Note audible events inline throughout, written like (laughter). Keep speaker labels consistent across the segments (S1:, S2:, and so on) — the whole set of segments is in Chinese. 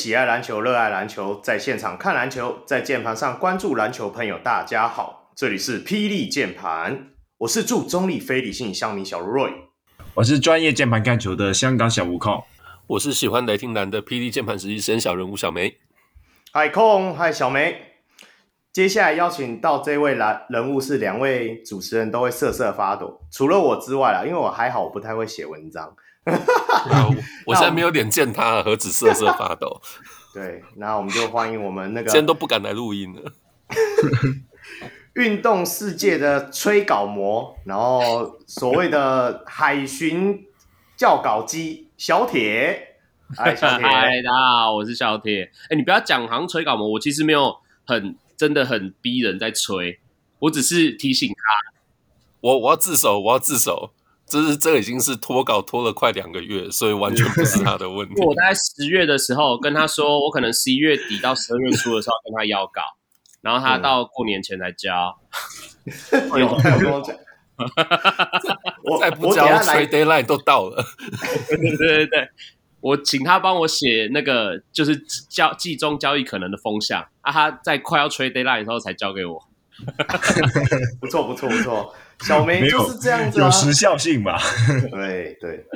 S1: 喜爱篮球、热爱篮球，在现场看篮球，在键盘上关注篮球朋友，大家好，这里是霹雳键盘，我是驻中立非理性乡民小 Roy，
S2: 我是专业键盘看球的香港小悟空，
S3: 我是喜欢雷霆男的霹雳键盘实习生小人物小梅，
S1: 嗨空，嗨小梅。接下来邀请到这位来人物是两位主持人都会瑟瑟发抖，除了我之外啦，因为我还好，我不太会写文章。
S3: 我，(laughs) 我现在没有脸见他，何止瑟瑟发抖？(laughs)
S1: 对，那我们就欢迎我们那个，
S3: 今天都不敢来录音了。(laughs)
S1: 运动世界的吹稿魔，然后所谓的海巡教稿机小铁，
S4: 嗨，小铁，嗨，大家好，我是小铁。哎，你不要讲好像催稿魔，我其实没有很。真的很逼人，在吹。我只是提醒他，
S3: 我我要自首，我要自首。这是这已经是拖稿拖了快两个月，所以完全不是他的问题。(laughs)
S4: 我大概十月的时候跟他说，我可能十一月底到十二月初的时候跟他要稿，然后他到过年前才交。(laughs)
S1: 有太多讲，
S3: 我再不交，trade deadline 都到了。(laughs)
S4: 对对对对。我请他帮我写那个，就是交季中交易可能的风向啊，他在快要 trade deadline 的时候才交给我。
S1: 不错不错不错，小梅就是这样子，啊，
S2: 有时效性吧？(laughs)
S1: 对对。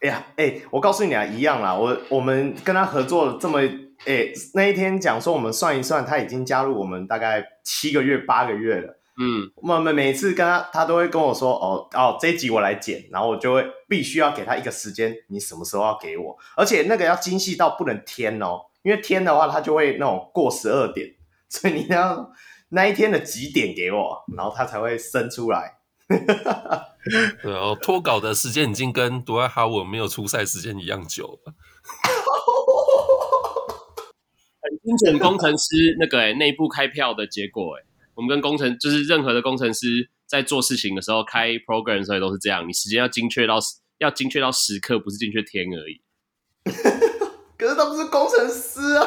S1: 哎呀哎，我告诉你啊，一样啦。我我们跟他合作了这么哎，那一天讲说我们算一算，他已经加入我们大概七个月八个月了。嗯，我们每次跟他，他都会跟我说，哦哦，这一集我来剪，然后我就会必须要给他一个时间，你什么时候要给我？而且那个要精细到不能添哦，因为添的话，他就会那种过十二点，所以你要那一天的几点给我，然后他才会生出来。(laughs)
S3: 对哦，脱稿的时间已经跟杜爱哈我没有出赛时间一样久了。(laughs)
S4: 很精准工程师那个哎，内部开票的结果哎。我们跟工程就是任何的工程师在做事情的时候开 program 的时候都是这样，你时间要精确到要精确到时刻，不是精确天而已。(laughs)
S1: 可是他不是工程师啊，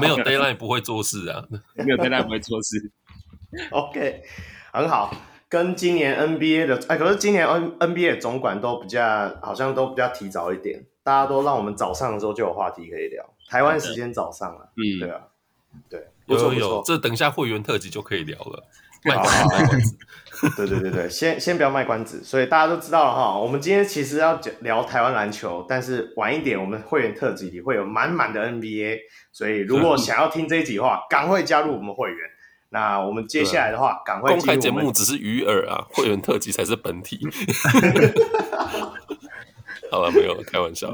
S3: 没有 deadline 不会做事啊，
S4: 没有 deadline 不会做事。
S1: OK，很好，跟今年 NBA 的哎，可是今年 N NBA 的总管都比较好像都比较提早一点，大家都让我们早上的时候就有话题可以聊，台湾时间早上了，嗯，对啊，对。
S3: 有有有，这等一下会员特辑就可以聊了。
S1: 卖关子，对对对对，先先不要卖关子。所以大家都知道了哈，我们今天其实要讲聊台湾篮球，但是晚一点我们会员特辑里会有满满的 NBA。所以如果想要听这一集的话，赶快加入我们会员。那我们接下来的话，赶快
S3: 公开节目只是鱼饵啊，(laughs) 会员特辑才是本体。(laughs) 好了，没有开玩笑。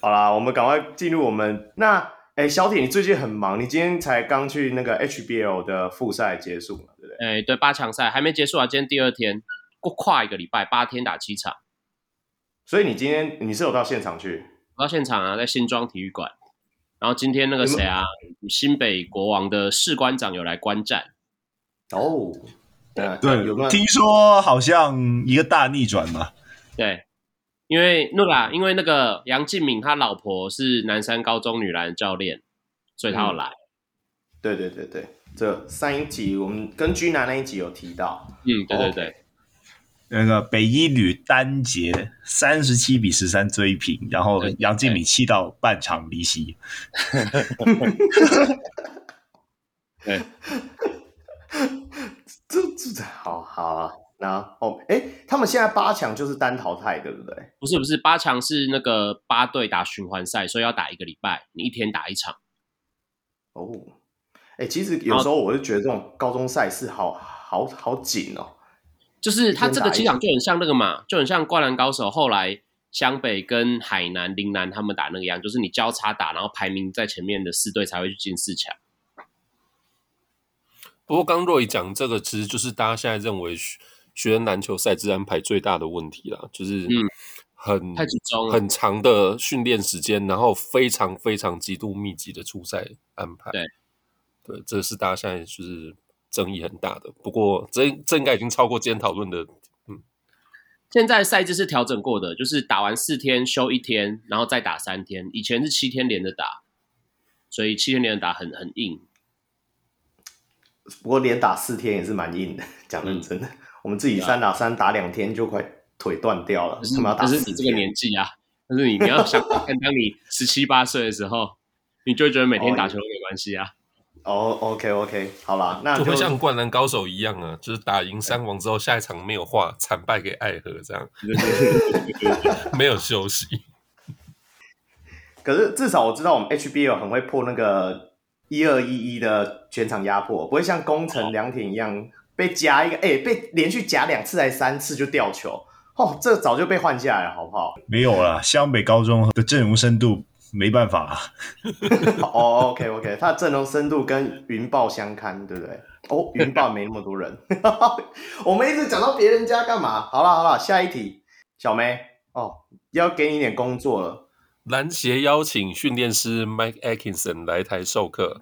S1: 好啦，我们赶快进入我们那。哎，小铁，你最近很忙，你今天才刚去那个 HBL 的复赛结束嘛，对不对？
S4: 哎，对，八强赛还没结束啊，今天第二天，过跨一个礼拜，八天打七场。
S1: 所以你今天你是有到现场去？
S4: 我到现场啊，在新庄体育馆。然后今天那个谁啊，新北国王的士官长有来观战。
S1: 哦，对
S2: 对，有没有？听说好像一个大逆转嘛。
S4: 对。因为那个啊，因为那个杨敬敏他老婆是南山高中女篮教练，所以他要来。嗯、
S1: 对对对对，这上一集我们跟居南那一集有提到。
S4: 嗯，对对对。哦、
S2: 那个北一女单节三十七比十三追平，然后杨敬敏气到半场离席。(laughs)
S1: 对，这这好好啊。然后，哎，他们现在八强就是单淘汰，对不对？
S4: 不是，不是，八强是那个八队打循环赛，所以要打一个礼拜，你一天打一场。
S1: 哦，哎，其实有时候我就觉得这种高中赛事好好好紧哦。
S4: 就是他这个机场就很像那个嘛，就很像灌篮高手后来湘北跟海南、陵南他们打那个样，就是你交叉打，然后排名在前面的四队才会去进四强。
S3: 不过刚若仪讲这个，其实就是大家现在认为。学生篮球赛制安排最大的问题啦，就是很、嗯、
S4: 太集中，
S3: 很长的训练时间，然后非常非常极度密集的出赛安排。
S4: 对，
S3: 对，这是大家现在就是争议很大的。不过这这应该已经超过今天讨论的。嗯，
S4: 现在赛制是调整过的，就是打完四天休一天，然后再打三天。以前是七天连着打，所以七天连着打很很硬。
S1: 不过连打四天也是蛮硬的，(laughs) 讲认真的。我们自己三打三打两天就快腿断掉了，为什么要打？
S4: 可是你这个年纪啊，但是你你要想看，当你十七八岁的时候，你就会觉得每天打球没关系啊。
S1: 哦、oh,，OK OK，好啦，那就，
S3: 就会像灌篮高手一样啊，就是打赢三王之后，下一场没有话，惨败给爱河这样，(laughs) 没有休息。
S1: 可是至少我知道我们 HBL 很会破那个一二一一的全场压迫，不会像宫城良田一样被夹一个，哎、欸，被连续夹两次还三次就掉球，哦，这早就被换下来了，好不好？
S2: 没有啦，湘北高中的阵容深度。没办法啊，(laughs)
S1: 哦，OK，OK，他的阵容深度跟云豹相堪，对不对？哦，云豹没那么多人，(laughs) 我们一直讲到别人家干嘛？好了好了，下一题，小梅，哦，要给你一点工作了。
S3: 篮协邀请训练师 Mike Atkinson 来台授课。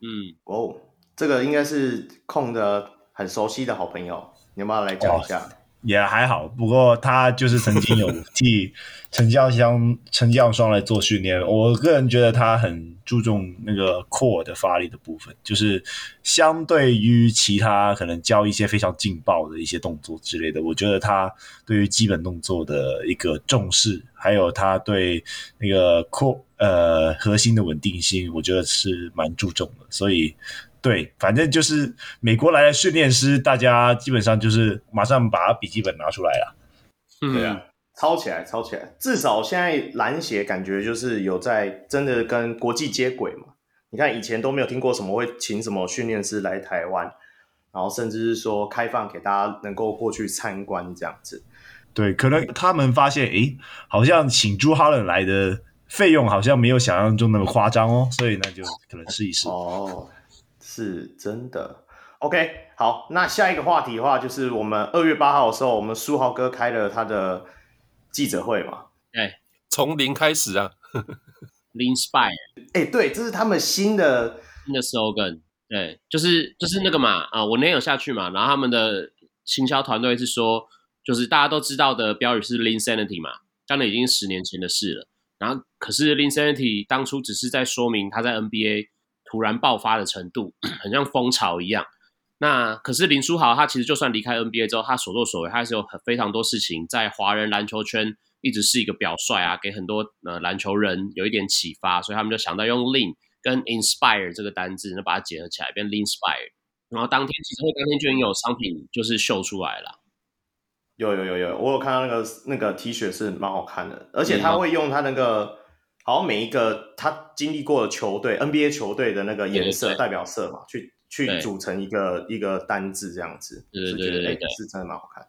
S1: 嗯，哦，这个应该是控的很熟悉的好朋友，你要不要来讲一下？哦
S2: 也还好，不过他就是曾经有替 (laughs) 陈教相陈教双来做训练。我个人觉得他很注重那个 core 的发力的部分，就是相对于其他可能教一些非常劲爆的一些动作之类的，我觉得他对于基本动作的一个重视，还有他对那个 core 呃核心的稳定性，我觉得是蛮注重的，所以。对，反正就是美国来的训练师，大家基本上就是马上把笔记本拿出来了。
S1: 嗯，对啊，抄起来，抄起来。至少现在篮协感觉就是有在真的跟国际接轨嘛。你看以前都没有听过什么会请什么训练师来台湾，然后甚至是说开放给大家能够过去参观这样子。
S2: 对，可能他们发现，诶，好像请朱哈伦来的费用好像没有想象中那么夸张哦，所以那就可能试一试
S1: 哦。是真的，OK，好，那下一个话题的话，就是我们二月八号的时候，我们书豪哥开了他的记者会嘛？
S4: 对，
S3: 从零开始啊
S4: ，Linspire，
S1: 哎、欸，对，这是他们新的
S4: 新的 slogan，对，就是就是那个嘛，啊，我那天有下去嘛，然后他们的行销团队是说，就是大家都知道的标语是 Linsanity 嘛，当然已经十年前的事了，然后可是 Linsanity 当初只是在说明他在 NBA。突然爆发的程度，很像风潮一样。那可是林书豪，他其实就算离开 NBA 之后，他所作所为，他还是有很非常多事情在华人篮球圈一直是一个表率啊，给很多呃篮球人有一点启发，所以他们就想到用 Lin 跟 Inspire 这个单字，那把它结合起来变 Linspire。然后当天其实会当天就已经有商品就是秀出来了。
S1: 有有有有，我有看到那个那个 T 恤是蛮好看的，而且他会用他那个。好像每一个他经历过的球队，NBA 球队的那个颜色代表色嘛，去去组成一个一个单字这样子，
S4: 对对对对，
S1: 是真的蛮好看。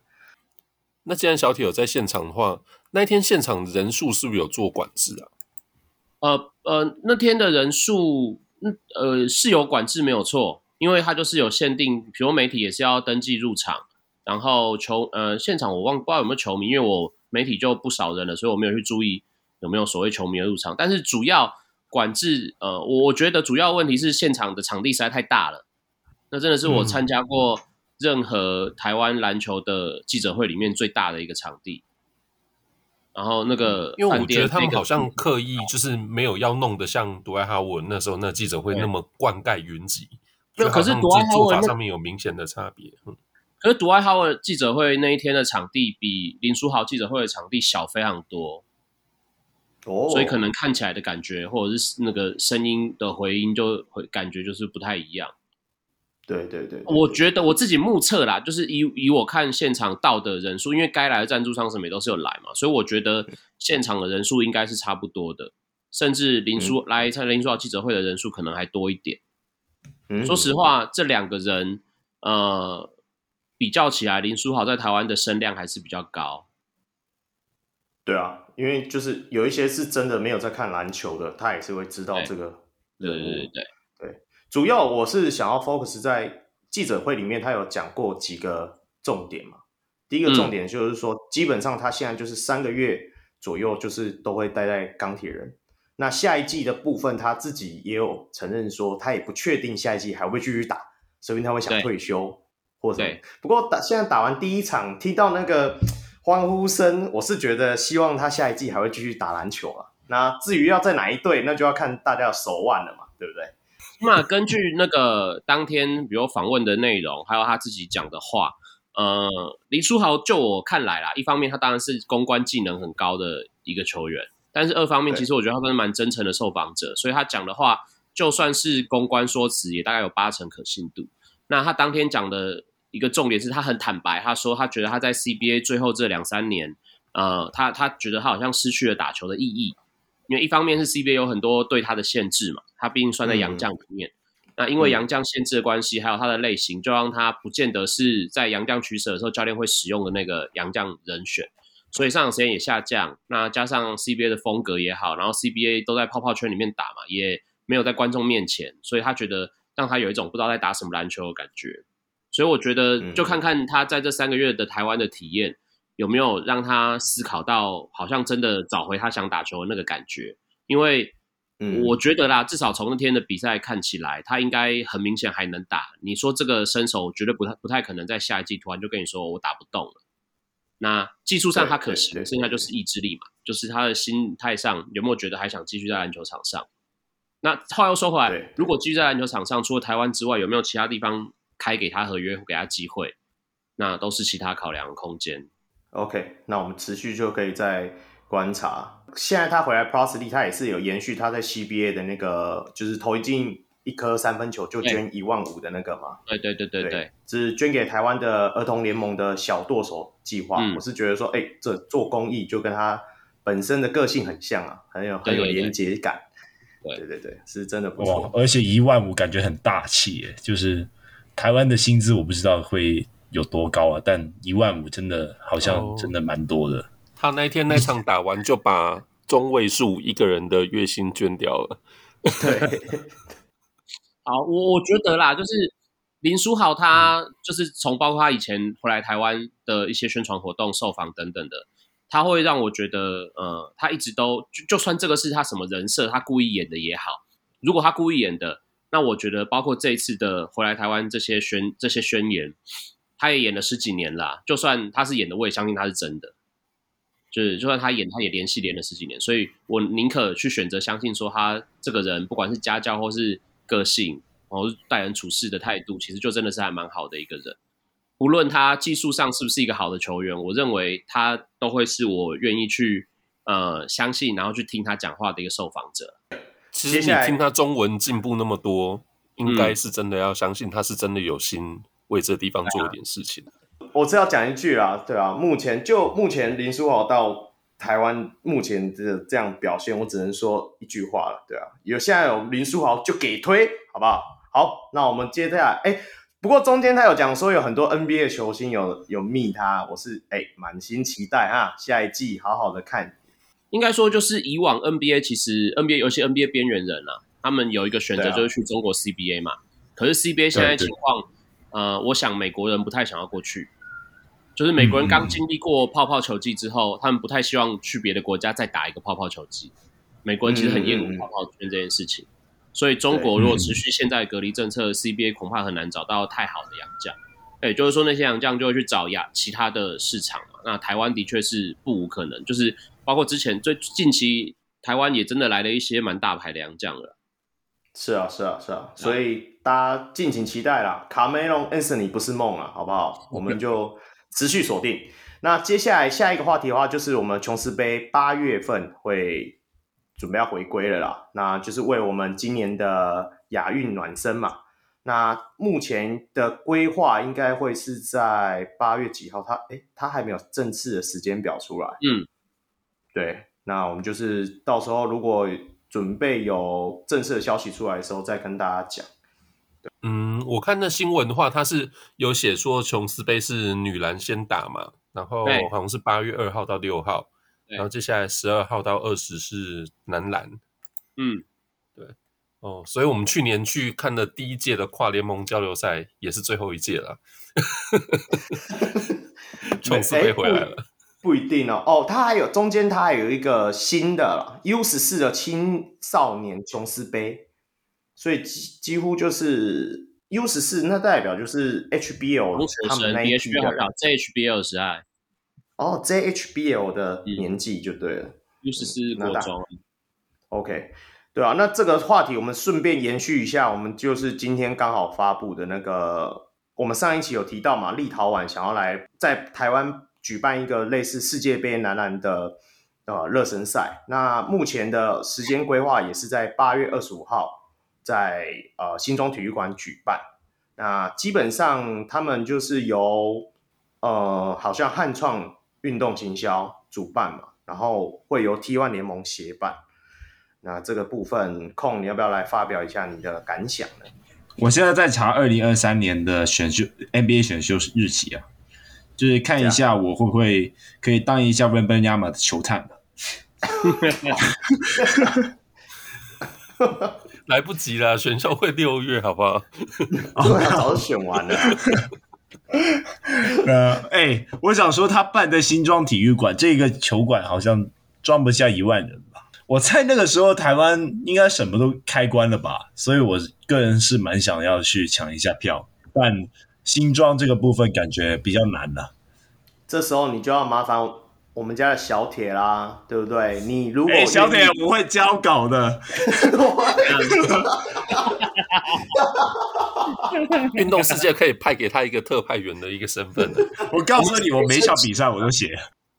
S3: 那既然小铁有在现场的话，那一天现场人数是不是有做管制啊？
S4: 呃呃，那天的人数，呃是有管制没有错，因为它就是有限定，比如媒体也是要登记入场，然后球呃现场我忘不知道有没有球迷，因为我媒体就不少人了，所以我没有去注意。有没有所谓球迷的入场？但是主要管制，呃，我觉得主要问题是现场的场地实在太大了。那真的是我参加过任何台湾篮球的记者会里面最大的一个场地。然后那个，
S3: 因为我觉得他们好像刻意就是没有要弄得像杜艾哈文那时候那记者会那么灌溉云集。
S4: 那可是杜艾哈文
S3: 上面有明显的差别。嗯，
S4: 可是杜艾哈文记者会那一天的场地比林书豪记者会的场地小非常多。
S1: 哦，
S4: 所以可能看起来的感觉，或者是那个声音的回音，就会感觉就是不太一样。
S1: 对对对，对，
S4: 我觉得我自己目测啦，就是以以我看现场到的人数，因为该来的赞助商什么也都是有来嘛，所以我觉得现场的人数应该是差不多的，甚至林书、嗯、来参加林书豪记者会的人数可能还多一点。嗯，说实话，这两个人呃比较起来，林书豪在台湾的声量还是比较高。
S1: 对啊。因为就是有一些是真的没有在看篮球的，他也是会知道这个。
S4: 对对对对，
S1: 对，主要我是想要 focus 在记者会里面，他有讲过几个重点嘛。第一个重点就是说，嗯、基本上他现在就是三个月左右，就是都会待在钢铁人。那下一季的部分，他自己也有承认说，他也不确定下一季还会继续打，说不定他会想退休或者。不过打现在打完第一场，踢到那个。欢呼声，我是觉得希望他下一季还会继续打篮球啊。那至于要在哪一队，那就要看大家的手腕了嘛，对不对？
S4: 那根据那个当天，比如访问的内容，还有他自己讲的话，呃，林书豪就我看来啦，一方面他当然是公关技能很高的一个球员，但是二方面其实我觉得他都是蛮真诚的受访者，所以他讲的话就算是公关说辞，也大概有八成可信度。那他当天讲的一个重点是他很坦白，他说他觉得他在 CBA 最后这两三年，呃，他他觉得他好像失去了打球的意义，因为一方面是 CBA 有很多对他的限制嘛，他毕竟算在洋将里面。嗯那因为洋将限制的关系，还有他的类型，就让他不见得是在洋将取舍的时候，教练会使用的那个洋将人选，所以上场时间也下降。那加上 CBA 的风格也好，然后 CBA 都在泡泡圈里面打嘛，也没有在观众面前，所以他觉得让他有一种不知道在打什么篮球的感觉。所以我觉得，就看看他在这三个月的台湾的体验，有没有让他思考到，好像真的找回他想打球的那个感觉，因为。嗯，我觉得啦，至少从那天的比赛看起来，他应该很明显还能打。你说这个身手绝对不太不太可能在下一季突然就跟你说我打不动了。那技术上他可行，剩下就是意志力嘛，就是他的心态上有没有觉得还想继续在篮球场上？那话又说回来，如果继续在篮球场上，除了台湾之外，有没有其他地方开给他合约，给他机会？那都是其他考量的空间。
S1: OK，那我们持续就可以再观察。现在他回来 League，他也是有延续他在 CBA 的那个，就是投进一颗三分球就捐一万五的那个嘛。
S4: 对对对对对，对，
S1: 是捐给台湾的儿童联盟的小舵手计划。嗯、我是觉得说，哎、欸，这做公益就跟他本身的个性很像啊，很有很有连结感。对对对，对，是真的不错。
S2: 而且一万五感觉很大气耶，就是台湾的薪资我不知道会有多高啊，但一万五真的好像真的蛮多的。哦
S3: 他那一天那场打完就把中位数一个人的月薪捐掉了。
S1: 对，(laughs)
S4: 好，我我觉得啦，就是林书豪他就是从包括他以前回来台湾的一些宣传活动、受访等等的，他会让我觉得，呃，他一直都就就算这个是他什么人设，他故意演的也好，如果他故意演的，那我觉得包括这一次的回来台湾这些宣这些宣言，他也演了十几年啦，就算他是演的，我也相信他是真的。就是，就算他演，他也连戏连了十几年，所以我宁可去选择相信说他这个人，不管是家教或是个性，然后待人处事的态度，其实就真的是还蛮好的一个人。无论他技术上是不是一个好的球员，我认为他都会是我愿意去呃相信，然后去听他讲话的一个受访者。
S3: 其实你听他中文进步那么多，应该是真的要相信他是真的有心为这地方做一点事情。
S1: 我只要讲一句啦，对啊，目前就目前林书豪到台湾目前的这样表现，我只能说一句话了，对啊，有现在有林书豪就给推，好不好？好，那我们接下来，哎，不过中间他有讲说有很多 NBA 球星有有密他，我是哎满心期待啊，下一季好好的看。
S4: 应该说就是以往 NBA 其实 NBA 有些 NBA 边缘人啊，他们有一个选择就是去中国 CBA 嘛，啊、可是 CBA 现在情况。呃，我想美国人不太想要过去，就是美国人刚经历过泡泡球季之后，嗯、他们不太希望去别的国家再打一个泡泡球季。美国人其实很厌恶泡泡圈这件事情，嗯、所以中国如果持续现在隔离政策，CBA 恐怕很难找到太好的洋将。也，就是说那些洋将就会去找亚其他的市场嘛。那台湾的确是不无可能，就是包括之前最近期台湾也真的来了一些蛮大牌的洋将了。
S1: 是啊，是啊，是啊，所以大家敬请期待啦。卡梅隆·安森尼不是梦啊，好不好？(laughs) 我们就持续锁定。那接下来下一个话题的话，就是我们琼斯杯八月份会准备要回归了啦。那就是为我们今年的亚运暖身嘛。那目前的规划应该会是在八月几号？他诶，他还没有正式的时间表出来。
S4: 嗯，
S1: 对。那我们就是到时候如果。准备有正式的消息出来的时候，再跟大家讲。
S3: 嗯，我看那新闻的话，他是有写说琼斯杯是女篮先打嘛，然后好像是八月二号到六号，然后接下来十二号到二十是男篮。
S4: 嗯，
S3: 对，哦，所以我们去年去看的第一届的跨联盟交流赛也是最后一届了。(laughs) (laughs) 琼斯杯回来了。
S1: 不一定哦，哦，他还有中间，他还有一个新的 U 十四的青少年琼斯杯，所以几几乎就是 U 十四，那代表就是 HBL 他们那一批的
S4: JHBL 时代，
S1: 哦，JHBL 的年纪就对了
S4: ，U 十四国中
S1: ，OK，对啊，那这个话题我们顺便延续一下，我们就是今天刚好发布的那个我们上一期有提到嘛，立陶宛想要来在台湾举办一个类似世界杯男篮的呃热身赛。那目前的时间规划也是在八月二十五号在呃新庄体育馆举办。那基本上他们就是由呃好像汉创运动行销主办嘛，然后会由 T1 联盟协办。那这个部分，空你要不要来发表一下你的感想呢？
S2: 我现在在查二零二三年的选秀 NBA 选秀日期啊，就是看一下我会不会可以当一下温本亚马的球探。(laughs)
S3: 来不及了，选秀会六月，好不好？(laughs)
S1: 早就选完了。(laughs)
S2: 呃，哎、欸，我想说，他办的新庄体育馆这个球馆好像装不下一万人吧。我猜那个时候台湾应该什么都开关了吧，所以我个人是蛮想要去抢一下票，但新装这个部分感觉比较难了。
S1: 这时候你就要麻烦我们家的小铁啦，对不对？你如果、欸、
S2: 小铁不会交稿的，(laughs)
S3: 运动世界可以派给他一个特派员的一个身份。(laughs)
S2: 我告诉你，我每场比赛我都写。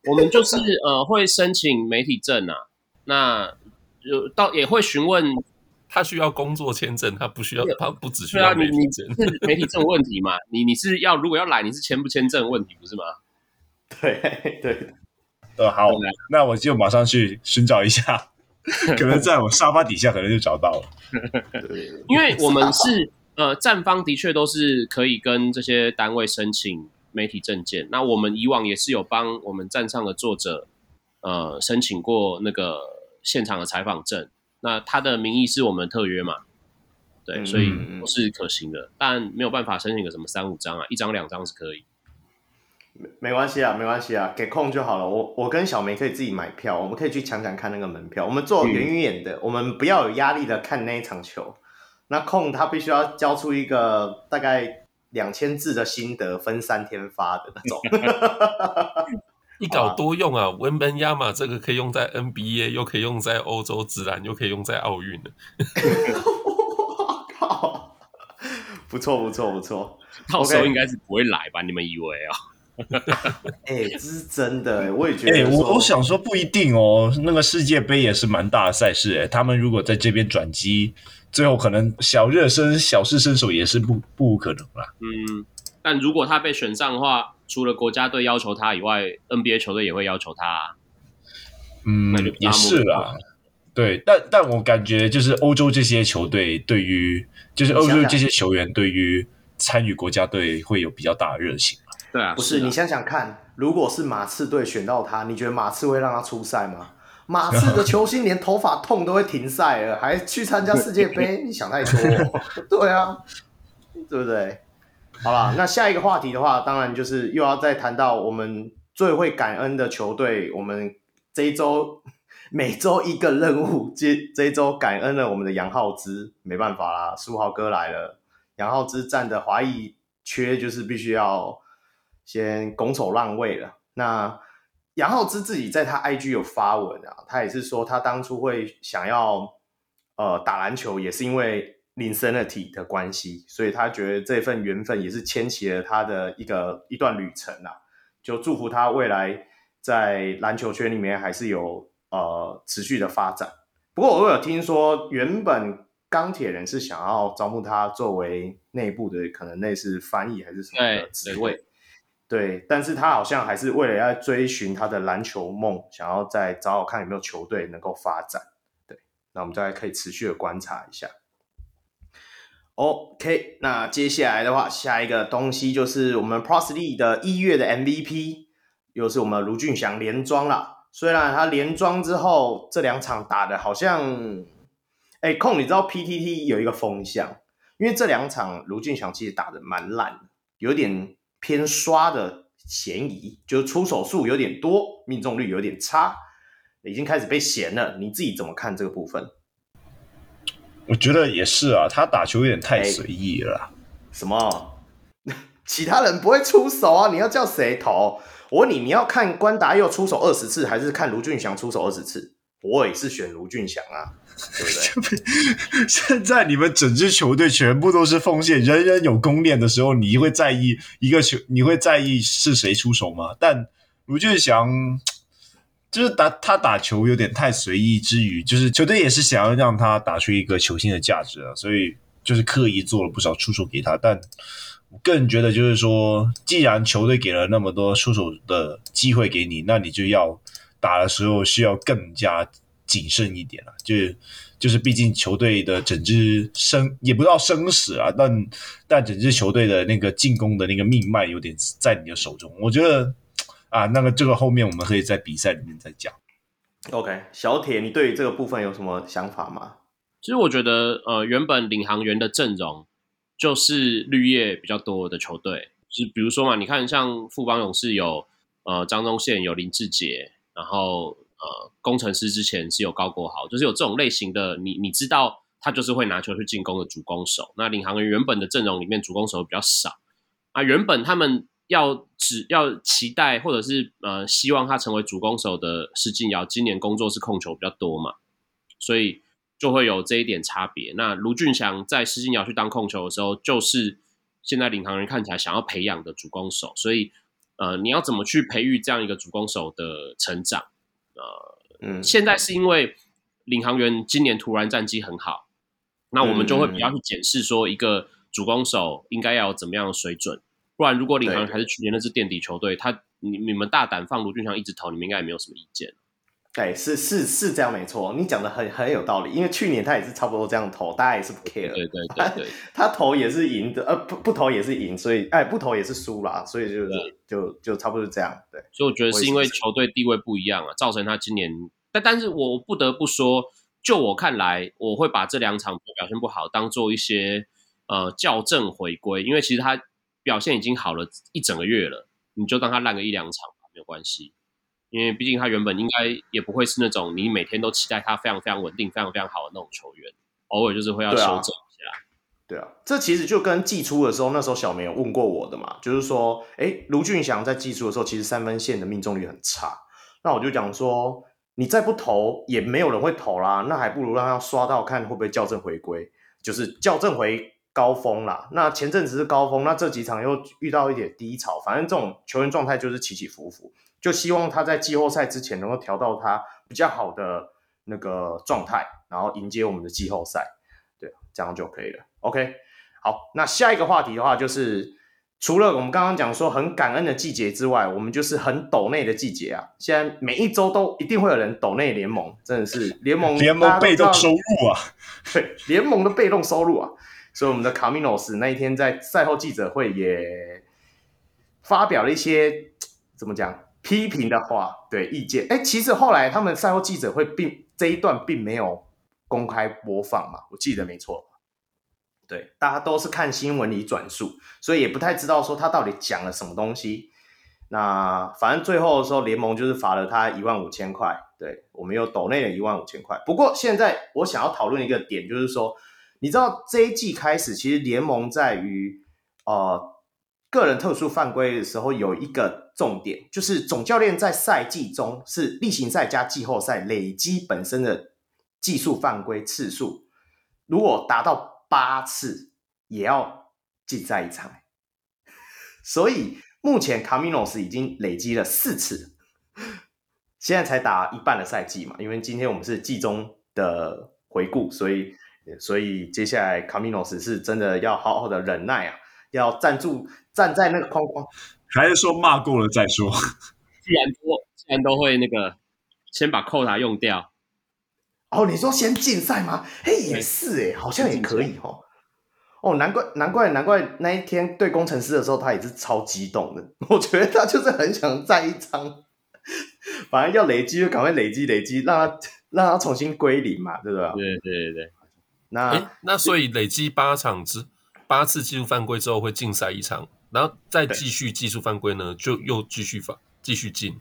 S4: 我们就是呃会申请媒体证啊。那有到也会询问，
S3: 他需要工作签证，他不需要，他不只需要媒
S4: 体证。媒体证问题嘛？你你是要如果要来，你是签不签证问题不是吗？(laughs)
S1: 对对，
S2: 呃好，那我就马上去寻找一下，(laughs) 可能在我沙发底下可能就找到了。(laughs)
S4: 因为我们是呃站方的确都是可以跟这些单位申请媒体证件，那我们以往也是有帮我们站上的作者呃申请过那个。现场的采访证，那他的名义是我们特约嘛？对，嗯、所以不是可行的，但没有办法申请个什么三五张啊，一张两张是可以。
S1: 没没关系啊，没关系啊，给空就好了。我我跟小梅可以自己买票，我们可以去抢抢看那个门票。我们坐远远远的，嗯、我们不要有压力的看那一场球。那空他必须要交出一个大概两千字的心得，分三天发的那种。(laughs)
S3: 一稿多用啊，文本亚马这个可以用在 NBA，又可以用在欧洲直男，又可以用在奥运的。(laughs)
S1: 我靠，不错不错不错，
S4: 到时候应该是不会来吧你们以为啊？(laughs)
S1: 哎、欸，这是真的，我也觉得。
S2: 哎、欸，我我想说不一定哦，那个世界杯也是蛮大的赛事，哎，他们如果在这边转机，最后可能小热身、小试身手也是不不可能啦。
S4: 嗯，但如果他被选上的话。除了国家队要求他以外，NBA 球队也会要求他、啊。
S2: 嗯，也是啦。对，但但我感觉就是欧洲这些球队对于，就是欧洲这些球员对于参与国家队会有比较大的热情。
S4: 对啊，
S1: 不是，是你想想看，如果是马刺队选到他，你觉得马刺会让他出赛吗？马刺的球星连头发痛都会停赛了，还去参加世界杯？(laughs) 你想太多。对啊，对不对？好了，那下一个话题的话，当然就是又要再谈到我们最会感恩的球队。我们这一周 (laughs) 每周一个任务，这这一周感恩了我们的杨浩之，没办法啦，苏豪哥来了，杨浩之站的华裔缺就是必须要先拱手让位了。那杨浩之自己在他 IG 有发文啊，他也是说他当初会想要呃打篮球，也是因为。Linsanity 的关系，所以他觉得这份缘分也是牵起了他的一个一段旅程啊，就祝福他未来在篮球圈里面还是有呃持续的发展。不过我有听说，原本钢铁人是想要招募他作为内部的可能类似翻译还是什么的职位，对，但是他好像还是为了要追寻他的篮球梦，想要再找找看有没有球队能够发展。对，那我们再可以持续的观察一下。OK，那接下来的话，下一个东西就是我们 Prosley 的一月的 MVP，又是我们卢俊祥连庄了。虽然他连庄之后这两场打的好像，哎，空，你知道 PTT 有一个风向，因为这两场卢俊祥其实打的蛮烂的，有点偏刷的嫌疑，就是出手数有点多，命中率有点差，已经开始被嫌了。你自己怎么看这个部分？
S2: 我觉得也是啊，他打球有点太随意了。
S1: 欸。什么？(laughs) 其他人不会出手啊？你要叫谁投？我问你，你要看关达佑出手二十次，还是看卢俊祥出手二十次？我也是选卢俊祥啊，对不对？(laughs)
S2: 现在你们整支球队全部都是锋线，人人有功练的时候，你会在意一个球？你会在意是谁出手吗？但卢峻翔就是打他打球有点太随意之余，就是球队也是想要让他打出一个球星的价值啊，所以就是刻意做了不少出手给他。但我个人觉得，就是说，既然球队给了那么多出手的机会给你，那你就要。打的时候需要更加谨慎一点了，就是就是，毕竟球队的整支生也不知道生死啊，但但整支球队的那个进攻的那个命脉有点在你的手中。我觉得啊，那个这个后面我们可以在比赛里面再讲。
S1: OK，小铁，你对于这个部分有什么想法吗？
S4: 其实我觉得，呃，原本领航员的阵容就是绿叶比较多的球队，就是比如说嘛，你看像富邦勇士有呃张宗宪，有林志杰。然后，呃，工程师之前是有高国豪，就是有这种类型的，你你知道他就是会拿球去进攻的主攻手。那领航员原本的阵容里面主攻手比较少啊，原本他们要只要期待或者是呃希望他成为主攻手的施晋尧，今年工作是控球比较多嘛，所以就会有这一点差别。那卢俊祥在施晋尧去当控球的时候，就是现在领航员看起来想要培养的主攻手，所以。呃，你要怎么去培育这样一个主攻手的成长？呃，嗯，现在是因为领航员今年突然战绩很好，那我们就会比较去检视说一个主攻手应该要有怎么样的水准，不然如果领航员还是去年那支垫底球队，他你你们大胆放卢俊祥一直投，你们应该也没有什么意见。
S1: 对，是是是这样，没错，你讲的很很有道理。因为去年他也是差不多这样投，大家也是不 care。
S4: 对对对对，
S1: 他，他投也是赢的，呃，不不投也是赢，所以哎，不投也是输啦，所以就是就就差不多是这样。对，
S4: 所以我觉得是因为球队地位不一样啊，造成他今年。但但是我不得不说，就我看来，我会把这两场表现不好当做一些呃校正回归，因为其实他表现已经好了一整个月了，你就当他烂个一两场吧，没有关系。因为毕竟他原本应该也不会是那种你每天都期待他非常非常稳定、非常非常好的那种球员，偶尔就是会要修正一下。
S1: 对啊，对啊，这其实就跟季初的时候，那时候小梅有问过我的嘛，就是说，哎，卢俊祥在季初的时候，其实三分线的命中率很差。那我就讲说，你再不投，也没有人会投啦，那还不如让他刷到，看会不会校正回归，就是校正回高峰啦。那前阵子是高峰，那这几场又遇到一点低潮，反正这种球员状态就是起起伏伏。就希望他在季后赛之前能够调到他比较好的那个状态，然后迎接我们的季后赛，对，这样就可以了。OK，好，那下一个话题的话，就是除了我们刚刚讲说很感恩的季节之外，我们就是很抖内的季节啊。现在每一周都一定会有人抖内联盟，真的是联盟
S2: 联盟被动收入啊，(laughs)
S1: 对，联盟的被动收入啊。所以我们的卡米诺斯那一天在赛后记者会也发表了一些怎么讲？批评的话，对意见，哎，其实后来他们赛后记者会并这一段并没有公开播放嘛，我记得没错。对，大家都是看新闻里转述，所以也不太知道说他到底讲了什么东西。那反正最后的时候，联盟就是罚了他一万五千块。对，我们又抖内了一万五千块。不过现在我想要讨论一个点，就是说，你知道这一季开始，其实联盟在于呃。个人特殊犯规的时候，有一个重点，就是总教练在赛季中是例行赛加季后赛累积本身的技术犯规次数，如果达到八次，也要禁赛一场。所以目前卡米诺斯已经累积了四次，现在才打一半的赛季嘛，因为今天我们是季中的回顾，所以所以接下来卡米诺斯是真的要好好的忍耐啊。要站住，站在那个框框，
S2: 还是说骂够了再说？(laughs)
S4: 既然都既然都会那个，先把扣塔用掉。
S1: 哦，你说先禁赛吗？嘿，也是哎，好像也可以哦。哦，难怪难怪难怪那一天对工程师的时候，他也是超激动的。(laughs) 我觉得他就是很想再一张，反正要累积就赶快累积累积，让他让他重新归零嘛，对不对？
S4: 对对对对。
S1: 那
S3: 那所以累积八场之。八次技术犯规之后会禁赛一场，然后再继续技术犯规呢，就又继续罚，继续禁，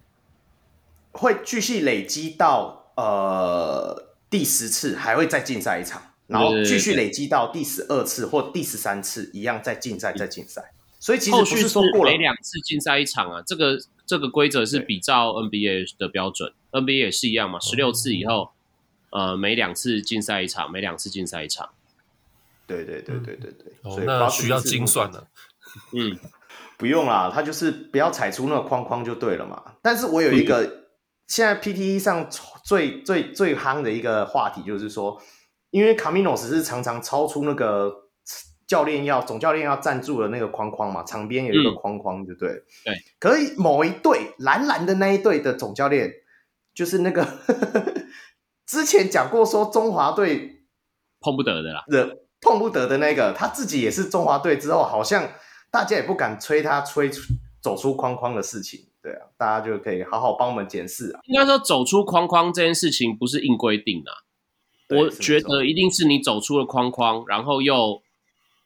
S1: 会继续累积到呃第十次，还会再禁赛一场，然后继续累积到第十二次或第十三次，一样再禁赛再禁赛。所以其实不是说过了
S4: 每两次禁赛一场啊，这个这个规则是比照 NBA 的标准，NBA 也是一样嘛，十六次以后呃每两次竞赛一场，每两次竞赛一场。
S1: 对对对对对对，
S3: 哦，那需要精算的。
S1: 嗯，(laughs) 不用啦，他就是不要踩出那个框框就对了嘛。但是我有一个、嗯、现在 PTE 上最最最夯的一个话题，就是说，因为 Caminos 是常常超出那个教练要总教练要赞助的那个框框嘛，场边有一个框框，对不对？
S4: 对。
S1: 可以某一队蓝蓝的那一队的总教练，就是那个之前讲过说中华队
S4: 碰不得的啦。
S1: 碰不得的那个，他自己也是中华队之后，好像大家也不敢催他催出走出框框的事情，对啊，大家就可以好好帮我们检视啊。
S4: 应该说，走出框框这件事情不是硬规定啊，我觉得一定是你走出了框框，然后又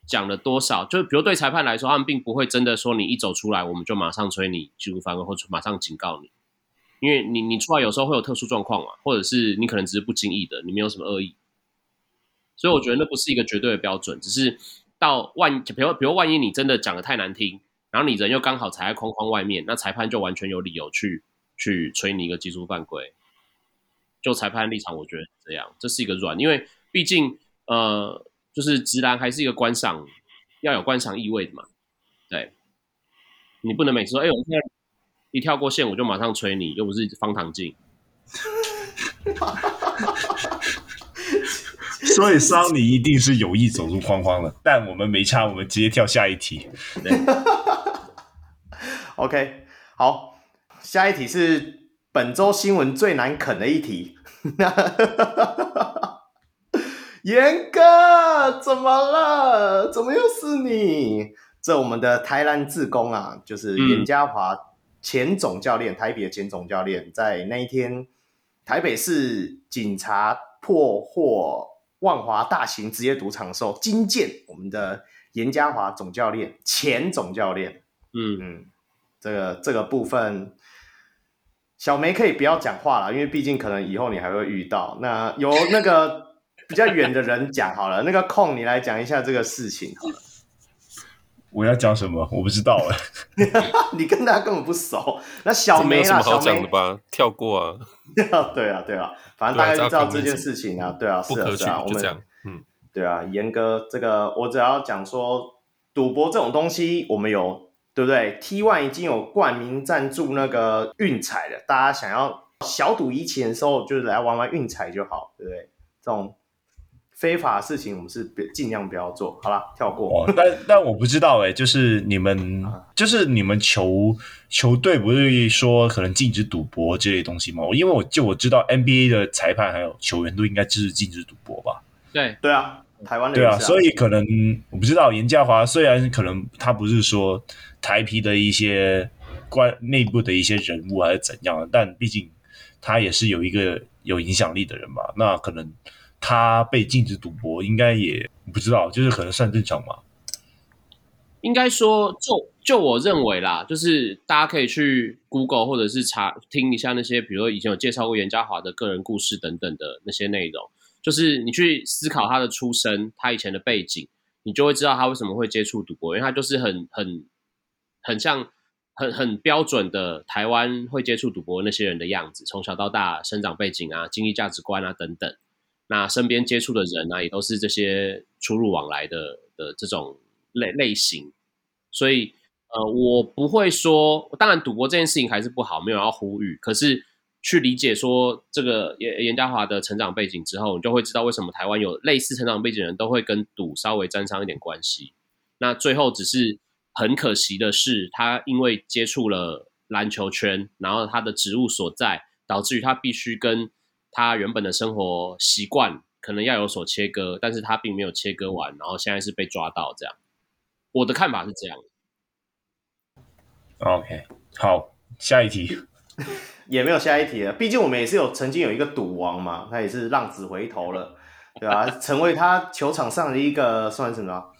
S4: 讲了多少，就比如对裁判来说，他们并不会真的说你一走出来，我们就马上催你技术犯规，或者马上警告你，因为你你出来有时候会有特殊状况嘛，或者是你可能只是不经意的，你没有什么恶意。所以我觉得那不是一个绝对的标准，只是到万，比如比如万一你真的讲的太难听，然后你人又刚好踩在框框外面，那裁判就完全有理由去去吹你一个技术犯规。就裁判立场，我觉得这样，这是一个软，因为毕竟呃，就是直男还是一个观赏，要有观赏意味的嘛。对，你不能每次说，哎，我现在一跳过线我就马上吹你，又不是方唐镜。(laughs)
S2: 所以桑尼一定是有意走出框框了，但我们没差，我们直接跳下一题。对，(laughs)
S1: OK，好，下一题是本周新闻最难啃的一题。(laughs) 严哥，怎么了？怎么又是你？这我们的台南自工啊，就是严家华前总教练，嗯、台北的前总教练，在那一天台北市警察破获。万华大型职业赌场的时候，惊见我们的严家华总教练，前总教练，嗯嗯，这个这个部分，小梅可以不要讲话了，因为毕竟可能以后你还会遇到。那由那个比较远的人讲好了，那个空你来讲一下这个事情好了。
S2: 我要讲什么？我不知道哎，(laughs)
S1: 你跟大家根本不熟。那小梅啊，
S3: 好讲的吧？跳过啊。(laughs)
S1: 对啊，对啊，反正大概知道这件事情啊。对啊，是啊，是啊，我们嗯，对啊，严哥，这个我只要讲说，赌博这种东西，我们有对不对？T One 已经有冠名赞助那个运彩了，大家想要小赌怡情的时候，就是来玩玩运彩就好，对不对？这种。非法的事情，我们是别尽量不要做好了，跳过。
S2: 哦、但但我不知道哎，就是你们，啊、就是你们球球队不是说可能禁止赌博这类东西吗？因为我就我知道 NBA 的裁判还有球员都应该支持禁止赌博吧？
S4: 对
S1: 对啊，台湾的
S2: 对啊，所以可能我不知道严家华虽然可能他不是说台皮的一些关内部的一些人物还是怎样的，但毕竟他也是有一个有影响力的人嘛，那可能。他被禁止赌博，应该也不知道，就是可能算正常嘛。
S4: 应该说，就就我认为啦，就是大家可以去 Google 或者是查听一下那些，比如说以前有介绍过严家华的个人故事等等的那些内容，就是你去思考他的出身，他以前的背景，你就会知道他为什么会接触赌博，因为他就是很很很像很很标准的台湾会接触赌博那些人的样子，从小到大生长背景啊、经济价值观啊等等。那身边接触的人呢、啊，也都是这些出入往来的的这种类类型，所以呃，我不会说，当然赌博这件事情还是不好，没有要呼吁。可是去理解说这个严严家华的成长背景之后，你就会知道为什么台湾有类似成长背景的人都会跟赌稍微沾上一点关系。那最后只是很可惜的是，他因为接触了篮球圈，然后他的职务所在，导致于他必须跟。他原本的生活习惯可能要有所切割，但是他并没有切割完，然后现在是被抓到这样。我的看法是这样。
S2: OK，好，下一题。(laughs)
S1: 也没有下一题了，毕竟我们也是有曾经有一个赌王嘛，他也是浪子回头了，对吧、啊？成为他球场上的一个算什么？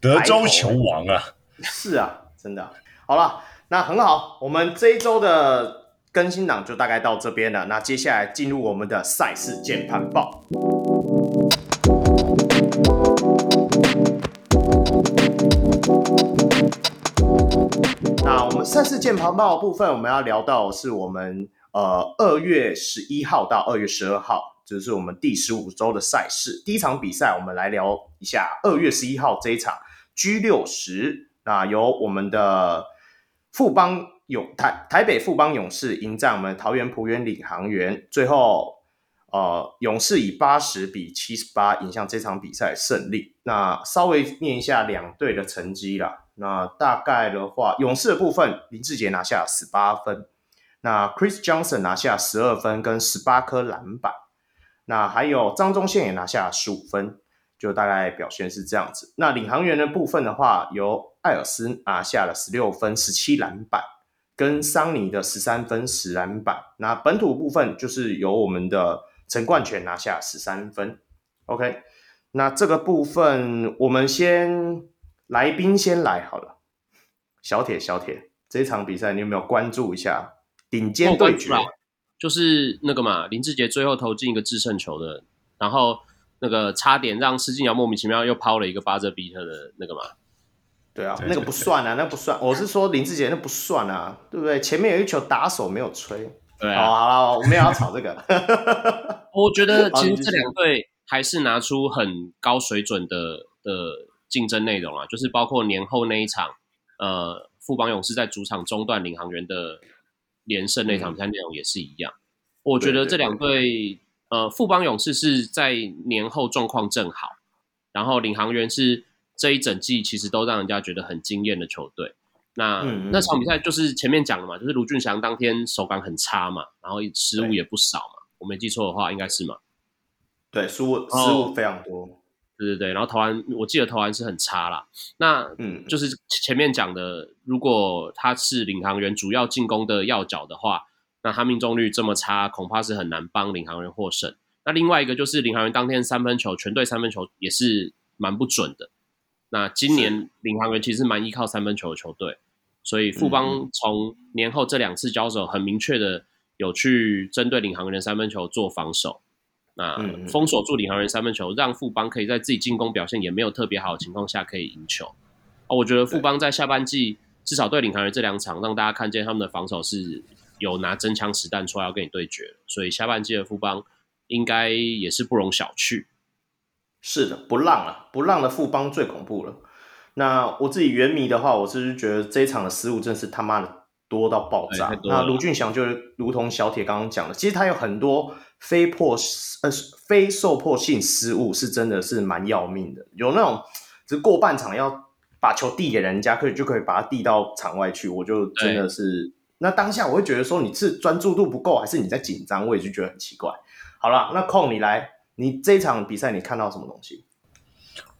S2: 德州球王啊！
S1: 是啊，真的。好了，那很好，我们这一周的。更新档就大概到这边了，那接下来进入我们的赛事键盘报。那我们赛事键盘报的部分，我们要聊到是我们呃二月十一号到二月十二号，这是我们第十五周的赛事。第一场比赛，我们来聊一下二月十一号这一场 G 六十，那由我们的富邦勇台台北富邦勇士迎战我们桃园璞园领航员，最后。呃，勇士以八十比七十八赢下这场比赛胜利。那稍微念一下两队的成绩啦。那大概的话，勇士的部分，林志杰拿下十八分，那 Chris Johnson 拿下十二分跟十八颗篮板。那还有张宗宪也拿下十五分，就大概表现是这样子。那领航员的部分的话，由艾尔斯拿下了十六分、十七篮板，跟桑尼的十三分、十篮板。那本土部分就是由我们的。陈冠全拿下十三分，OK，那这个部分我们先来宾先来好了。小铁，小铁，这场比赛你有没有关注一下顶尖对决？
S4: 就是那个嘛，林志杰最后投进一个制胜球的，然后那个差点让施晋尧莫名其妙又抛了一个巴泽比特的那个嘛。
S1: 对啊，那个不算啊，那不算。我是说林志杰那不算啊，对不对？前面有一球打手没有吹。
S4: 对啊，
S1: 好了，我们也要吵这个。(laughs)
S4: 我觉得其实这两队还是拿出很高水准的的竞争内容啊，就是包括年后那一场，呃，富邦勇士在主场中断领航员的连胜那场比赛内容也是一样。嗯、我觉得这两队，呃，富邦勇士是在年后状况正好，然后领航员是这一整季其实都让人家觉得很惊艳的球队。那、嗯、那场比赛就是前面讲的嘛，就是卢俊祥当天手感很差嘛，然后失误也不少嘛，我没记错的话应该是嘛。
S1: 对，失误失误非常多。
S4: 对对对，然后投篮我记得投篮是很差啦。那嗯，就是前面讲的，如果他是领航员主要进攻的要角的话，那他命中率这么差，恐怕是很难帮领航员获胜。那另外一个就是领航员当天三分球，全队三分球也是蛮不准的。那今年领航员其实蛮依靠三分球的球队，所以富邦从年后这两次交手，很明确的有去针对领航员的三分球做防守，那封锁住领航员三分球，让富邦可以在自己进攻表现也没有特别好的情况下可以赢球。哦，我觉得富邦在下半季至少对领航员这两场，让大家看见他们的防守是有拿真枪实弹出来要跟你对决，所以下半季的富邦应该也是不容小觑。
S1: 是的，不让啊，不让的富邦最恐怖了。那我自己原迷的话，我是觉得这一场的失误真是他妈的多到爆炸。那卢俊祥就如同小铁刚刚讲的，其实他有很多非破呃非受迫性失误，是真的是蛮要命的。有那种只过半场要把球递给人家，可以就可以把它递到场外去，我就真的是那当下我会觉得说你是专注度不够，还是你在紧张？我也就觉得很奇怪。好了，那空你来。你这场比赛你看到什么东西？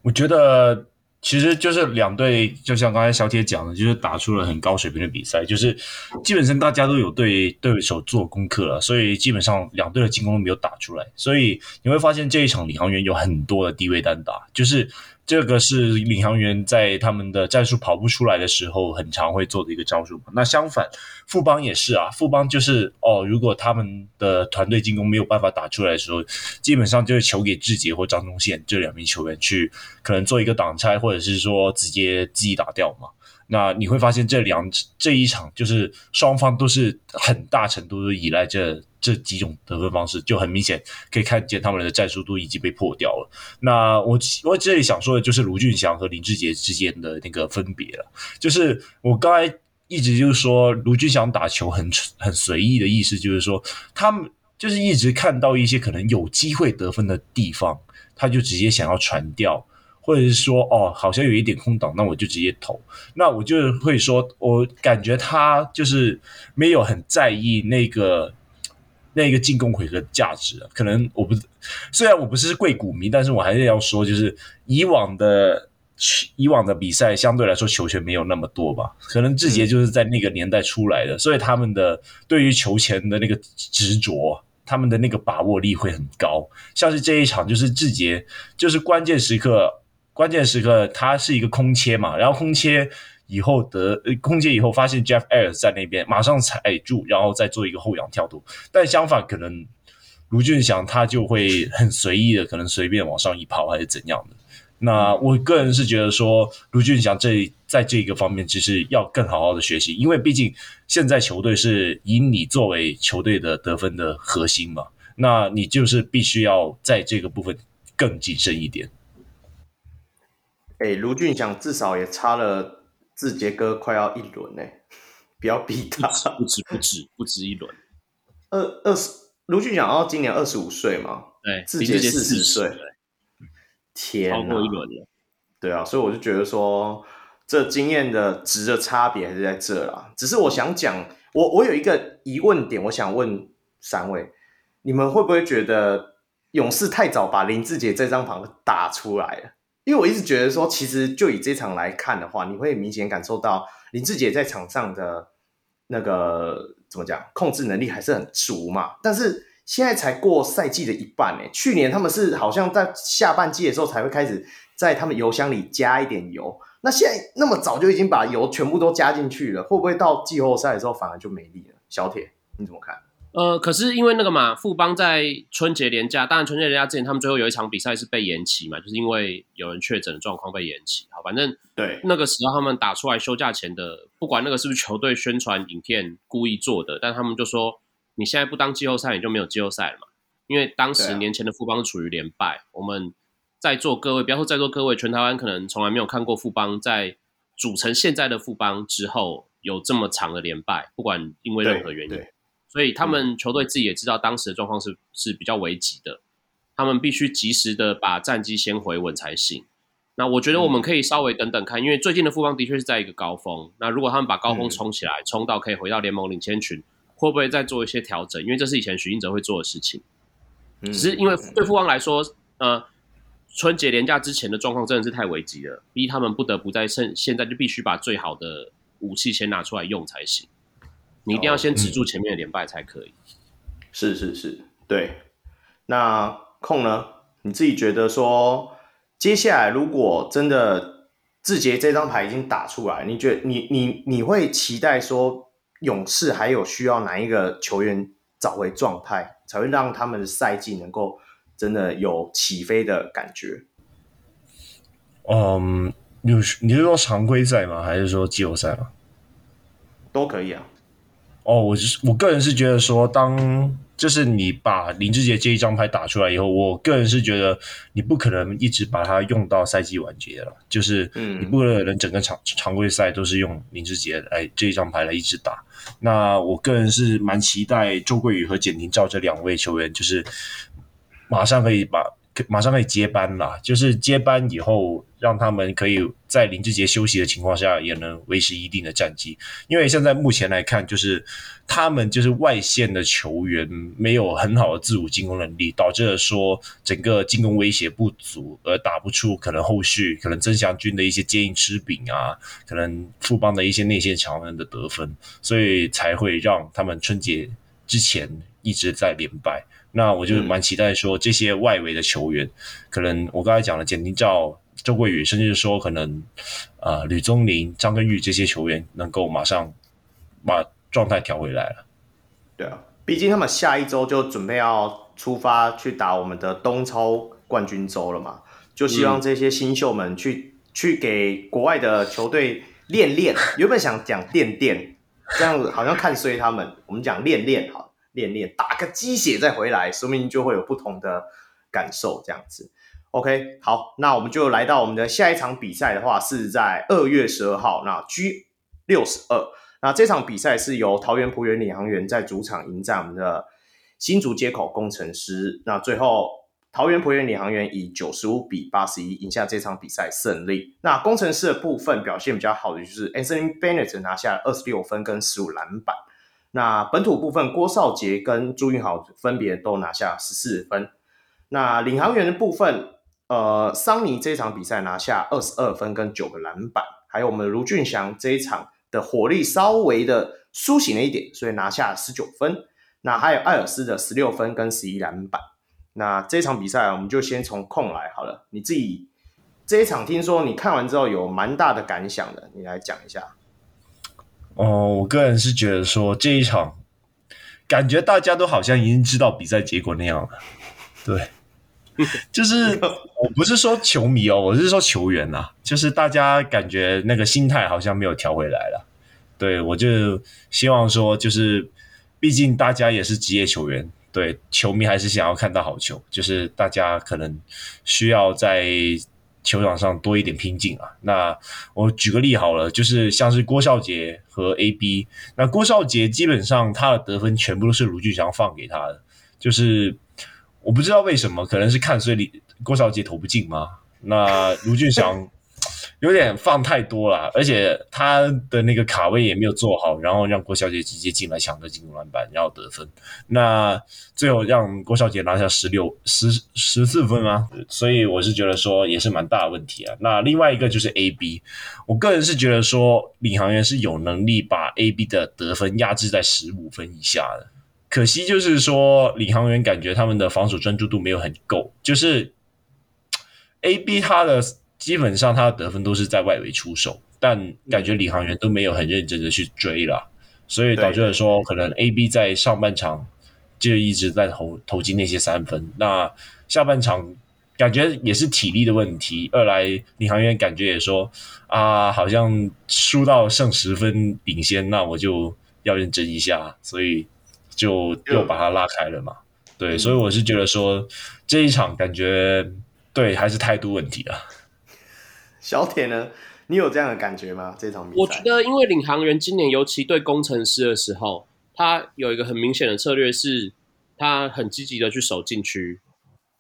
S2: 我觉得其实就是两队，就像刚才小铁讲的，就是打出了很高水平的比赛，就是基本上大家都有对对手做功课了，所以基本上两队的进攻都没有打出来，所以你会发现这一场领航员有很多的低位单打，就是。这个是领航员在他们的战术跑不出来的时候，很常会做的一个招数嘛。那相反，富邦也是啊，富邦就是哦，如果他们的团队进攻没有办法打出来的时候，基本上就是球给志杰或张忠宪这两名球员去，可能做一个挡拆，或者是说直接自己打掉嘛。那你会发现这两这一场就是双方都是很大程度的依赖这这几种得分方式，就很明显可以看见他们的战术都已经被破掉了。那我我这里想说的就是卢俊祥和林志杰之间的那个分别了，就是我刚才一直就是说卢俊祥打球很很随意的意思，就是说他们就是一直看到一些可能有机会得分的地方，他就直接想要传掉。或者是说，哦，好像有一点空档，那我就直接投。那我就会说，我感觉他就是没有很在意那个那个进攻回合的价值。可能我不，虽然我不是贵股迷，但是我还是要说，就是以往的以往的比赛相对来说球权没有那么多吧。可能志杰就是在那个年代出来的，嗯、所以他们的对于球权的那个执着，他们的那个把握力会很高。像是这一场，就是志杰，就是关键时刻。关键时刻，他是一个空切嘛，然后空切以后得空切以后，发现 Jeff Ayres 在那边，马上踩住，然后再做一个后仰跳投。但相反，可能卢俊祥他就会很随意的，可能随便往上一跑，还是怎样的。那我个人是觉得说，卢俊祥这在这个方面其实要更好好的学习，因为毕竟现在球队是以你作为球队的得分的核心嘛。那你就是必须要在这个部分更谨慎一点。
S1: 哎，卢俊祥至少也差了志杰哥快要一轮呢，不要逼他，
S4: 不止不止不止一轮。
S1: 二二十，卢俊祥到今年二十五岁嘛，
S4: 对，
S1: 志杰四十岁，天，
S4: 超过一轮了。
S1: 对啊，所以我就觉得说，这经验的值的差别还是在这啦。只是我想讲，我我有一个疑问点，我想问三位，你们会不会觉得勇士太早把林志杰这张牌打出来了？因为我一直觉得说，其实就以这场来看的话，你会明显感受到林志杰在场上的那个怎么讲，控制能力还是很足嘛。但是现在才过赛季的一半诶，去年他们是好像在下半季的时候才会开始。在他们油箱里加一点油，那现在那么早就已经把油全部都加进去了，会不会到季后赛的时候反而就没力了？小铁你怎么看？
S4: 呃，可是因为那个嘛，富邦在春节连假，当然春节连假之前，他们最后有一场比赛是被延期嘛，就是因为有人确诊的状况被延期。好，反正对那个时候他们打出来休假前的，不管那个是不是球队宣传影片故意做的，但他们就说你现在不当季后赛，你就没有季后赛了嘛，因为当时年前的富邦是处于连败，啊、我们。在座各位，不要说在座各位，全台湾可能从来没有看过富邦在组成现在的富邦之后有这么长的连败，不管因为任何原因，所以他们球队自己也知道当时的状况是是比较危急的，他们必须及时的把战绩先回稳才行。那我觉得我们可以稍微等等看，因为最近的富邦的确是在一个高峰，那如果他们把高峰冲起来，冲到可以回到联盟领先群，会不会再做一些调整？因为这是以前许英哲会做的事情，只是因为对富邦来说，呃。春节连假之前的状况真的是太危急了，逼他们不得不在现现在就必须把最好的武器先拿出来用才行。你一定要先止住前面的连败才可以。
S1: 是是是，对。那控呢？你自己觉得说，接下来如果真的志杰这张牌已经打出来，你觉得你你你会期待说勇士还有需要哪一个球员找回状态，才会让他们的赛季能够？真的有起飞的感觉。
S2: 嗯，你你是说常规赛吗？还是说季后赛吗？
S1: 都可以啊。
S2: 哦，我是我个人是觉得说，当就是你把林志杰这一张牌打出来以后，我个人是觉得你不可能一直把它用到赛季完结了。就是，你不可能整个常常规赛都是用林志杰来这一张牌来一直打。那我个人是蛮期待周桂宇和简廷照这两位球员，就是。马上可以把，马上可以接班啦，就是接班以后，让他们可以在林志杰休息的情况下，也能维持一定的战绩。因为现在目前来看，就是他们就是外线的球员没有很好的自主进攻能力，导致了说整个进攻威胁不足，而打不出可能后续可能曾祥军的一些接应吃饼啊，可能富邦的一些内线强人的得分，所以才会让他们春节之前一直在连败。那我就蛮期待说，这些外围的球员，嗯、可能我刚才讲了简廷照、周桂宇，甚至说可能呃吕宗林、张根玉这些球员，能够马上把状态调回来了。
S1: 对啊，毕竟他们下一周就准备要出发去打我们的东超冠军周了嘛，就希望这些新秀们去、嗯、去给国外的球队练练。原本想讲练练，这样子好像看衰他们，我们讲练练好。练练打个鸡血再回来，说明就会有不同的感受。这样子，OK，好，那我们就来到我们的下一场比赛的话，是在二月十二号，那 G 六十二，那这场比赛是由桃园璞园领航员在主场迎战我们的新竹街口工程师。那最后桃园璞园领航员以九十五比八十一赢下这场比赛胜利。那工程师的部分表现比较好的就是 Anthony Bennett 拿下二十六分跟十五篮板。那本土部分，郭少杰跟朱云豪分别都拿下十四分。那领航员的部分，呃，桑尼这场比赛拿下二十二分跟九个篮板，还有我们卢俊祥这一场的火力稍微的苏醒了一点，所以拿下十九分。那还有艾尔斯的十六分跟十一篮板。那这场比赛我们就先从控来好了，你自己这一场听说你看完之后有蛮大的感想的，你来讲一下。
S2: 哦，我个人是觉得说这一场，感觉大家都好像已经知道比赛结果那样了。对，就是我不是说球迷哦，我是说球员呐，就是大家感觉那个心态好像没有调回来了。对，我就希望说，就是毕竟大家也是职业球员，对，球迷还是想要看到好球，就是大家可能需要在球场上多一点拼劲啊。那我举个例好了，就是像是郭少杰和 AB，那郭少杰基本上他的得分全部都是卢俊祥放给他的，就是我不知道为什么，可能是看所以郭少杰投不进吗？那卢俊祥。有点放太多了，而且他的那个卡位也没有做好，然后让郭小姐直接进来抢个进攻篮板，然后得分。那最后让郭小姐拿下十六十十四分啊，所以我是觉得说也是蛮大的问题啊。那另外一个就是 AB，我个人是觉得说领航员是有能力把 AB 的得分压制在十五分以下的，可惜就是说领航员感觉他们的防守专注度没有很够，就是 AB 他的。基本上他的得分都是在外围出手，但感觉领航员都没有很认真的去追了，所以导致了说可能 AB 在上半场就一直在投投进那些三分，那下半场感觉也是体力的问题。二来领航员感觉也说啊，好像输到剩十分领先，那我就要认真一下，所以就又把他拉开了嘛。对，所以我是觉得说这一场感觉对还是态度问题啊。
S1: 小铁呢？你有这样的感觉吗？这场比赛，
S4: 我觉得，因为领航员今年尤其对工程师的时候，他有一个很明显的策略是，他很积极的去守禁区，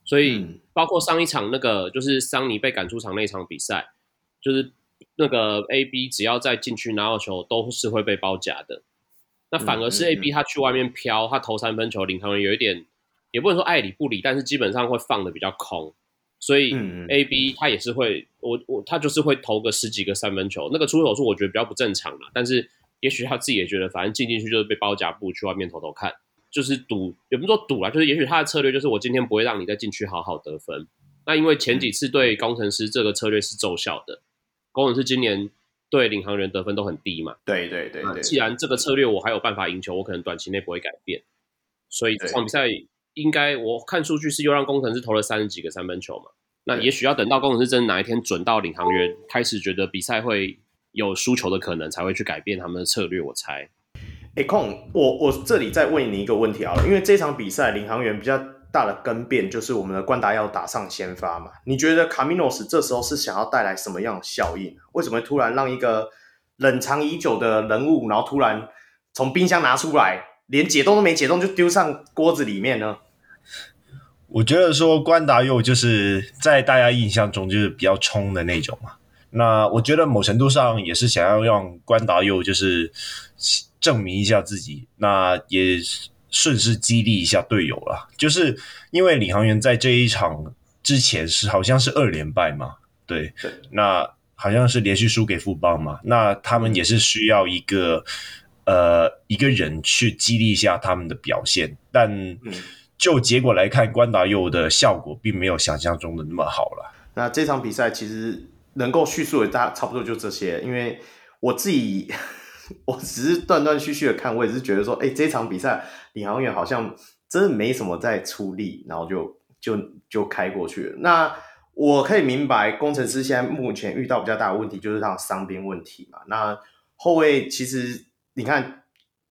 S4: 所以包括上一场那个就是桑尼被赶出场那场比赛，就是那个 AB 只要在禁区拿到球都是会被包夹的。那反而是 AB 他去外面飘，他投三分球，领航员有一点也不能说爱理不理，但是基本上会放的比较空。所以 A B 他也是会，我我他就是会投个十几个三分球，那个出手数我觉得比较不正常了。但是也许他自己也觉得，反正进进去就是被包夹不，去外面投投看，就是赌，也不是说赌啦，就是也许他的策略就是我今天不会让你在禁区好好得分。那因为前几次对工程师这个策略是奏效的，工程师今年对领航员得分都很低嘛。
S1: 对对对对。
S4: 既然这个策略我还有办法赢球，我可能短期内不会改变。所以这场比赛。应该我看数据是又让工程师投了三十几个三分球嘛？那也许要等到工程师真的哪一天准到领航员开始觉得比赛会有输球的可能，才会去改变他们的策略。我猜。
S1: 哎，空，我我这里再问你一个问题啊，因为这场比赛领航员比较大的更变就是我们的关达要打上先发嘛？你觉得卡米诺斯这时候是想要带来什么样的效应？为什么会突然让一个冷藏已久的人物，然后突然从冰箱拿出来？连解冻都没解冻就丢上锅子里面呢？
S2: 我觉得说关达佑就是在大家印象中就是比较冲的那种嘛。那我觉得某程度上也是想要让关达佑就是证明一下自己，那也顺势激励一下队友了。就是因为领航员在这一场之前是好像是二连败嘛，对，对，那好像是连续输给富邦嘛，那他们也是需要一个。呃，一个人去激励一下他们的表现，但就结果来看，关达佑的效果并没有想象中的那么好了。
S1: 那这场比赛其实能够叙述的大差不多就这些，因为我自己 (laughs) 我只是断断续续的看，我也是觉得说，哎，这场比赛领航员好像真的没什么在出力，然后就就就开过去了。那我可以明白，工程师现在目前遇到比较大的问题就是他的伤兵问题嘛。那后卫其实。你看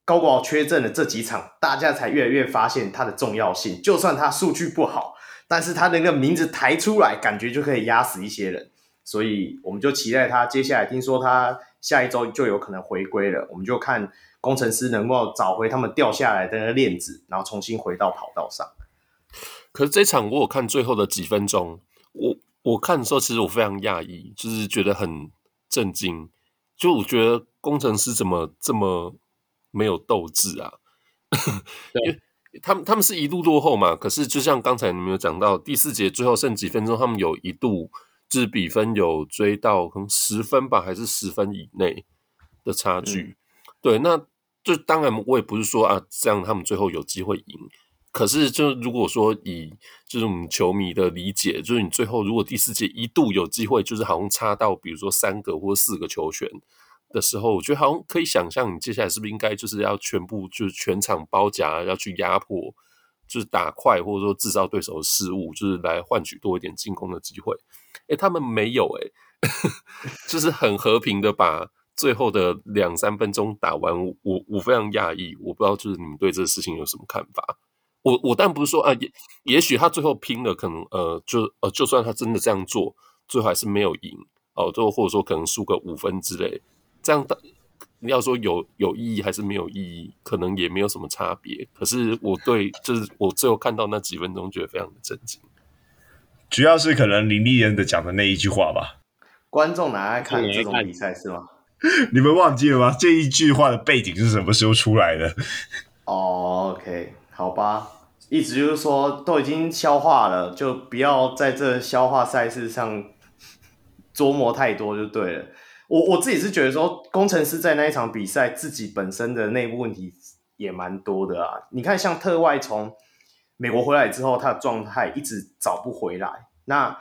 S1: 高国豪缺阵的这几场，大家才越来越发现他的重要性。就算他数据不好，但是他那个名字抬出来，感觉就可以压死一些人。所以我们就期待他接下来。听说他下一周就有可能回归了，我们就看工程师能够找回他们掉下来的那个链子，然后重新回到跑道上。
S3: 可是这场我有看最后的几分钟，我我看的时候其实我非常讶异，就是觉得很震惊。就我觉得攻城狮怎么这么没有斗志啊？(laughs) 因为他们他们是一度落后嘛，可是就像刚才你们有讲到，第四节最后剩几分钟，他们有一度就是比分有追到可能十分吧，还是十分以内的差距。嗯、对，那就当然我也不是说啊，这样他们最后有机会赢。可是，就如果说以这种球迷的理解，就是你最后如果第四节一度有机会，就是好像差到比如说三个或四个球权的时候，我觉得好像可以想象，你接下来是不是应该就是要全部就是全场包夹，要去压迫，就是打快或者说制造对手的失误，就是来换取多一点进攻的机会。诶，他们没有诶，(laughs) 就是很和平的把最后的两三分钟打完。我我非常讶异，我不知道就是你们对这个事情有什么看法？我我当然不是说啊，也也许他最后拼了，可能呃，就呃，就算他真的这样做，最后还是没有赢哦，最后或者说可能输个五分之类，这样的你要说有有意义还是没有意义，可能也没有什么差别。可是我对，就是我最后看到那几分钟，觉得非常的震惊。
S2: 主要是可能林立人的讲的那一句话吧。
S1: 观众哪爱看这种比赛是吗？
S2: 你们忘记了吗？这一句话的背景是什么时候出来的？
S1: 哦，OK，好吧，意思就是说都已经消化了，就不要在这消化赛事上琢磨太多就对了。我我自己是觉得说，工程师在那一场比赛自己本身的内部问题也蛮多的啊。你看，像特外从美国回来之后，他的状态一直找不回来。那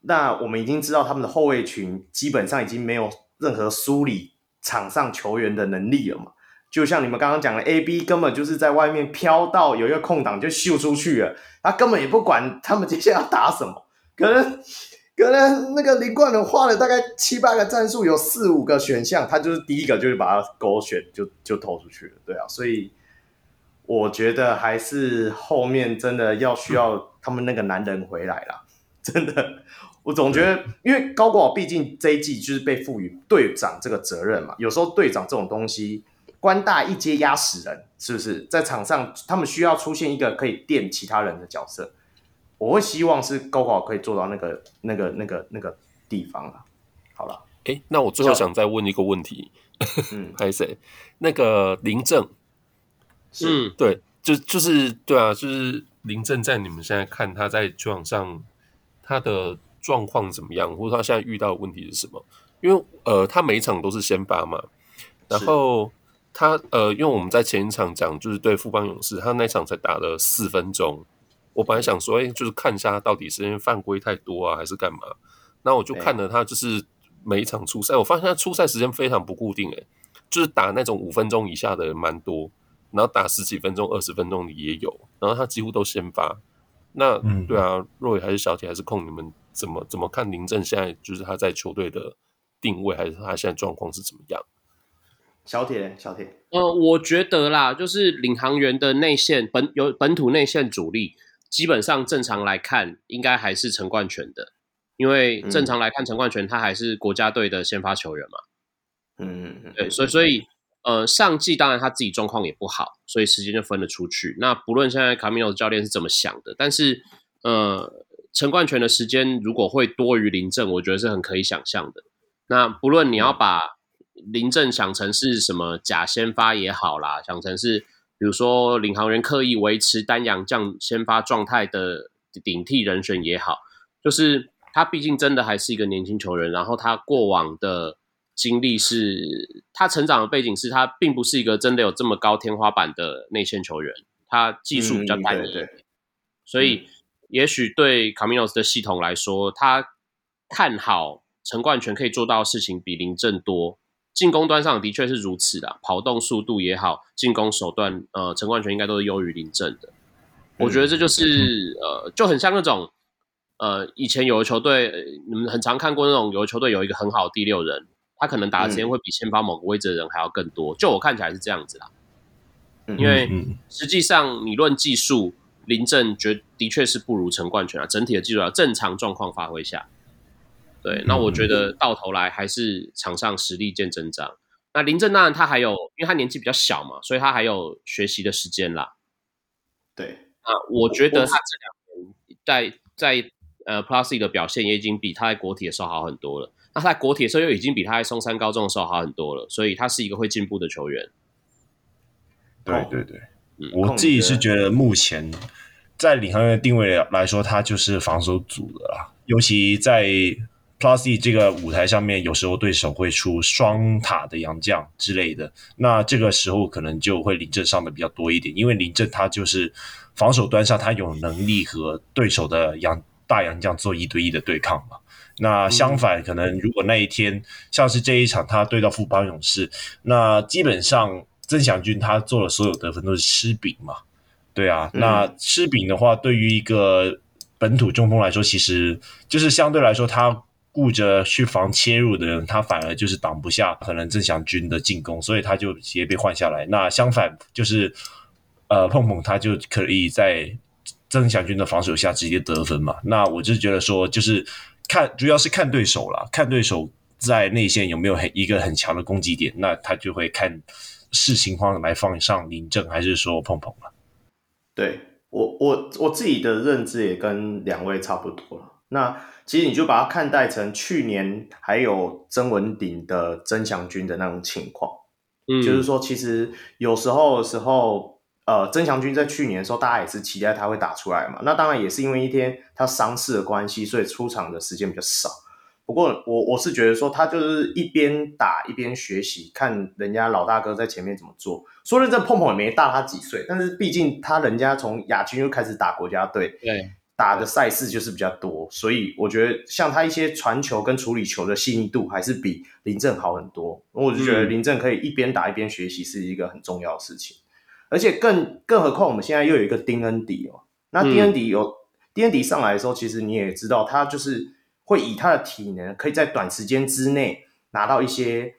S1: 那我们已经知道他们的后卫群基本上已经没有任何梳理场上球员的能力了嘛。就像你们刚刚讲的，A B 根本就是在外面飘到有一个空档就秀出去了，他根本也不管他们接下来要打什么，可能可能那个林冠伦画了大概七八个战术，有四五个选项，他就是第一个就是把它勾选就就投出去了，对啊，所以我觉得还是后面真的要需要他们那个男人回来了，(laughs) 真的，我总觉得因为高国豪毕竟这一季就是被赋予队长这个责任嘛，有时候队长这种东西。官大一阶压死人，是不是？在场上，他们需要出现一个可以垫其他人的角色。我会希望是高考可以做到那个、那个、那个、那个地方了。好了，
S3: 哎、欸，那我最后想再问一个问题，(laughs) 嗯，还是谁？那个林正，
S4: 是，
S3: 对，就就是对啊，就是林正，在你们现在看他在球场上他的状况怎么样，或者他现在遇到的问题是什么？因为呃，他每一场都是先发嘛，然后。他呃，因为我们在前一场讲就是对富邦勇士，他那场才打了四分钟。我本来想说，哎、欸，就是看一下他到底是因为犯规太多啊，还是干嘛？那我就看了他，就是每一场初赛，我发现他初赛时间非常不固定、欸，哎，就是打那种五分钟以下的蛮多，然后打十几分钟、二十分钟的也有，然后他几乎都先发。那对啊，若雨还是小铁还是控，你们怎么怎么看林政现在就是他在球队的定位，还是他现在状况是怎么样？
S1: 小铁，小铁，
S4: 呃，我觉得啦，就是领航员的内线本有本土内线主力，基本上正常来看，应该还是陈冠泉的，因为正常来看，陈冠泉他还是国家队的先发球员嘛。嗯嗯嗯，对，所以所以呃，上季当然他自己状况也不好，所以时间就分了出去。那不论现在卡米诺教练是怎么想的，但是呃，陈冠泉的时间如果会多于林正，我觉得是很可以想象的。那不论你要把林正想成是什么假先发也好啦，想成是比如说领航员刻意维持单阳将先发状态的顶替人选也好，就是他毕竟真的还是一个年轻球员，然后他过往的经历是，他成长的背景是他并不是一个真的有这么高天花板的内线球员，他技术比较单一，嗯、所以也许对卡米诺斯的系统来说，他看好陈冠权可以做到的事情比林振多。进攻端上的确是如此的，跑动速度也好，进攻手段，呃，陈冠泉应该都是优于林政的。我觉得这就是、嗯、呃，就很像那种呃，以前有的球队，你们很常看过那种有的球队有一个很好的第六人，他可能打的时间会比先发某个位置的人还要更多。就我看起来是这样子啦，因为实际上你论技术，林政绝的确是不如陈冠泉啊。整体的技术要正常状况发挥下。对，那我觉得到头来还是场上实力见真章。那林政当然他还有，因为他年纪比较小嘛，所以他还有学习的时间啦。
S1: 对，
S4: 啊，我觉得他这两年在在呃 Plus E 的表现也已经比他在国体的时候好很多了。那他在国体的时候又已经比他在松山高中的时候好很多了，所以他是一个会进步的球员。
S2: 对对对，嗯，我自己是觉得目前在领航员的定位来说，他就是防守组的啦，尤其在。Plus E 这个舞台上面，有时候对手会出双塔的洋将之类的，那这个时候可能就会林政上的比较多一点，因为林政他就是防守端上他有能力和对手的洋大洋将做一对一的对抗嘛。那相反，可能如果那一天像是这一场他对到富邦勇士，那基本上曾祥军他做的所有得分都是吃饼嘛。对啊，那吃饼的话，对于一个本土中锋来说，其实就是相对来说他。顾着去防切入的人，他反而就是挡不下可能曾祥军的进攻，所以他就直接被换下来。那相反就是呃碰碰他就可以在曾祥军的防守下直接得分嘛。那我就觉得说，就是看主要是看对手啦，看对手在内线有没有很一个很强的攻击点，那他就会看视情况来放上林正还是说碰碰了。
S1: 对我我我自己的认知也跟两位差不多了。那其实你就把它看待成去年还有曾文鼎的曾祥军的那种情况，嗯，就是说其实有时候的时候，呃，曾祥军在去年的时候，大家也是期待他会打出来嘛。那当然也是因为一天他伤势的关系，所以出场的时间比较少。不过我我是觉得说，他就是一边打一边学习，看人家老大哥在前面怎么做。说认真，碰碰也没大他几岁，但是毕竟他人家从亚军又开始打国家队，对。打的赛事就是比较多，所以我觉得像他一些传球跟处理球的细腻度还是比林振好很多。我就觉得林振可以一边打一边学习是一个很重要的事情，而且更更何况我们现在又有一个丁恩迪哦，那丁恩迪有、嗯、丁恩迪上来的时候，其实你也知道他就是会以他的体能可以在短时间之内拿到一些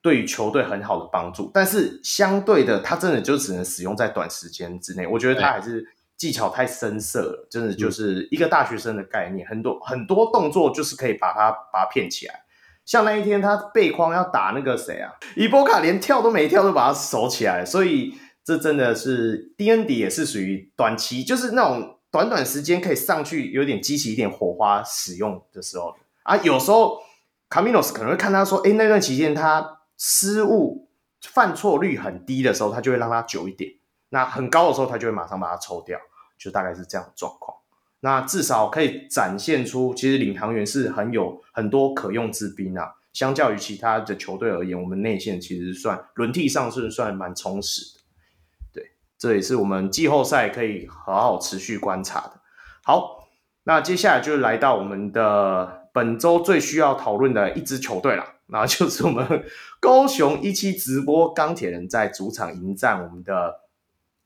S1: 对于球队很好的帮助，但是相对的他真的就只能使用在短时间之内，我觉得他还是。技巧太深涩了，真的就是一个大学生的概念，嗯、很多很多动作就是可以把他把他骗起来。像那一天他背框要打那个谁啊，伊波卡连跳都没跳，都把他守起来，所以这真的是 DND 也是属于短期，就是那种短短时间可以上去有点激起一点火花使用的时候啊。有时候卡米诺斯可能会看他说，哎，那段期间他失误犯错率很低的时候，他就会让他久一点。那很高的时候，他就会马上把它抽掉，就大概是这样的状况。那至少可以展现出，其实领航员是很有很多可用之兵啊。相较于其他的球队而言，我们内线其实算轮替上是算蛮充实的。对，这也是我们季后赛可以好好持续观察的。好，那接下来就来到我们的本周最需要讨论的一支球队了，那就是我们 (laughs) 高雄一期直播钢铁人在主场迎战我们的。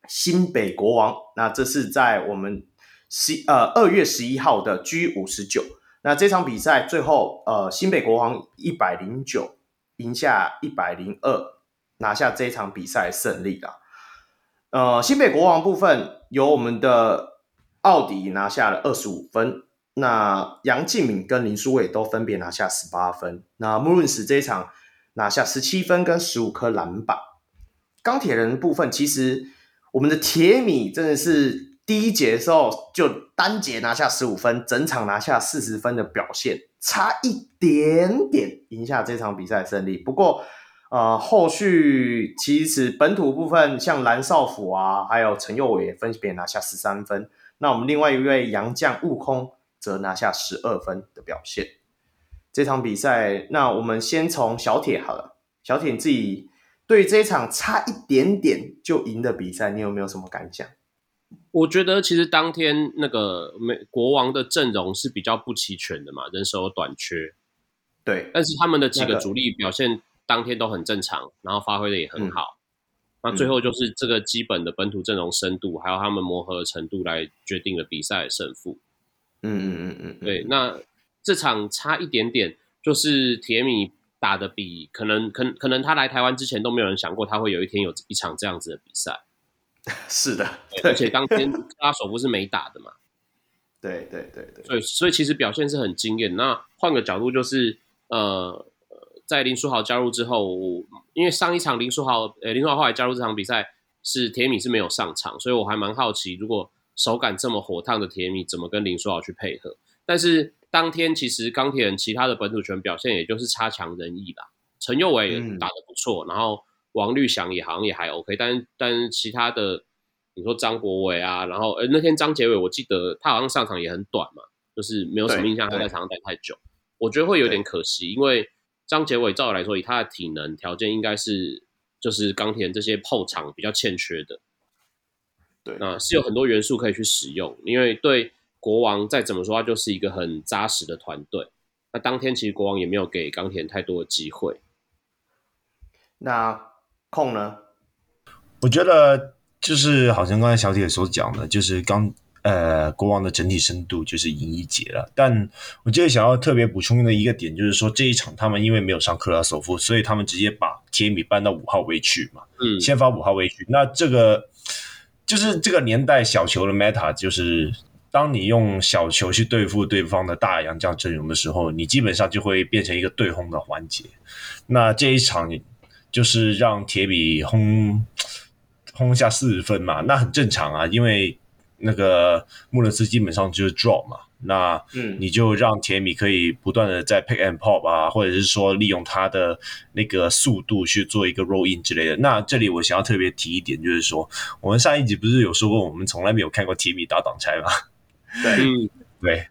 S1: 新北国王，那这是在我们十呃二月十一号的 G 五十九。那这场比赛最后，呃，新北国王一百零九赢下一百零二，拿下这场比赛胜利了。呃，新北国王部分由我们的奥迪拿下了二十五分，那杨敬敏跟林书伟都分别拿下十八分。那穆伦斯这一场拿下十七分跟十五颗篮板。钢铁人部分其实。我们的铁米真的是第一节的时候就单节拿下十五分，整场拿下四十分的表现，差一点点赢下这场比赛胜利。不过，呃，后续其实本土部分像蓝少辅啊，还有陈佑伟分别拿下十三分。那我们另外一位洋将悟空则拿下十二分的表现。这场比赛，那我们先从小铁好了，小铁你自己。对这一场差一点点就赢的比赛，你有没有什么感想？
S4: 我觉得其实当天那个美国王的阵容是比较不齐全的嘛，人手短缺。
S1: 对，
S4: 但是他们的几个主力表现当天都很正常，然后发挥的也很好。嗯、那最后就是这个基本的本土阵容深度，还有他们磨合的程度来决定了比赛的胜负。
S1: 嗯嗯嗯嗯，
S4: 对。那这场差一点点，就是铁米。打的比可能可可能他来台湾之前都没有人想过他会有一天有一场这样子的比赛，(laughs)
S1: 是的，
S4: 而且当天他首不是没打的嘛，(laughs)
S1: 对对对对，
S4: 所以所以其实表现是很惊艳。那换个角度就是呃，在林书豪加入之后，因为上一场林书豪呃林书豪后来加入这场比赛是铁米是没有上场，所以我还蛮好奇，如果手感这么火烫的铁米怎么跟林书豪去配合，但是。当天其实钢铁人其他的本土权表现也就是差强人意吧。陈佑伟打得不错，嗯、然后王绿翔也好像也还 OK，但但是其他的你说张国伟啊，然后呃那天张杰伟我记得他好像上场也很短嘛，就是没有什么印象他在场上待太久，我觉得会有点可惜，因为张杰伟照理来说以他的体能条件应该是就是钢铁人这些后场比较欠缺的，
S1: 对，
S4: 那是有很多元素可以去使用，因为对。国王再怎么说，他就是一个很扎实的团队。那当天其实国王也没有给钢铁太多的机会。
S1: 那控呢？
S2: 我觉得就是好像刚才小铁所讲的，就是刚呃国王的整体深度就是赢一截了。但我觉得想要特别补充的一个点，就是说这一场他们因为没有上克拉索夫，所以他们直接把铁米搬到五号位去嘛。嗯，先发五号位去。那这个。就是这个年代小球的 meta 就是。当你用小球去对付对方的大洋将阵容的时候，你基本上就会变成一个对轰的环节。那这一场就是让铁比轰轰下四十分嘛，那很正常啊，因为那个穆伦斯基本上就是 draw 嘛。那，你就让铁米可以不断的在 pick and pop 啊，或者是说利用他的那个速度去做一个 roll in 之类的。那这里我想要特别提一点，就是说我们上一集不是有说过，我们从来没有看过铁米打挡拆吗？对，嗯，对，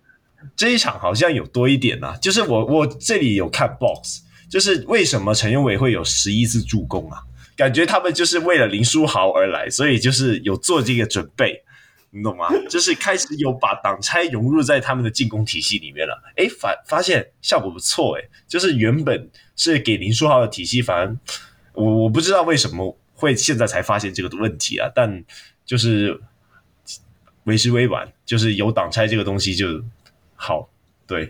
S2: 这一场好像有多一点啊，就是我我这里有看 box，就是为什么陈永伟会有十一次助攻啊？感觉他们就是为了林书豪而来，所以就是有做这个准备，你懂吗？就是开始有把挡拆融入在他们的进攻体系里面了。哎，反发现效果不错，哎，就是原本是给林书豪的体系，反正我我不知道为什么会现在才发现这个问题啊，但就是。为时未晚，就是有挡拆这个东西就好，对，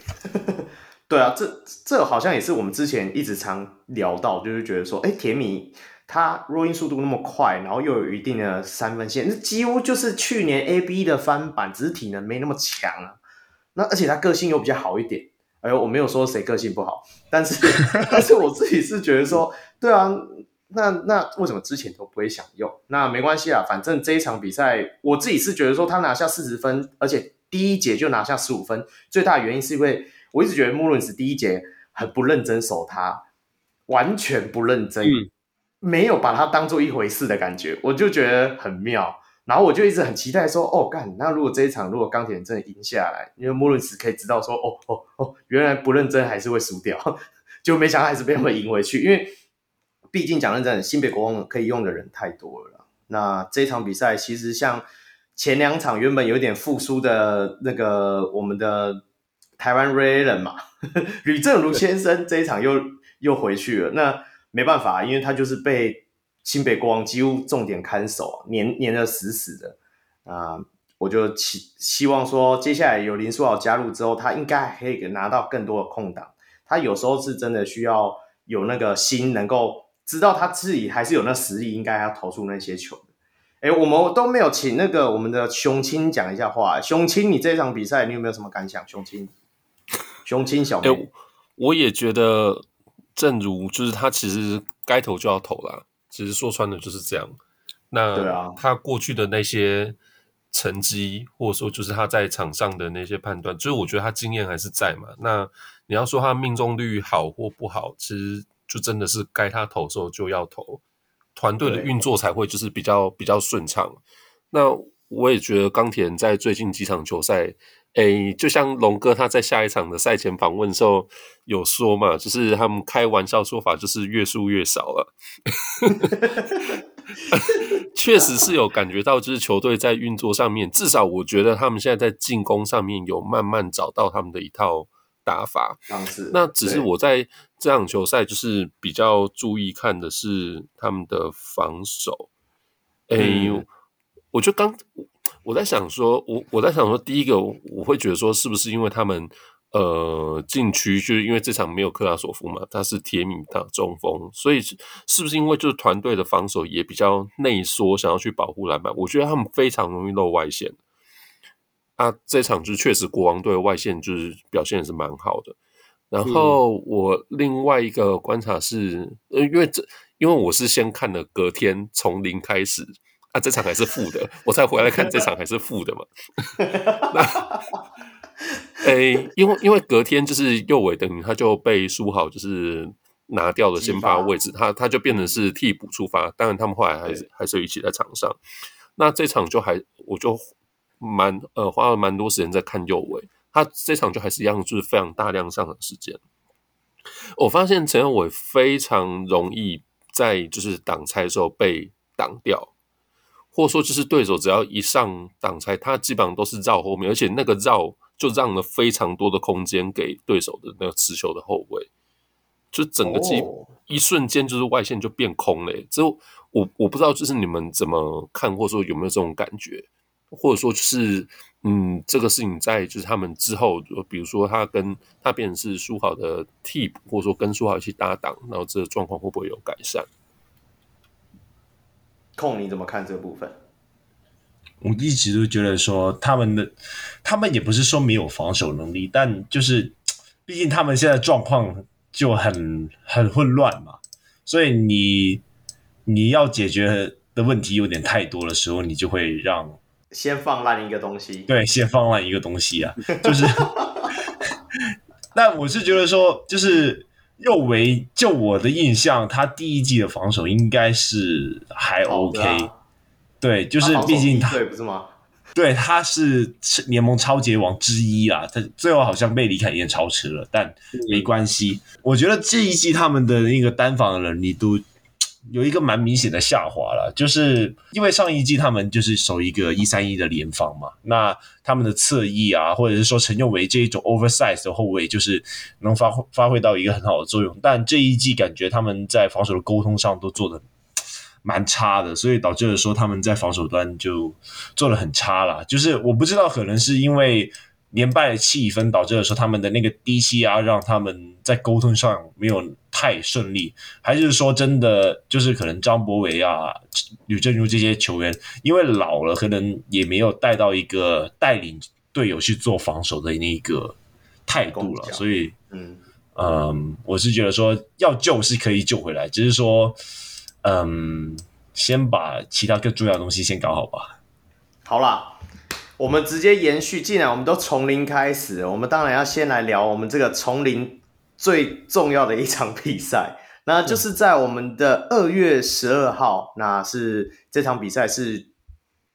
S2: (laughs)
S1: 对啊，这这好像也是我们之前一直常聊到，就是觉得说，哎，铁米他 rolling 速度那么快，然后又有一定的三分线，那几乎就是去年 AB 的翻版，只是体能没那么强啊。那而且他个性又比较好一点，哎呦，我没有说谁个性不好，但是 (laughs) 但是我自己是觉得说，对啊。那那为什么之前都不会想用？那没关系啊，反正这一场比赛，我自己是觉得说他拿下四十分，而且第一节就拿下十五分，最大的原因是因为我一直觉得穆伦斯第一节很不认真守他，完全不认真，嗯、没有把他当做一回事的感觉，我就觉得很妙。然后我就一直很期待说，哦干，那如果这一场如果钢铁人真的赢下来，因为穆伦斯可以知道说，哦哦哦，原来不认真还是会输掉，(laughs) 就没想到还是被他们赢回去，因为。毕竟讲认真，新北国王可以用的人太多了。那这场比赛其实像前两场原本有点复苏的那个我们的台湾 Ray 人嘛，(laughs) 吕正如先生这一场又又回去了。那没办法，因为他就是被新北国王几乎重点看守，黏黏得死死的。啊，我就希希望说，接下来有林书豪加入之后，他应该可以拿到更多的空档。他有时候是真的需要有那个心能够。知道他自己还是有那实力，应该要投出那些球。哎，我们都没有请那个我们的熊青讲一下话。熊青，你这场比赛你有没有什么感想？熊青，熊青小妹，
S3: 我也觉得，正如就是他其实该投就要投啦。其实说穿了就是这样。那他过去的那些成绩，或者说就是他在场上的那些判断，就是我觉得他经验还是在嘛。那你要说他命中率好或不好，其实。就真的是该他投的时候就要投，团队的运作才会就是比较比较顺畅。那我也觉得钢铁人在最近几场球赛，诶，就像龙哥他在下一场的赛前访问的时候有说嘛，就是他们开玩笑说法就是越输越少了。(laughs) 确实是有感觉到，就是球队在运作上面，至少我觉得他们现在在进攻上面有慢慢找到他们的一套。打法，那只是我在这场球赛就是比较注意看的是他们的防守。哎、嗯，我就刚我在想说，我我在想说，第一个我会觉得说，是不是因为他们呃禁区就是因为这场没有克拉索夫嘛，他是铁米的中锋，所以是不是因为就是团队的防守也比较内缩，想要去保护篮板？我觉得他们非常容易漏外线。啊，这场就确实国王队外线就是表现也是蛮好的。然后我另外一个观察是，呃，因为这因为我是先看了隔天从零开始啊，这场还是负的，我才回来看这场还是负的嘛。(laughs) 那，诶，因为因为隔天就是右尾等于他就被书豪就是拿掉了先发位置，他他就变成是替补出发。当然他们后来还是还是一起在场上。那这场就还我就。蛮呃，花了蛮多时间在看右尾，他这场就还是一样，就是非常大量上场时间。我发现陈右伟非常容易在就是挡拆的时候被挡掉，或者说就是对手只要一上挡拆，他基本上都是绕后面，而且那个绕就让了非常多的空间给对手的那个持球的后卫，就整个机一瞬间就是外线就变空了。之后我我不知道就是你们怎么看，或者说有没有这种感觉？或者说就是，嗯，这个事情在就是他们之后，比如说他跟他变成是书豪的替补，或者说跟书豪一起搭档，然后这个状况会不会有改善？
S1: 控你怎么看这个部分？
S2: 我一直都觉得说他们的，他们也不是说没有防守能力，但就是毕竟他们现在状况就很很混乱嘛，所以你你要解决的问题有点太多的时候，你就会让
S1: 先放烂一个东西，
S2: 对，先放烂一个东西啊，就是。(laughs) 但我是觉得说，就是右维，就我的印象，他第一季的防守应该是还 OK，、啊、对，就是毕竟他，
S1: 对不是吗？
S2: 对，他是联盟超级王之一啊，他最后好像被李凯燕超车了，但没关系。嗯、我觉得这一季他们的那个单防的能力都。有一个蛮明显的下滑了，就是因为上一季他们就是守一个一三一的联防嘛，那他们的侧翼啊，或者是说陈佑维这一种 oversize 的后卫，就是能发挥发挥到一个很好的作用。但这一季感觉他们在防守的沟通上都做的蛮差的，所以导致了说他们在防守端就做的很差了。就是我不知道，可能是因为。连败的气氛导致了说他们的那个低气压让他们在沟通上没有太顺利，还是说真的就是可能张博伟啊、吕正如这些球员因为老了，可能也没有带到一个带领队友去做防守的那个态度了，所以嗯嗯，我是觉得说要救是可以救回来，只是说嗯，先把其他更重要的东西先搞好吧。
S1: 好啦。我们直接延续，既然我们都从零开始，我们当然要先来聊我们这个从零最重要的一场比赛，那就是在我们的二月十二号，那是这场比赛是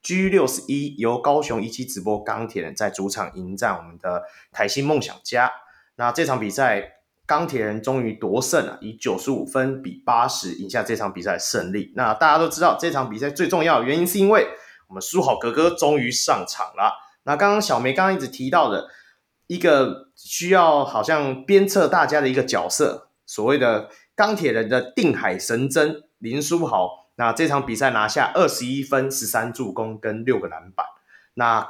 S1: G 六十一由高雄一期直播钢铁人在主场迎战我们的台新梦想家。那这场比赛钢铁人终于夺胜了，以九十五分比八十赢下这场比赛胜利。那大家都知道，这场比赛最重要的原因是因为。我们书豪哥哥终于上场了。那刚刚小梅刚刚一直提到的一个需要好像鞭策大家的一个角色，所谓的钢铁人的定海神针林书豪。那这场比赛拿下二十一分、十三助攻跟六个篮板。那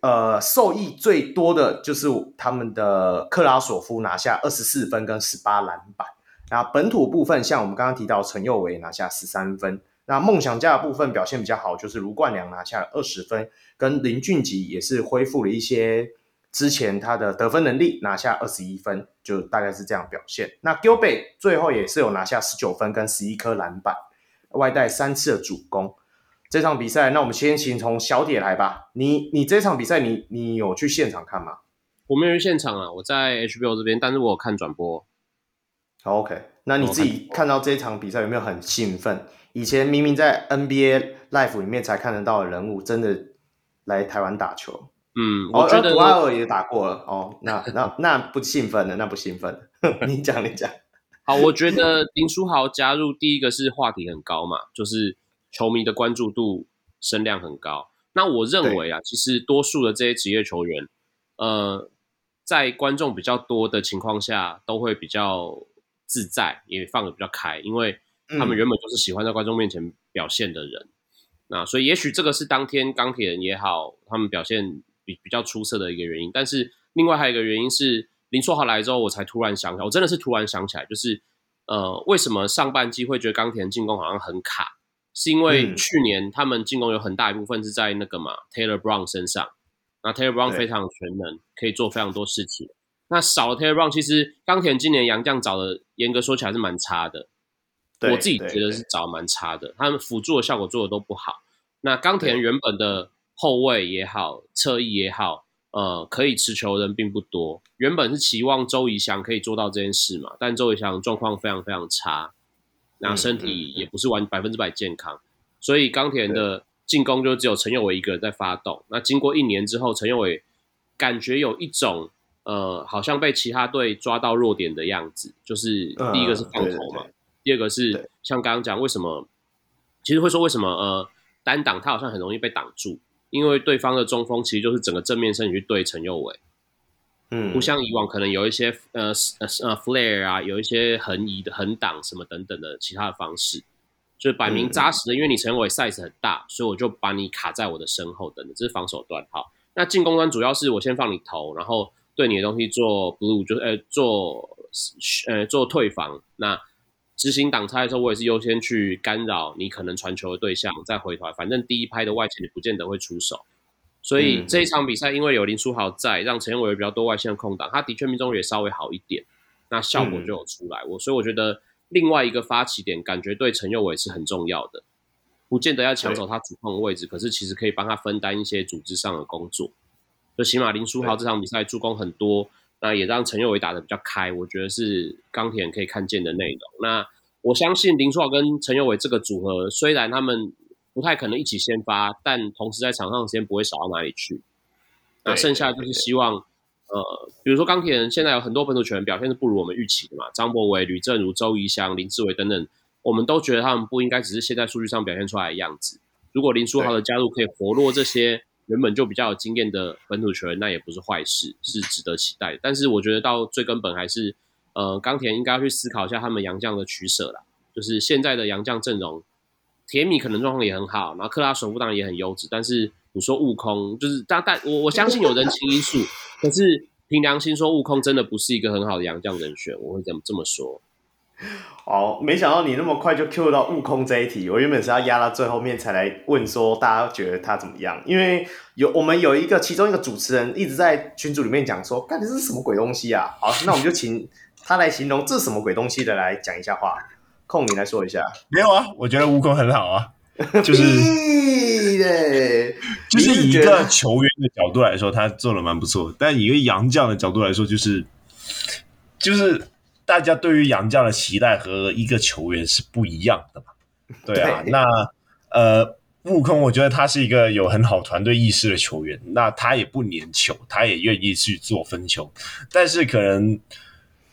S1: 呃，受益最多的就是他们的克拉索夫拿下二十四分跟十八篮板。那本土部分，像我们刚刚提到陈佑维拿下十三分。那梦想家的部分表现比较好，就是卢冠良拿下了二十分，跟林俊杰也是恢复了一些之前他的得分能力，拿下二十一分，就大概是这样表现。那 Gilbert 最后也是有拿下十九分跟十一颗篮板，外带三次的主攻。这场比赛，那我们先请从小铁来吧。你你这场比赛，你你有去现场看吗？
S4: 我没有去现场啊，我在 HBO 这边，但是我有看转播。
S1: 好，OK，那你自己看到这场比赛有没有很兴奋？以前明明在 NBA Life 里面才看得到的人物，真的来台湾打球。
S4: 嗯，我觉得
S1: 杜阿尔也打过了哦。那 (laughs) 那那不兴奋了，那不兴奋了。(laughs) 你讲，你讲。
S4: 好，我觉得林书豪加入第一个是话题很高嘛，(laughs) 就是球迷的关注度声量很高。那我认为啊，其实多数的这些职业球员，呃，在观众比较多的情况下，都会比较自在，也放得比较开，因为。他们原本就是喜欢在观众面前表现的人，嗯、那所以也许这个是当天钢铁人也好，他们表现比比较出色的一个原因。但是另外还有一个原因是林书豪来之后，我才突然想起来，我真的是突然想起来，就是呃，为什么上半季会觉得钢铁人进攻好像很卡？是因为去年他们进攻有很大一部分是在那个嘛 Taylor Brown 身上，那 Taylor Brown 非常全能，可以做非常多事情。那少了 Taylor Brown，其实钢铁人今年杨将找的严格说起来是蛮差的。我自己觉得是找蛮差的，他们辅助的效果做的都不好。那钢铁人原本的后卫也好，侧翼也好，呃，可以持球的人并不多。原本是期望周仪翔可以做到这件事嘛，但周仪翔状况非常非常差，那身体也不是完百分之百健康，所以钢铁人的进攻就只有陈佑伟一个人在发动。那经过一年之后，陈佑伟感觉有一种呃，好像被其他队抓到弱点的样子，就是第一个是放投嘛。嗯第二个是像刚刚讲，为什么其实会说为什么呃单挡他好像很容易被挡住，因为对方的中锋其实就是整个正面身体去对陈佑伟，嗯，不像以往可能有一些呃呃呃 flare 啊，有一些横移的横挡什么等等的其他的方式，就是摆明扎实的，嗯、因为你陈佑伟 size 很大，所以我就把你卡在我的身后等等，这是防守端。好，那进攻端主要是我先放你投，然后对你的东西做 blue 就是呃做呃做退防。那。执行挡拆的时候，我也是优先去干扰你可能传球的对象，再回传。反正第一拍的外线你不见得会出手，所以这一场比赛因为有林书豪在，让陈宥伟比较多外线的空档，他的确命中率也稍微好一点，那效果就有出来。我所以我觉得另外一个发起点，感觉对陈宥伟是很重要的，不见得要抢走他主控的位置，可是其实可以帮他分担一些组织上的工作。就起码林书豪这场比赛助攻很多。那也让陈宥伟打得比较开，我觉得是钢铁人可以看见的内容。那我相信林书豪跟陈宥伟这个组合，虽然他们不太可能一起先发，但同时在场上的时间不会少到哪里去。那剩下就是希望，呃，比如说钢铁人现在有很多本土球员表现是不如我们预期的嘛，张博伟、吕正如、周怡翔、林志伟等等，我们都觉得他们不应该只是现在数据上表现出来的样子。如果林书豪的加入可以活络这些。原本就比较有经验的本土球员，那也不是坏事，是值得期待。但是我觉得到最根本还是，呃，冈田应该要去思考一下他们洋将的取舍啦。就是现在的洋将阵容，铁米可能状况也很好，然后克拉索夫当然也很优质。但是你说悟空，就是但但我我相信有人情因素，可是凭良心说，悟空真的不是一个很好的洋将人选，我会怎么这么说？(laughs)
S1: 好，没想到你那么快就 Q 到悟空这一题。我原本是要压到最后面才来问，说大家觉得他怎么样？因为有我们有一个其中一个主持人一直在群组里面讲说，干这是什么鬼东西啊？好，那我们就请他来形容这是什么鬼东西的来讲一下话。空，你来说一下。
S2: 没有啊，我觉得悟空很好啊，(laughs) 就是就是以一个球员的角度来说，他做的蛮不错。但以一个洋将的角度来说，就是就是。大家对于杨绛的期待和一个球员是不一样的嘛？(laughs) 对啊，对那呃，悟空，我觉得他是一个有很好团队意识的球员。那他也不粘球，他也愿意去做分球，但是可能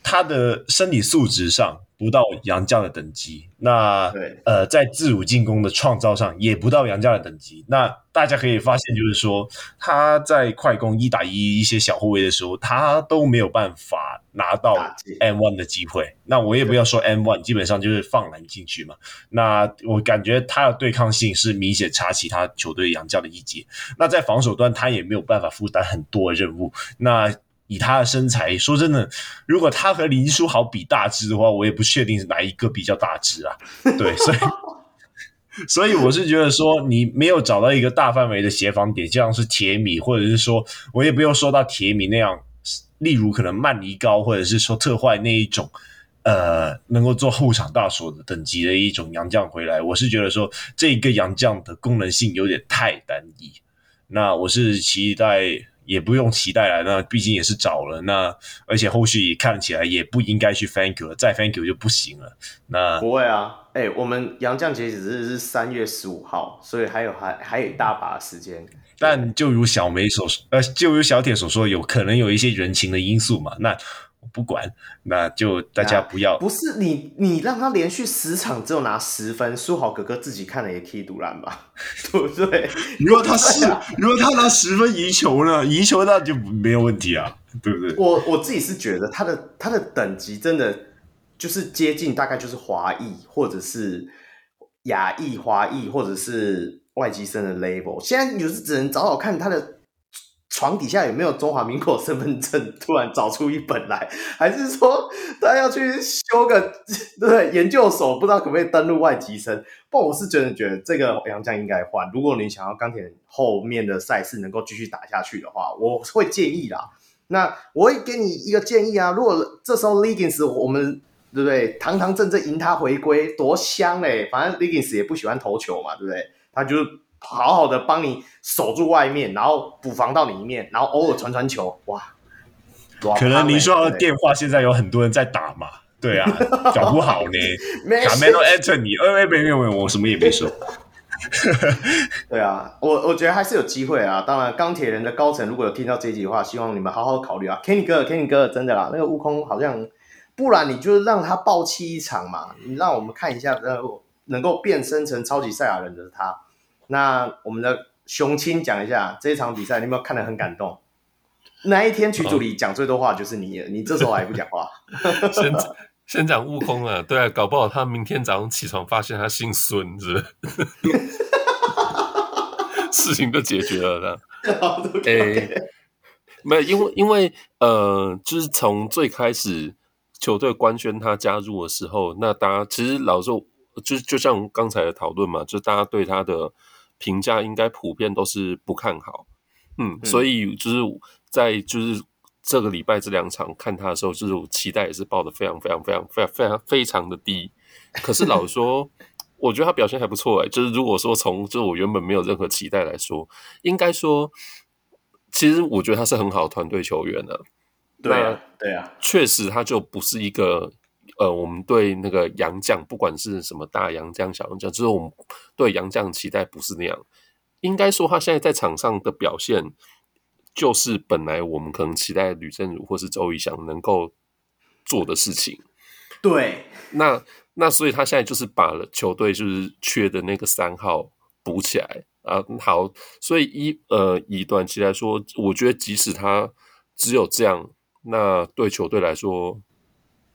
S2: 他的身体素质上不到杨将的等级。那呃，在自主进攻的创造上也不到杨将的等级。那大家可以发现，就是说他在快攻一打一一些小后卫的时候，他都没有办法。拿到 M one 的机会，那我也不要说 M one，基本上就是放篮进去嘛。那我感觉他的对抗性是明显差其他球队杨将的一截。那在防守端，他也没有办法负担很多的任务。那以他的身材，说真的，如果他和林书豪比大只的话，我也不确定是哪一个比较大只啊。对，所以 (laughs) 所以我是觉得说，你没有找到一个大范围的协防点，就像是铁米，或者是说我也不用说到铁米那样。例如可能曼尼高，或者是说特坏那一种，呃，能够做后场大锁的等级的一种洋将回来，我是觉得说这个洋将的功能性有点太单一。那我是期待，也不用期待了。那毕竟也是找了，那而且后续也看起来也不应该去 thank you 了，再 thank you 就不行了。那
S1: 不会啊，哎、欸，我们杨绛截止日是三月十五号，所以还有还还有一大把时间。
S2: 但就如小梅所说，呃，就如小铁所说，有可能有一些人情的因素嘛。那我不管，那就大家不要。
S1: 不是你，你让他连续十场只有拿十分，书豪哥哥自己看了也踢独篮吧，(laughs) 对不对？
S2: 如果他是，如果他拿十分赢球呢？赢球那就没有问题啊，对不对？
S1: 我我自己是觉得他的他的等级真的就是接近，大概就是华裔或者是亚裔、华裔或者是。外籍生的 label，现在你就是只能找找看他的床底下有没有中华民国身份证，突然找出一本来，还是说他要去修个对研究所，不知道可不可以登录外籍生？不，我是真的觉得这个杨将应该换。如果你想要钢铁后面的赛事能够继续打下去的话，我会建议啦。那我会给你一个建议啊，如果这时候 Liggins 我们对不对，堂堂正正迎他回归，多香嘞！反正 Liggins 也不喜欢投球嘛，对不对？他就好好的帮你守住外面，然后补防到里面，然后偶尔传传球，哇！
S2: 可能你说的电话现在有很多人在打嘛？对啊，搞不好呢。(laughs) Carmelo Anthony，呃，没有没有，我什么也没说。(laughs)
S1: 对啊，我我觉得还是有机会啊。当然，钢铁人的高层如果有听到这一集的话，希望你们好好考虑啊。Kenny 哥，Kenny 哥，真的啦，那个悟空好像，不然你就让他暴气一场嘛，你让我们看一下，呃。能够变身成超级赛亚人的是他。那我们的雄青讲一下这一场比赛，你有没有看得很感动？那一天群组里讲最多话就是你，你这时候还不讲话？(laughs)
S3: 先先讲悟空啊，对啊，搞不好他明天早上起床发现他姓孙，是不是？(laughs) 事情都解决了，这样。(laughs) 哎，没有，因为因为呃，就是从最开始。球队官宣他加入的时候，那大家其实老实说，就就像刚才的讨论嘛，就大家对他的评价应该普遍都是不看好。嗯，嗯，所以就是在就是这个礼拜这两场看他的时候，就是我期待也是抱的非常非常非常非常非常非常的低。可是老实说，我觉得他表现还不错哎、欸。就是如果说从就是我原本没有任何期待来说，应该说，其实我觉得他是很好的团队球员的。
S1: 对啊，对啊，
S3: 确实他就不是一个呃，我们对那个洋将，不管是什么大洋将、小洋将，就是我们对洋将期待不是那样。应该说，他现在在场上的表现，就是本来我们可能期待吕振儒或是周瑜翔能够做的事情。
S1: 对，
S3: 那那所以他现在就是把球队就是缺的那个三号补起来啊。好，所以一呃以短期来说，我觉得即使他只有这样。那对球队来说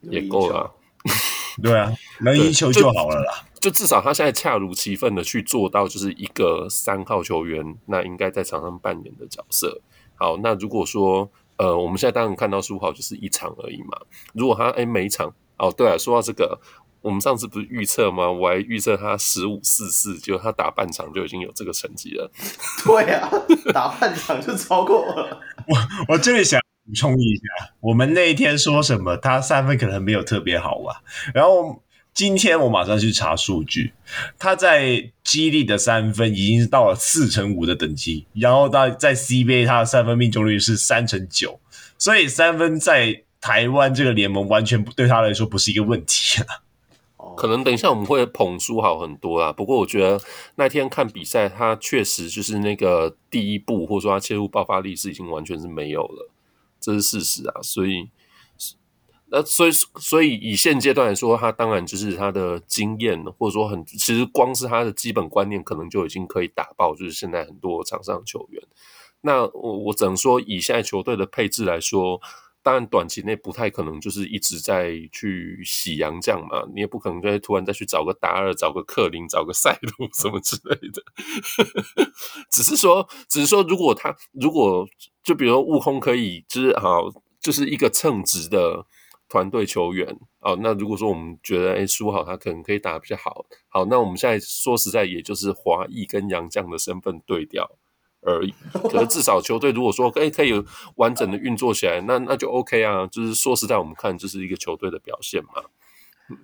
S3: 也够了，(laughs)
S2: 对啊，能赢球就好了啦。
S3: 就至少他现在恰如其分的去做到，就是一个三号球员，那应该在场上扮演的角色。好，那如果说呃，我们现在当然看到书豪就是一场而已嘛。如果他哎每一场哦，对啊，说到这个，我们上次不是预测吗？我还预测他十五四四，结果他打半场就已经有这个成绩了。(laughs)
S1: 对啊，打半场就超过了。(laughs)
S2: 我我这里想。补充一下，我们那一天说什么？他三分可能没有特别好吧？然后今天我马上去查数据，他在基地的三分已经是到了四成五的等级，然后在在 CBA 他的三分命中率是三成九，所以三分在台湾这个联盟完全不对他来说不是一个问题啊。
S3: 可能等一下我们会捧书好很多啦，不过我觉得那天看比赛，他确实就是那个第一步，或者说他切入爆发力是已经完全是没有了。这是事实啊，所以，那所以所以以现阶段来说，他当然就是他的经验，或者说很其实光是他的基本观念，可能就已经可以打爆，就是现在很多场上球员。那我我只能说，以现在球队的配置来说，当然短期内不太可能就是一直在去洗洋将嘛，你也不可能再突然再去找个达尔、找个克林、找个赛鲁什么之类的。(laughs) 只是说，只是说，如果他如果。就比如说悟空可以，就是好，就是一个称职的团队球员哦。那如果说我们觉得哎，苏好他可能可以打得比较好，好，那我们现在说实在，也就是华裔跟洋将的身份对调而已。可是至少球队如果说哎可以完整的运作起来，那那就 OK 啊。就是说实在，我们看就是一个球队的表现嘛。嗯，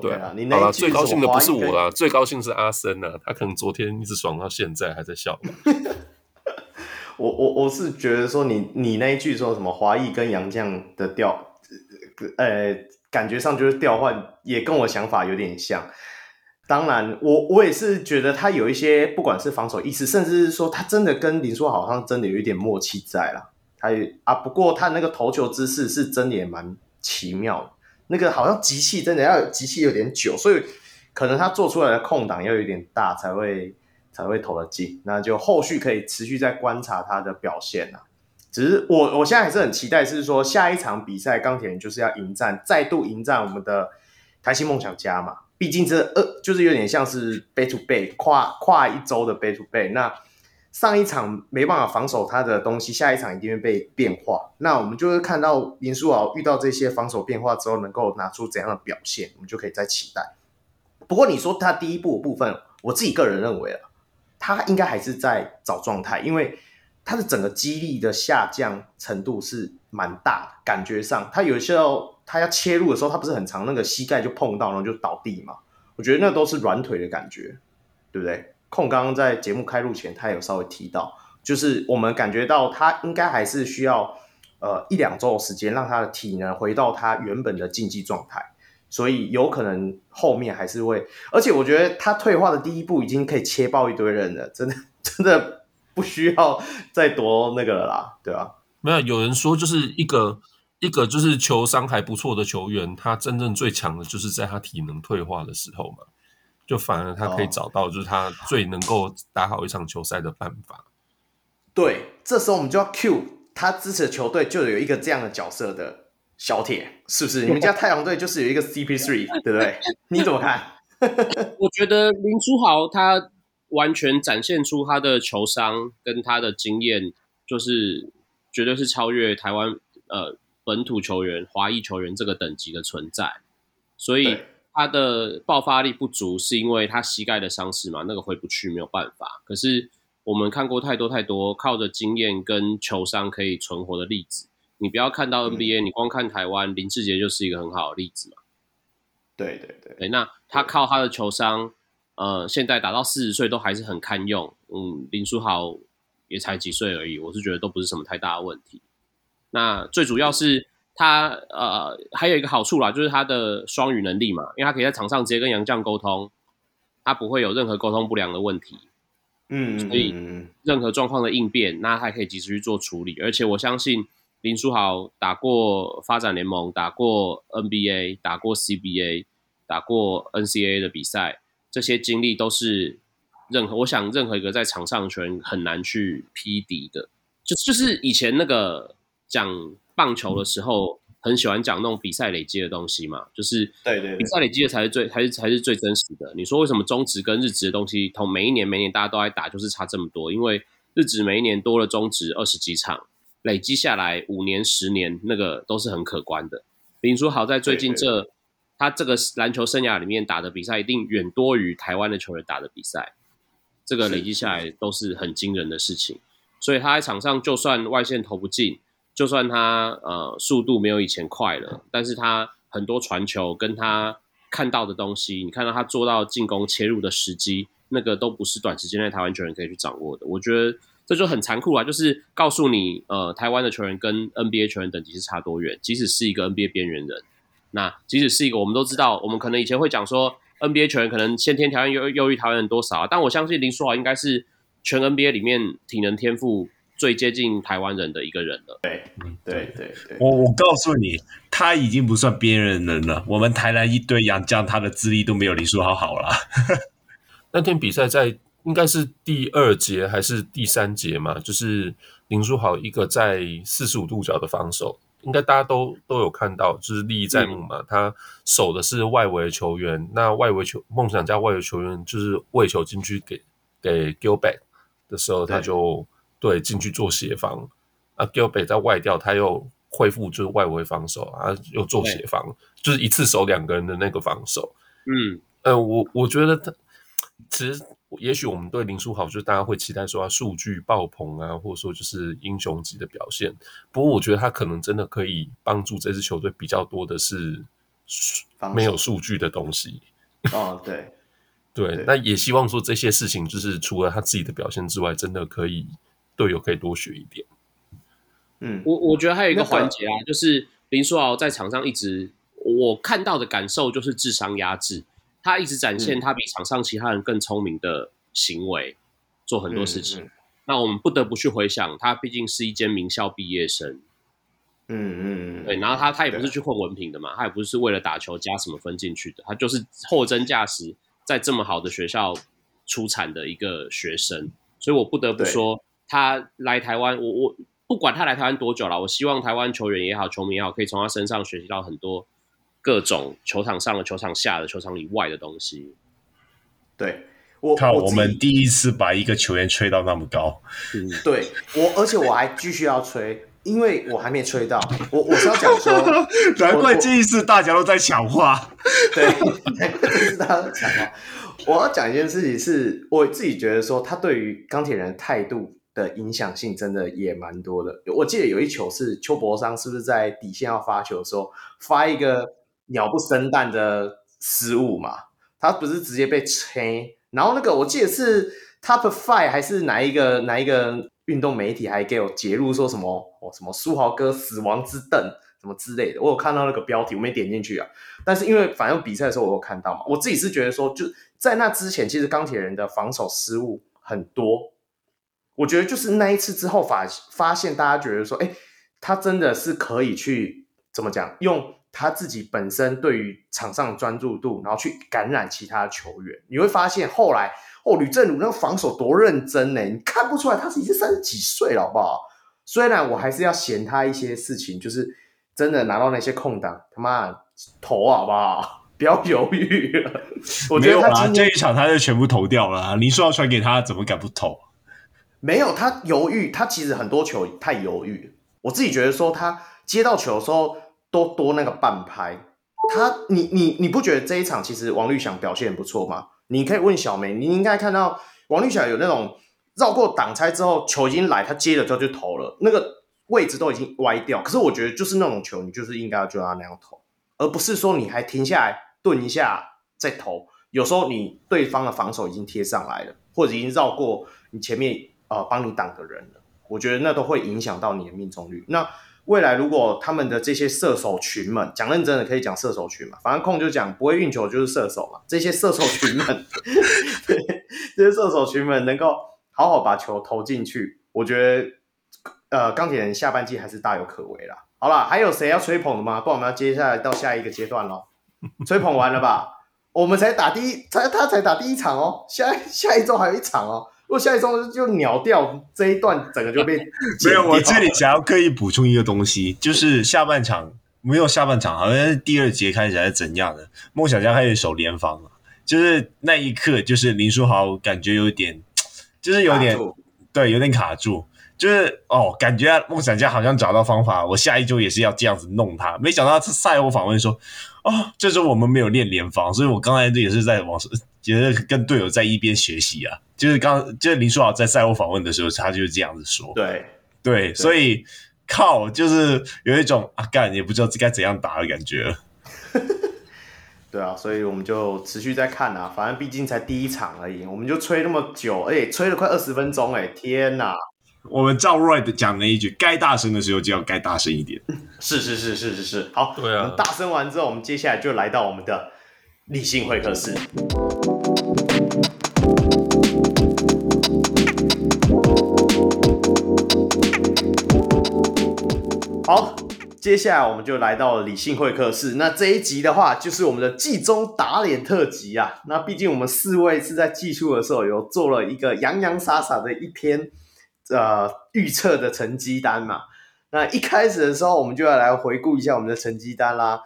S3: 对啊，好了，最高兴的不是我啦，最高兴是阿森呐，他可能昨天一直爽到现在还在笑。(laughs)
S1: 我我我是觉得说你你那一句说什么华裔跟杨绛的调，呃，感觉上就是调换，也跟我想法有点像。当然，我我也是觉得他有一些不管是防守意识，甚至是说他真的跟林书豪好像真的有一点默契在啦。他啊，不过他那个投球姿势是真的也蛮奇妙的，那个好像集气真的要集气有点久，所以可能他做出来的空档要有点大才会。才会投得进，那就后续可以持续再观察他的表现啊。只是我我现在还是很期待，是说下一场比赛钢铁人就是要迎战，再度迎战我们的台新梦想家嘛。毕竟这呃就是有点像是 back to back 跨跨一周的 back to back。那上一场没办法防守他的东西，下一场一定会被变化。那我们就会看到林书豪遇到这些防守变化之后，能够拿出怎样的表现，我们就可以再期待。不过你说他第一步部分，我自己个人认为啊。他应该还是在找状态，因为他的整个肌力的下降程度是蛮大的，感觉上他有时候他要切入的时候，他不是很长，那个膝盖就碰到，然后就倒地嘛。我觉得那都是软腿的感觉，对不对？控刚刚在节目开录前，他有稍微提到，就是我们感觉到他应该还是需要呃一两周的时间，让他的体能回到他原本的竞技状态。所以有可能后面还是会，而且我觉得他退化的第一步已经可以切爆一堆人了，真的 (laughs) 真的不需要再多那个了啦，对吧？
S3: 没有，有人说就是一个一个就是球商还不错的球员，他真正最强的就是在他体能退化的时候嘛，就反而他可以找到就是他最能够打好一场球赛的办法。
S1: 对，这时候我们就要 cue 他支持的球队就有一个这样的角色的。小铁是不是？你们家太阳队就是有一个 CP3，对不对？(laughs) 你怎么看？(laughs)
S4: 我觉得林书豪他完全展现出他的球商跟他的经验，就是绝对是超越台湾呃本土球员、华裔球员这个等级的存在，所以他的爆发力不足，是因为他膝盖的伤势嘛，那个回不去，没有办法。可是我们看过太多太多靠着经验跟球商可以存活的例子。你不要看到 NBA，、嗯、你光看台湾林志杰就是一个很好的例子嘛。
S1: 对对对，
S4: 对，那他靠他的球商，呃，现在打到四十岁都还是很堪用。嗯，林书豪也才几岁而已，我是觉得都不是什么太大的问题。那最主要是他呃还有一个好处啦，就是他的双语能力嘛，因为他可以在场上直接跟杨绛沟通，他不会有任何沟通不良的问题。
S1: 嗯，
S4: 所以任何状况的应变，那他还可以及时去做处理。而且我相信林书豪打过发展联盟，打过 NBA，打过 CBA，打过 NCAA 的比赛，这些经历都是任何我想任何一个在场上的球员很难去匹敌的。就就是以前那个。讲棒球的时候，很喜欢讲那种比赛累积的东西嘛，就是
S1: 对对，
S4: 比赛累积的才是最，才是才是最真实的。你说为什么中职跟日职的东西，同每一年每一年大家都在打，就是差这么多？因为日职每一年多了中职二十几场，累积下来五年十年，那个都是很可观的。林书豪在最近这，对对对，他这个篮球生涯里面打的比赛，一定远多于台湾的球员打的比赛，这个累积下来都是很惊人的事情。所以他在场上就算外线投不进。就算他呃速度没有以前快了，但是他很多传球跟他看到的东西，你看到他做到进攻切入的时机，那个都不是短时间内台湾球员可以去掌握的。我觉得这就很残酷啊，就是告诉你，呃，台湾的球员跟 NBA 球员等级是差多远。即使是一个 NBA 边缘人，那即使是一个我们都知道，我们可能以前会讲说 NBA 球员可能先天条件优优于台湾人多少啊，但我相信林书豪应该是全 NBA 里面体能天赋。最接近台湾人的一个人了。
S1: 对，对，对，对。
S2: 我我告诉你，他已经不算边缘人了。我们台南一堆洋将，他的资历都没有林书豪好了。(laughs)
S3: 那天比赛在应该是第二节还是第三节嘛？就是林书豪一个在四十五度角的防守，应该大家都都有看到，就是历历在目嘛。嗯、他守的是外围球员，那外围球梦想家外围球员就是喂球进去给给 Gilbert 的时候，他就。对，进去做协防啊，Gilbert 在外调，他又恢复就是外围防守啊，又做协防，就是一次守两个人的那个防守。
S4: 嗯，
S3: 呃，我我觉得他其实也许我们对林书豪，就是大家会期待说他数据爆棚啊，或者说就是英雄级的表现。不过我觉得他可能真的可以帮助这支球队比较多的是没有数据的东西。(laughs)
S1: 哦，(laughs) 对
S3: 对，那也希望说这些事情就是除了他自己的表现之外，真的可以。队友可以多学一点。
S4: 嗯，我我觉得还有一个环节啊，就是林书豪在场上一直我看到的感受就是智商压制，他一直展现他比场上其他人更聪明的行为，做很多事情。那我们不得不去回想，他毕竟是一间名校毕业生。
S1: 嗯嗯，
S4: 对，然后他他也不是去混文凭的嘛，他也不是为了打球加什么分进去的，他就是货真价实在这么好的学校出产的一个学生，所以我不得不说。他来台湾，我我不管他来台湾多久了，我希望台湾球员也好，球迷也好，可以从他身上学习到很多各种球场上的、球场下的、球场以外的东西。
S1: 对，我
S2: 看我，们第一次把一个球员吹到那么高，
S1: 嗯、对我，而且我还继续要吹，因为我还没吹到。我我是要讲说，(laughs)
S2: 难怪这一次大家都在抢话。(laughs)
S1: 对，难怪这一次大家都抢话。我要讲一件事情是，是我自己觉得说，他对于钢铁人的态度。的影响性真的也蛮多的。我记得有一球是邱伯商，是不是在底线要发球的时候发一个鸟不生蛋的失误嘛？他不是直接被吹，然后那个我记得是 Top Five 还是哪一个哪一个运动媒体还给我揭露说什么哦什么书豪哥死亡之凳什么之类的，我有看到那个标题，我没点进去啊。但是因为反正比赛的时候我有看到嘛，我自己是觉得说就在那之前，其实钢铁人的防守失误很多。我觉得就是那一次之后发发现，大家觉得说，哎，他真的是可以去怎么讲，用他自己本身对于场上的专注度，然后去感染其他球员。你会发现后来，哦，吕政儒那个防守多认真呢，你看不出来他是已经三十几岁了，好不好？虽然我还是要嫌他一些事情，就是真的拿到那些空档，他妈投好不好？(laughs) 不要犹豫了。我觉得他今天
S2: 这一场他就全部投掉了。林书豪传给他，怎么敢不投？
S1: 没有，他犹豫，他其实很多球太犹豫。我自己觉得说他接到球的时候都多那个半拍。他，你你你不觉得这一场其实王律翔表现不错吗？你可以问小梅，你应该看到王律翔有那种绕过挡拆之后球已经来，他接了之后就投了，那个位置都已经歪掉。可是我觉得就是那种球，你就是应该要就要那样投，而不是说你还停下来顿一下再投。有时候你对方的防守已经贴上来了，或者已经绕过你前面呃帮你挡的人了，我觉得那都会影响到你的命中率。那未来如果他们的这些射手群们讲认真的，可以讲射手群嘛，反正控就讲不会运球就是射手嘛。这些射手群们，对，(laughs) 这些射手群们能够好好把球投进去，我觉得呃钢铁人下半季还是大有可为啦。好啦，还有谁要吹捧的吗？不然我们要接下来到下一个阶段喽。吹捧完了吧？我们才打第一，才他才打第一场哦，下下一周还有一场哦。如果下一周就秒掉这一段，整个就被 (laughs)
S2: 没有。我这里想要刻意补充一个东西，就是下半场没有下半场，好像是第二节开始还是怎样的，梦想家开始守联防了，就是那一刻，就是林书豪感觉有点，就是有点对，有点卡住，就是哦，感觉梦想家好像找到方法，我下一周也是要这样子弄他，没想到他赛后访问说，哦，这周我们没有练联防，所以我刚才也是在往觉得跟队友在一边学习啊。就是刚，就是林书豪在赛后访问的时候，他就是这样子说。
S1: 对
S2: 对，对，所以靠，就是有一种啊，干也不知道该怎样打的感觉。(laughs)
S1: 对啊，所以我们就持续在看啊，反正毕竟才第一场而已，我们就吹那么久，哎、欸，吹了快二十分钟，哎，天哪！
S2: 我们照 Roy 讲了一句，该大声的时候就要该大声一点。(laughs)
S1: 是是是是是是，好，
S3: 对啊，
S1: 大声完之后，我们接下来就来到我们的理性会客室。好，接下来我们就来到理性会客室。那这一集的话，就是我们的季中打脸特辑啊。那毕竟我们四位是在季初的时候有做了一个洋洋洒洒的一篇呃预测的成绩单嘛。那一开始的时候，我们就要来回顾一下我们的成绩单啦。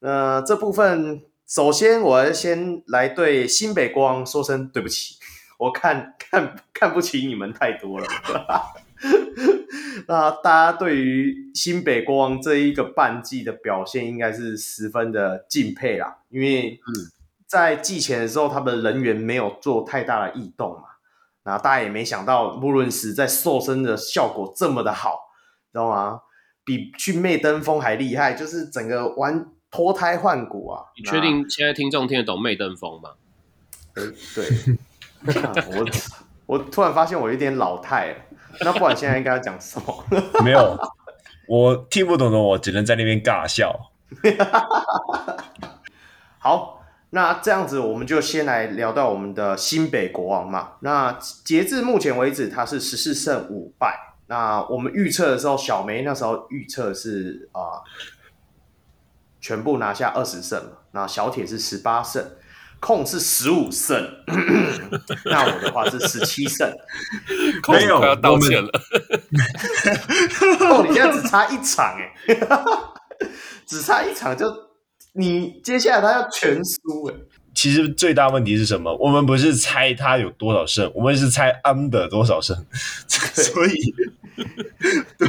S1: 那这部分，首先我要先来对新北国王说声对不起，(laughs) 我看 (laughs) 看看不起你们太多了。(laughs) 那大家对于新北国王这一个半季的表现，应该是十分的敬佩啦。因为在季前的时候，他们的人员没有做太大的异动嘛。然后大家也没想到穆伦斯在瘦身的效果这么的好，知道吗？比去媚登峰还厉害，就是整个玩脱胎换骨啊！
S4: 你确定现在听众听得懂媚登峰吗？
S1: 呃，对，(laughs) 我我突然发现我有点老态了。那不管现在应该要讲什么？(laughs)
S2: 没有，我听不懂的，我只能在那边尬笑。(laughs)
S1: 好，那这样子我们就先来聊到我们的新北国王嘛。那截至目前为止，他是十四胜五败。那我们预测的时候，小梅那时候预测是啊、呃，全部拿下二十胜。那小铁是十八胜。控是十五胜，(coughs) 那我的话是十七胜。
S3: 没有，要道歉了。
S1: 控 (laughs) 你现在只差一场哎，(laughs) 只差一场就你接下来他要全输哎。
S2: 其实最大问题是什么？我们不是猜他有多少胜，我们是猜 under 多少胜。(laughs) 所以，对，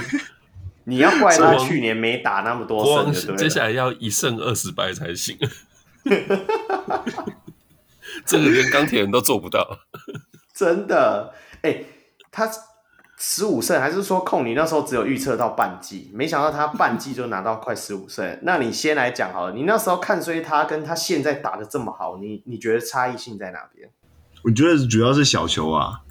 S1: 你要怪他去年没打那么多胜，
S3: 接下来要一胜二十败才行。(laughs) 这个连钢铁人都做不到，
S1: 真的。哎、欸，他十五胜，还是说控你那时候只有预测到半季，没想到他半季就拿到快十五胜。(laughs) 那你先来讲好了，你那时候看衰他，跟他现在打的这么好，你你觉得差异性在哪边？
S2: 我觉得主要是小球啊。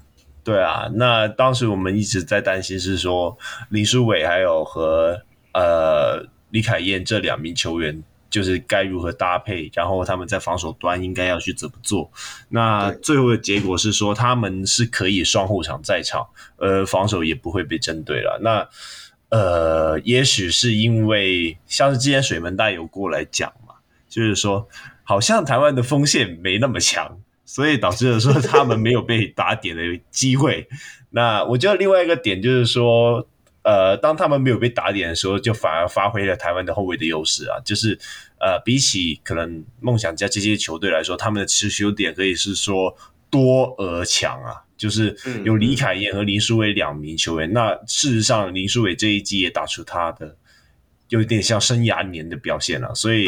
S2: 对啊，那当时我们一直在担心是说林书伟还有和呃李凯燕这两名球员。就是该如何搭配，然后他们在防守端应该要去怎么做。那最后的结果是说，他们是可以双后场在场，呃，防守也不会被针对了。那呃，也许是因为像是之前水门大有过来讲嘛，就是说好像台湾的锋线没那么强，所以导致了说 (laughs) 他们没有被打点的机会。那我觉得另外一个点就是说。呃，当他们没有被打点的时候，就反而发挥了台湾的后卫的优势啊。就是呃，比起可能梦想家这些球队来说，他们的持球点可以是说多而强啊。就是有李凯燕和林书伟两名球员。那事实上，林书伟这一季也打出他的有点像生涯年的表现了，所以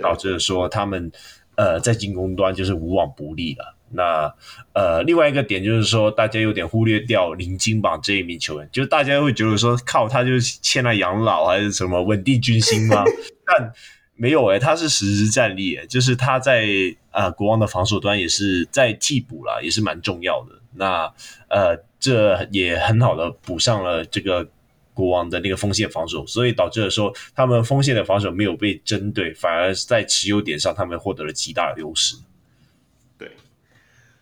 S2: 导致说他们呃在进攻端就是无往不利了。那呃，另外一个点就是说，大家有点忽略掉林金榜这一名球员，就是大家会觉得说，靠，他就是签来养老还是什么稳定军心吗？(laughs) 但没有诶、欸，他是实质战力、欸，就是他在呃国王的防守端也是在替补啦，也是蛮重要的。那呃，这也很好的补上了这个国王的那个锋线防守，所以导致了说他们锋线的防守没有被针对，反而在持有点上他们获得了极大的优势。
S1: 对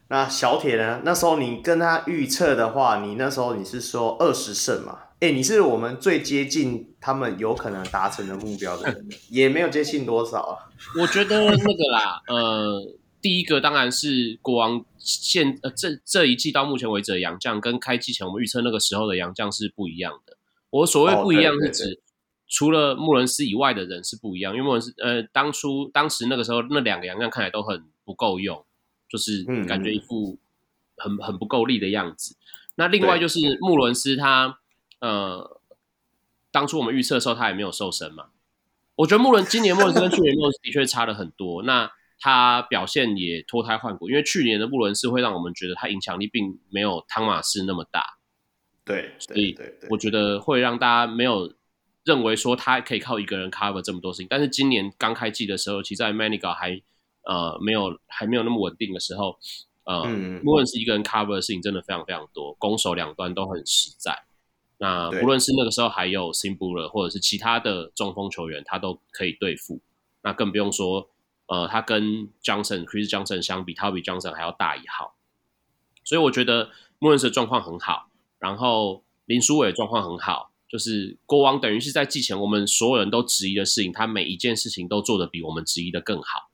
S1: 那小铁呢？那时候你跟他预测的话，你那时候你是说二十胜嘛？哎、欸，你是我们最接近他们有可能达成的目标的人，也没有接近多少啊。
S4: 我觉得那个啦，(laughs) 呃，第一个当然是国王现呃这这一季到目前为止的洋将，跟开季前我们预测那个时候的洋将是不一样的。我所谓不一样是指，哦、对对对除了穆伦斯以外的人是不一样，因为穆伦斯呃当初当时那个时候那两个洋将看起来都很不够用。就是感觉一副很很不够力的样子。那另外就是穆伦斯他呃，当初我们预测的时候他也没有瘦身嘛。我觉得穆伦今年穆伦斯跟去年穆伦斯的确差了很多。那他表现也脱胎换骨，因为去年的穆伦斯会让我们觉得他影响力并没有汤马士那么大。
S1: 对，
S4: 所以我觉得会让大家没有认为说他可以靠一个人 cover 这么多事情。但是今年刚开季的时候，其实在 Maniga 还。呃，没有，还没有那么稳定的时候，呃，穆伦斯一个人 cover 的事情真的非常非常多，攻守两端都很实在。那不论是那个时候还有 Simbuller 或者是其他的中锋球员，他都可以对付。那更不用说，呃，他跟 Johnson、Chris Johnson 相比，他比 Johnson 还要大一号。所以我觉得穆伦斯的状况很好，然后林书伟状况很好，就是国王等于是在季前我们所有人都质疑的事情，他每一件事情都做得比我们质疑的更好。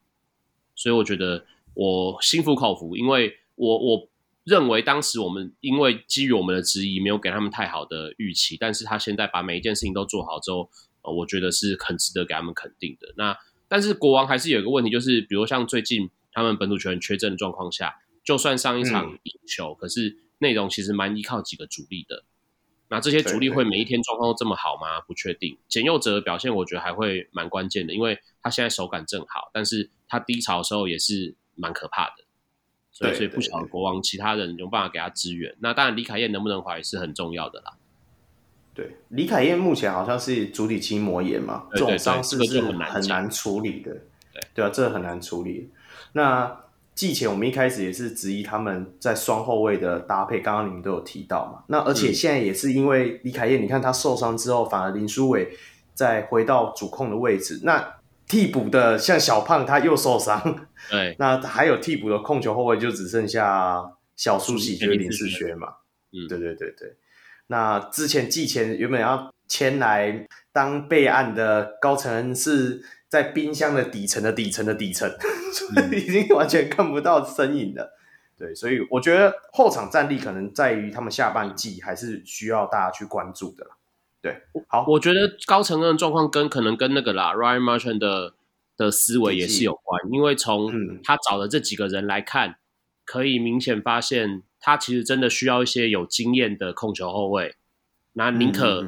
S4: 所以我觉得我心服口服，因为我我认为当时我们因为基于我们的质疑，没有给他们太好的预期，但是他现在把每一件事情都做好之后，呃，我觉得是很值得给他们肯定的。那但是国王还是有一个问题，就是比如像最近他们本土球员缺阵的状况下，就算上一场赢球，嗯，可是内容其实蛮依靠几个主力的。那这些主力会每一天状况都这么好吗？不确定。简佑哲的表现，我觉得还会蛮关键的，因为他现在手感正好，但是他低潮的时候也是蛮可怕的。所以，所以不晓得国王其他人有办法给他支援。那当然，李凯燕能不能回是很重要的啦。
S1: 对，李凯燕目前好像是足底筋膜炎嘛，这种伤势是很难处理的。对对啊，这个很难处理。那。季前我们一开始也是质疑他们在双后卫的搭配，刚刚你们都有提到嘛。那而且现在也是因为李凯燕，你看他受伤之后，反而林书伟再回到主控的位置。那替补的像小胖他又受伤，
S4: 对，(laughs)
S1: 那还有替补的控球后卫就只剩下小苏喜就是林世轩嘛。嗯，对对对对。那之前季前原本要签来当备案的高承恩是。在冰箱的底层的底层的底层，(laughs) 所以已经完全看不到身影了。对，所以我觉得后场战力可能在于他们下半季还是需要大家去关注的。对，好，
S4: 我觉得高承恩的状况跟可能跟那个啦，Ryan Martin 的的思维也是有关，因为从他找的这几个人来看，可以明显发现他其实真的需要一些有经验的控球后卫，那宁可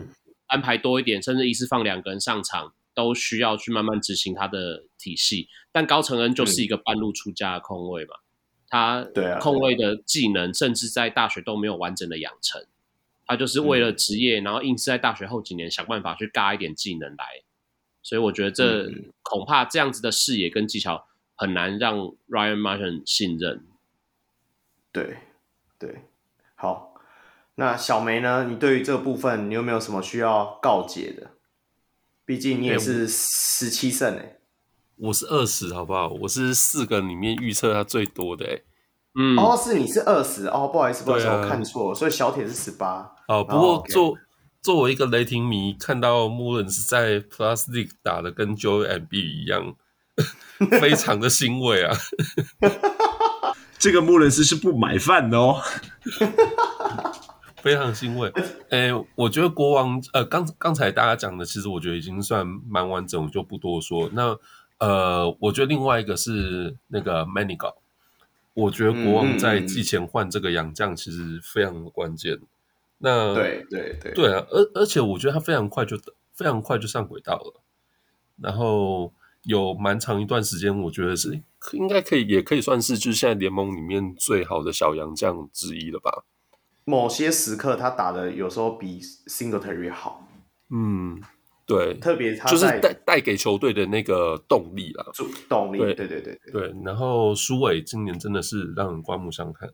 S4: 安排多一点，甚至一次放两个人上场。都需要去慢慢执行他的体系，但高承恩就是一个半路出家的控卫嘛，他控卫的技能甚至在大学都没有完整的养成，他就是为了职业，然后硬是在大学后几年想办法去嘎一点技能来，所以我觉得这恐怕这样子的视野跟技巧很难让 Ryan Martin 信任。
S1: 对，对，好，那小梅呢？你对于这个部分，你有没有什么需要告解的？毕竟你也是十七胜哎，
S3: 我是二十，好不好？我是四个里面预测他最多的哎，
S1: 嗯，哦，是你是二十哦，不好意思，不好意思，我看错了，所以小铁是十八。
S3: 哦，不过作作为一个雷霆迷，看到穆伦斯在 Plus League 打的跟 Joel Embiid 一样，(laughs) 非常的欣慰啊！(laughs)
S2: 这个穆伦斯是不买饭的哦。
S3: 非常欣慰，哎、欸，我觉得国王，呃，刚刚才大家讲的，其实我觉得已经算蛮完整，我就不多说。那，呃，我觉得另外一个是那个 Manigault，我觉得国王在季前换这个洋将其实非常的关键。那，
S1: 对对对，
S3: 对啊，而而且我觉得他非常快就非常快就上轨道了，然后有蛮长一段时间，我觉得是应该可以，也可以算是就是现在联盟里面最好的小洋将之一了吧。
S1: 某些时刻他打的有时候比 Singletary 好，
S3: 嗯，对，
S1: 特别他
S3: 就是带带给球队的那个动力啦，
S1: 动力，
S3: 对
S1: 对对对对
S3: 对。然后苏伟今年真的是让人刮目相看。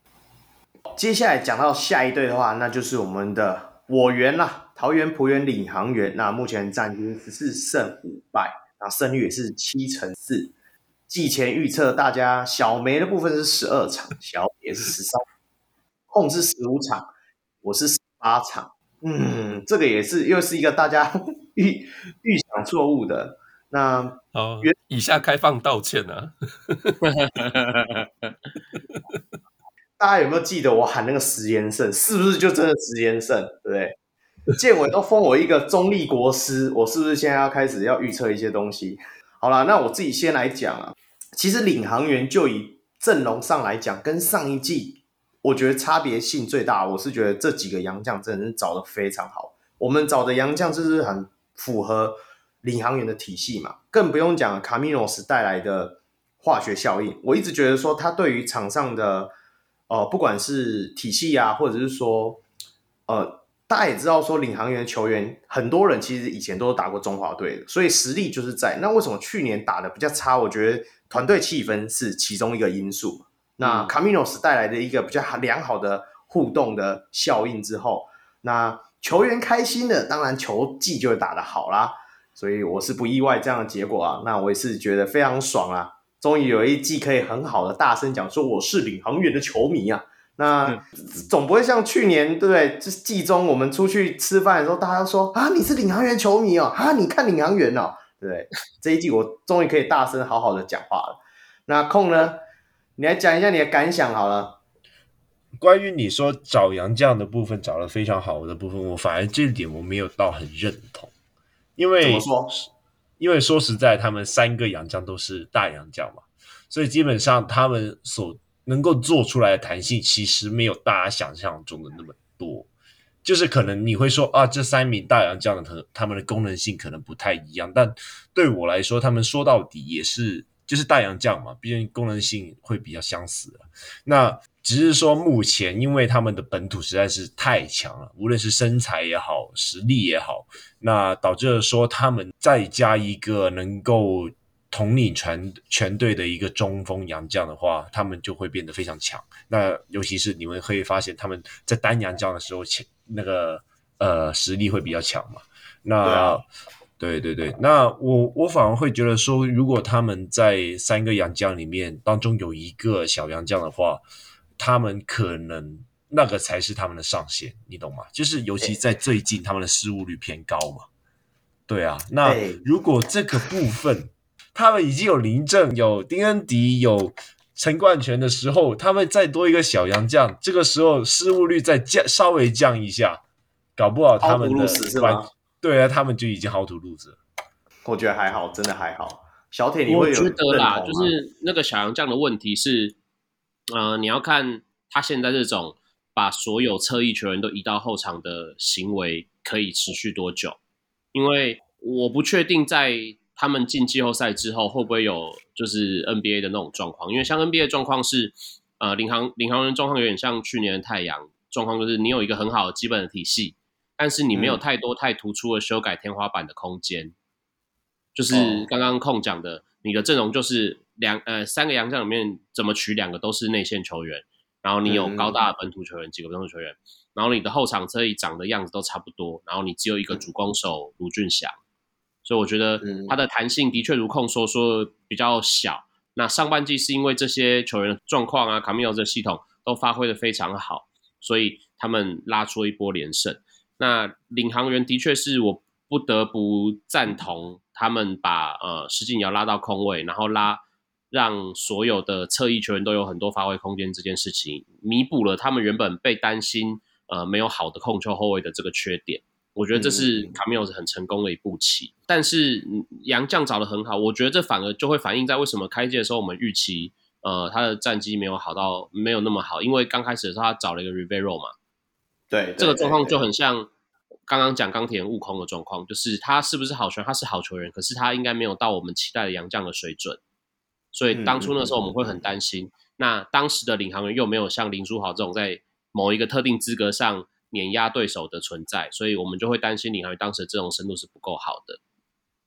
S1: 接下来讲到下一队的话，那就是我们的我园啦，桃园璞园领航员。那目前战绩十四胜五败，那胜率也是七成四。季前预测大家小梅的部分是十二场，小也是十三。控是十五场，我是十八场，嗯，这个也是又是一个大家 (laughs) 预预想错误的。那
S3: 哦，以下开放道歉啊！(laughs)
S1: 大家有没有记得我喊那个十连胜，是不是就真的十连胜？对不对？建伟都封我一个中立国师，我是不是现在要开始要预测一些东西？好了，那我自己先来讲啊。其实领航员就以阵容上来讲，跟上一季。我觉得差别性最大，我是觉得这几个洋将真的是找的非常好。我们找的洋将就是很符合领航员的体系嘛，更不用讲卡米诺斯带来的化学效应。我一直觉得说他对于场上的呃，不管是体系啊，或者是说呃，大家也知道说领航员球员很多人其实以前都是打过中华队的，所以实力就是在。那为什么去年打得比较差？我觉得团队气氛是其中一个因素。那卡米诺斯带来的一个比较良好的互动的效应之后，那球员开心了，当然球技就会打得好啦。所以我是不意外这样的结果啊。那我也是觉得非常爽啊，终于有一季可以很好的大声讲说我是领航员的球迷啊。那总不会像去年对不对？就是季中我们出去吃饭的时候，大家都说啊，你是领航员球迷哦，啊你看领航员哦，对不对？这一季我终于可以大声好好的讲话了。那空呢？你来讲一下你的感想好了。
S2: 关于你说找杨绛的部分找得非常好的部分，我反而这一点我没有到很认同。因为怎么说？因为说实在，他们三个杨绛都是大杨绛嘛，所以基本上他们所能够做出来的弹性，其实没有大家想象中的那么多。就是可能你会说啊，这三名大洋将的他他们的功能性可能不太一样，但对我来说，他们说到底也是。就是大洋将嘛，毕竟功能性会比较相似。那只是说目前，因为他们的本土实在是太强了，无论是身材也好，实力也好，那导致说他们再加一个能够统领全全队的一个中锋洋将的话，他们就会变得非常强。那尤其是你们可以发现，他们在单洋将的时候，那个呃实力会比较强嘛。那对对对，那我我反而会觉得说，如果他们在三个洋将里面当中有一个小洋将的话，他们可能那个才是他们的上限，你懂吗？就是尤其在最近，他们的失误率偏高嘛。对啊，那如果这个部分他们已经有林正、有丁恩迪、有陈冠权的时候，他们再多一个小洋将，这个时候失误率再降稍微降一下，搞不好他们的对啊，他们就已经 how to lose 了。
S1: 我觉得还好，真的还好。小铁，你会有
S4: 觉得啦，就是那个小洋将的问题是，呃，你要看他现在这种把所有侧翼球员都移到后场的行为可以持续多久？因为我不确定在他们进季后赛之后会不会有就是 NBA 的那种状况。因为像 NBA 的状况是，呃，领航领航员状况有点像去年的太阳状况，就是你有一个很好的基本的体系。但是你没有太多太突出的修改天花板的空间，嗯、就是刚刚控讲的，你的阵容就是两呃三个洋将里面怎么取两个都是内线球员，然后你有高大的本土球员、嗯、几个本土球员，然后你的后场车翼长的样子都差不多，然后你只有一个主攻手卢俊祥，所以我觉得他的弹性的确如控说说比较小。那上半季是因为这些球员的状况啊，卡米诺这系统都发挥的非常好，所以他们拉出了一波连胜。那领航员的确是我不得不赞同他们把呃施晋尧拉到空位，然后拉让所有的侧翼球员都有很多发挥空间这件事情，弥补了他们原本被担心呃没有好的控球后卫的这个缺点。我觉得这是卡米诺斯很成功的一步棋。嗯、但是杨将找的很好，我觉得这反而就会反映在为什么开季的时候我们预期呃他的战绩没有好到没有那么好，因为刚开始的时候他找了一个 Ribeiro 嘛。
S1: 对，
S4: 这个状况就很像刚刚讲钢铁人悟空的状况，就是他是不是好球员？他是好球员，可是他应该没有到我们期待的杨将的水准。所以当初那时候我们会很担心。那当时的领航员又没有像林书豪这种在某一个特定资格上碾压对手的存在，所以我们就会担心领航员当时的阵容深度是不够好的。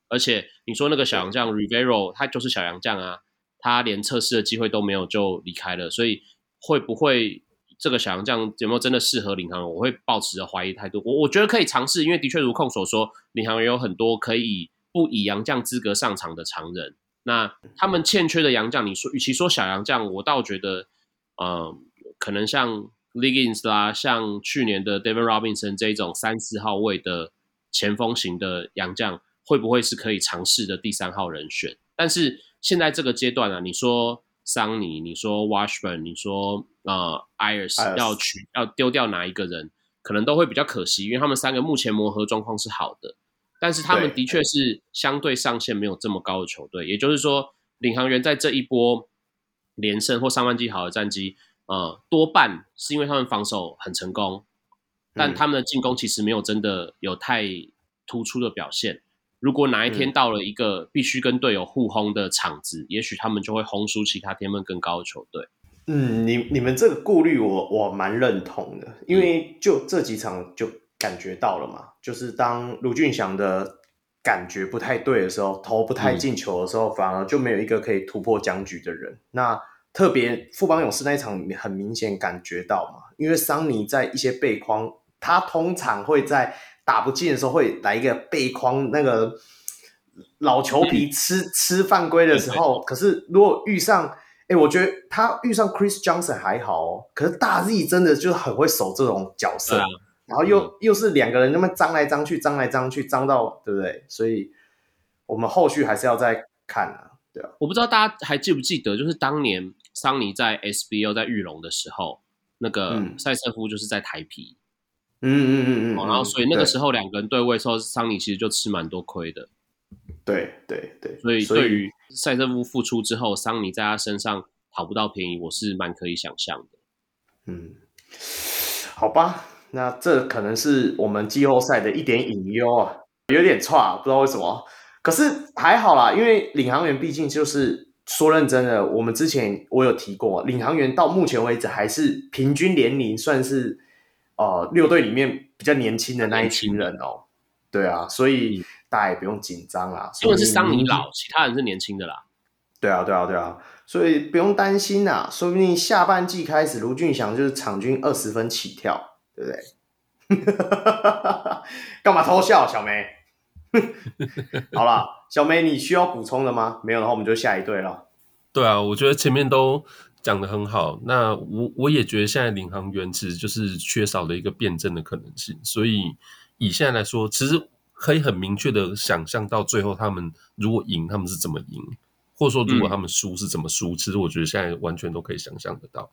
S4: 而且你说那个小杨将 Rivero，他就是小杨将啊，他连测试的机会都没有就离开了，所以会不会？这个小洋将有没有真的适合领航员？我会抱持着怀疑态度。我我觉得可以尝试，因为的确如控所说，领航员有很多可以不以洋将资格上场的常人。那他们欠缺的洋将，你说与其说小洋将，我倒觉得，呃，可能像 Liggins 啦，像去年的 David Robinson 这一种三四号位的前锋型的洋将，会不会是可以尝试的第三号人选？但是现在这个阶段啊，你说。桑尼，你说 Washburn，你说呃，Ayers 要取要丢掉哪一个人，可能都会比较可惜，因为他们三个目前磨合状况是好的，但是他们的确是相对上限没有这么高的球队，也就是说，领航员在这一波连胜或上半季好的战绩，呃，多半是因为他们防守很成功，但他们的进攻其实没有真的有太突出的表现。如果哪一天到了一个必须跟队友互轰的场子，嗯、也许他们就会轰输其他天分更高的球队。
S1: 嗯，你你们这个顾虑我我蛮认同的，因为就这几场就感觉到了嘛，就是当卢俊祥的感觉不太对的时候，投不太进球的时候，嗯、反而就没有一个可以突破僵局的人。那特别富邦勇士那一场很明显感觉到嘛，因为桑尼在一些背框，他通常会在。打不进的时候会来一个背框，那个老球皮吃吃犯规的时候。(laughs) 可是如果遇上，哎、欸，我觉得他遇上 Chris Johnson 还好哦。可是大 Z 真的就是很会守这种角色，啊、然后又、嗯、又是两个人那么张来张去，张来张去，张到对不对？所以我们后续还是要再看啊，对啊。
S4: 我不知道大家还记不记得，就是当年桑尼在 SBO 在玉龙的时候，那个塞瑟夫就是在台皮。
S1: 嗯嗯嗯嗯，
S4: 然后所以那个时候两个人对位的时候，桑尼其实就吃蛮多亏的。
S1: 对对对，
S4: 所以对于赛瑟夫复出之后，桑尼在他身上讨不到便宜，我是蛮可以想象的。
S1: 嗯，好吧，那这可能是我们季后赛的一点隐忧啊，有点差，不知道为什么。可是还好啦，因为领航员毕竟就是说认真的，我们之前我有提过，领航员到目前为止还是平均年龄算是。呃，六队里面比较年轻的那一群人哦，对啊，所以大家也不用紧张啦。
S4: 因为是桑尼老，其他人是年轻的啦。
S1: 对啊，对啊，对啊，所以不用担心啦。说不定下半季开始，卢俊祥就是场均二十分起跳，对不对？(laughs) 干嘛偷笑，小梅？(laughs) 好啦，小梅，你需要补充的吗？没有的话，我们就下一队了。
S3: 对啊，我觉得前面都。讲得很好，那我我也觉得现在领航员其实就是缺少了一个辩证的可能性，所以以现在来说，其实可以很明确的想象到最后他们如果赢，他们是怎么赢，或者说如果他们输是怎么输，嗯、其实我觉得现在完全都可以想象得到。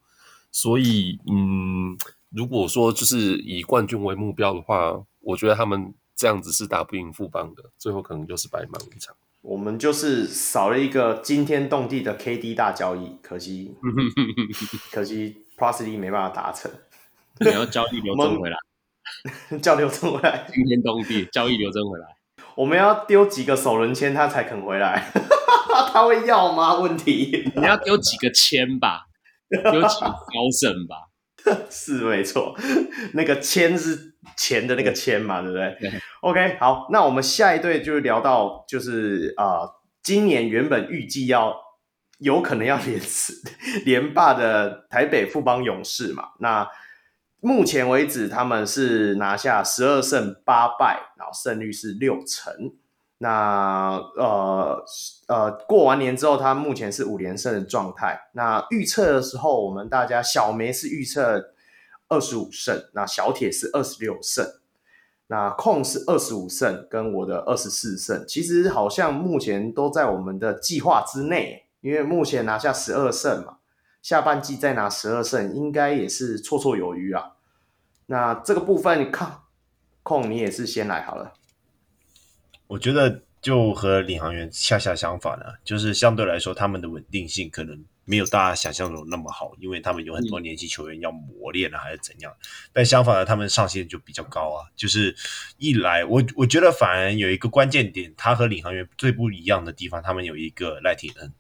S3: 所以，嗯，如果说就是以冠军为目标的话，我觉得他们这样子是打不赢富邦的，最后可能就是白忙一场。
S1: 我们就是少了一个惊天动地的 KD 大交易，可惜，(laughs) 可惜 Prosody 没办法达成。
S4: 你要交易刘铮回来，(laughs)
S1: 叫刘真回来，
S4: 惊天动地交易刘真回来。
S1: 我们要丢几个首轮签他才肯回来？(laughs) 他会要吗？问题
S4: 你要丢几个签吧，(laughs) 丢几个高审吧。
S1: 是没错，那个签是钱的那个签嘛，对不对，
S4: 对
S1: ？OK，好，那我们下一队就是聊到，就是啊、呃，今年原本预计要有可能要连连霸的台北富邦勇士嘛，那目前为止他们是拿下十二胜八败，然后胜率是六成。那呃呃，过完年之后，他目前是五连胜的状态。那预测的时候，我们大家小梅是预测二十五胜，那小铁是二十六胜，那控是二十五胜，跟我的二十四胜，其实好像目前都在我们的计划之内。因为目前拿下十二胜嘛，下半季再拿十二胜，应该也是绰绰有余啊。那这个部分，你看控你也是先来好了。
S2: 我觉得就和领航员恰恰相反了，就是相对来说他们的稳定性可能没有大家想象中那么好，因为他们有很多年轻球员要磨练啊，还是怎样。但相反的，他们上限就比较高啊。就是一来，我我觉得反而有一个关键点，他和领航员最不一样的地方，他们有一个赖廷恩，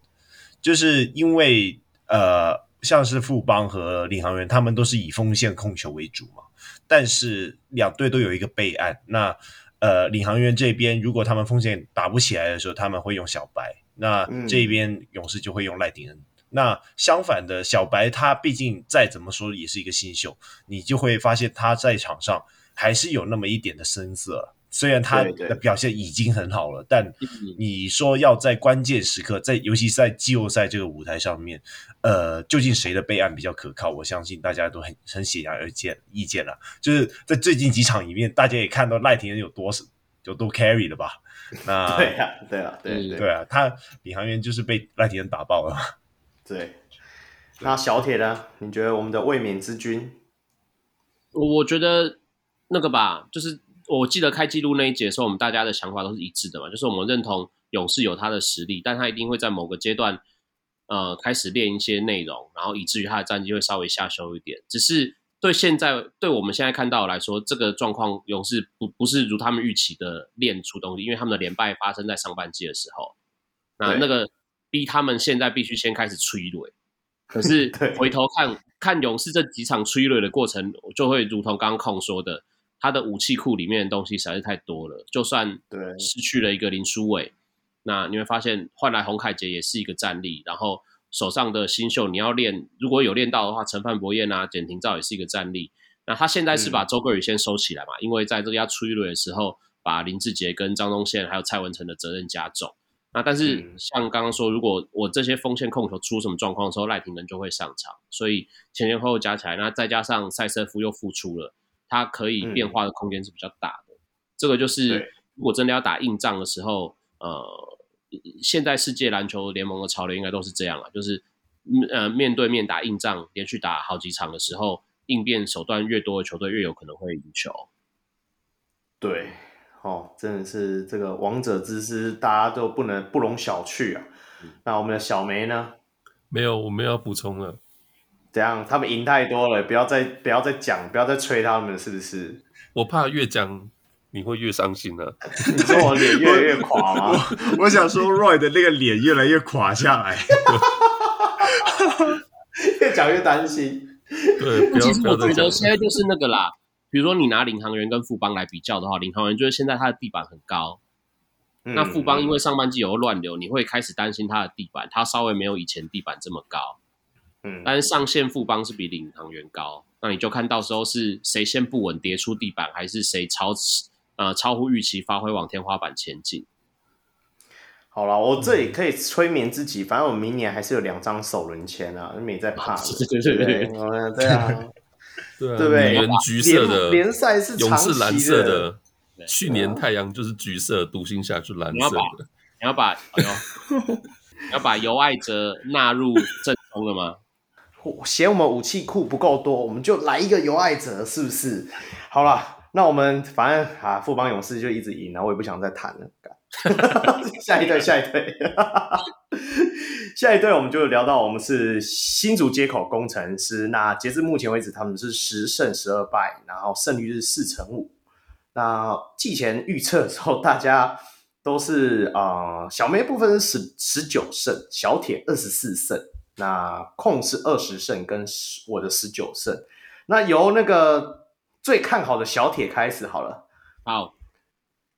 S2: 就是因为呃，像是富邦和领航员，他们都是以锋线控球为主嘛。但是两队都有一个备案，那呃，领航员这边如果他们锋线打不起来的时候，他们会用小白，那这边勇士就会用赖迪恩。嗯那相反的，小白他毕竟再怎么说也是一个新秀，你就会发现他在场上还是有那么一点的生涩。虽然他的表现已经很好了，对对，但你说要在关键时刻，在尤其是在季后赛这个舞台上面，呃，究竟谁的备案比较可靠？我相信大家都很很显而易见意见了。就是在最近几场里面，大家也看到赖廷恩有多有多 carry 了吧？那 (laughs)
S1: 对啊，对啊，对对，
S2: 对啊，他领航员就是被赖廷恩打爆了。
S1: 对，那小铁呢？你觉得我们的卫冕之君？
S4: 我我觉得那个吧，就是我记得开记录那一节的时候，我们大家的想法都是一致的嘛，就是我们认同勇士有他的实力，但他一定会在某个阶段，呃，开始练一些内容，然后以至于他的战绩会稍微下修一点。只是对现在，对我们现在看到来说，这个状况勇士不不是如他们预期的练出东西，因为他们的连败发生在上半季的时候，那那个。逼他们现在必须先开始催泪，可是 (laughs) 回头看看勇士这几场催泪的过程，就会如同刚刚控说的，他的武器库里面的东西实在是太多了。就算失去了一个林书伟，那你会发现换来洪凯杰也是一个战力。然后手上的新秀你要练，如果有练到的话，陈范博彦啊、简廷照也是一个战力。那他现在是把周桂宇先收起来嘛？嗯、因为在这个要出一轮的时候，把林志杰跟张东宪还有蔡文成的责任加重。那但是像刚刚说，如果我这些锋线控球出什么状况的时候，赖廷恩就会上场，所以前前后后加起来，那再加上塞瑟夫又复出了，他可以变化的空间是比较大的。嗯、这个就是如果真的要打硬仗的时候，呃，现在世界篮球联盟的潮流应该都是这样啊，就是呃面对面打硬仗，连续打好几场的时候，应变手段越多的球队越有可能会赢球。
S1: 对。哦，真的是这个王者之师，大家都不能不容小觑啊。嗯、那我们的小梅呢？
S3: 没有，我没有要补充了。
S1: 怎样？他们赢太多了，不要再不要再讲，不要再催他们了，是不是？
S3: 我怕越讲你会越伤心了。
S1: 你说我脸越来越垮吗？
S2: 我，(laughs) 我想说，Roy 的那个脸越来越垮下来，(laughs)
S1: 越讲越担心。
S3: 对，不要
S4: 其实我觉得现在就是那个啦。比如说，你拿领航员跟富邦来比较的话，领航员就是现在他的地板很高，嗯、那富邦因为上半季有乱流，你会开始担心他的地板，他稍微没有以前地板这么高。嗯，但是上限富邦是比领航员高，那你就看到时候是谁先不稳跌出地板，还是谁超呃超乎预期发挥往天花板前进。
S1: 好了，我这里可以催眠自己，反正我明年还是有两张首轮签啊，没在怕的。对对对对，对啊。(laughs)
S3: 对啊，
S1: 对不对？
S3: 联橘色的
S1: 联赛是
S3: 勇士蓝色的，去年太阳就是橘色，独行侠是蓝色的。
S4: 你要把你要把，(laughs) 你要把尤爱哲纳入正中了吗？
S1: 嫌我们武器库不够多，我们就来一个尤爱哲，是不是？好了，那我们反正啊，富邦勇士就一直赢，然后我也不想再谈了。(laughs) 下一队，(laughs) 下一队。(laughs) 下一队我们就聊到，我们是新竹接口工程师。那截至目前为止，他们是十胜十二败，然后胜率是四成五。那季前预测的时候，大家都是啊、呃，小梅部分是十十九胜，小铁二十四胜，那控是二十胜，跟我的十九胜。那由那个最看好的小铁开始好了。
S4: 好，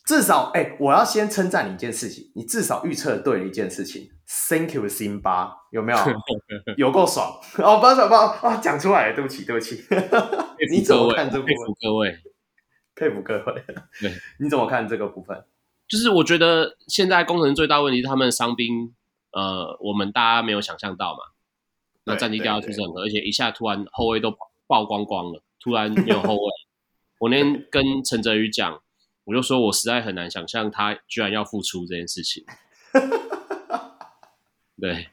S1: 至少哎、欸，我要先称赞你一件事情，你至少预测对了一件事情。Thank you，辛巴，有没有？(laughs) 有够爽哦！不爽不爽啊！讲出来，对不起，对不起。你怎么看这部分？
S4: 佩服各位，(laughs)
S1: 佩服各位。对，(laughs) 你怎么看这个部分？
S4: 就是我觉得现在工程最大问题是他们的伤兵，呃，我们大家没有想象到嘛。那战绩掉下去是很多，而且一下突然后卫都爆光光了，突然没有后卫。(laughs) 我那天跟陈哲宇讲，我就说我实在很难想象他居然要复出这件事情。(laughs) 对，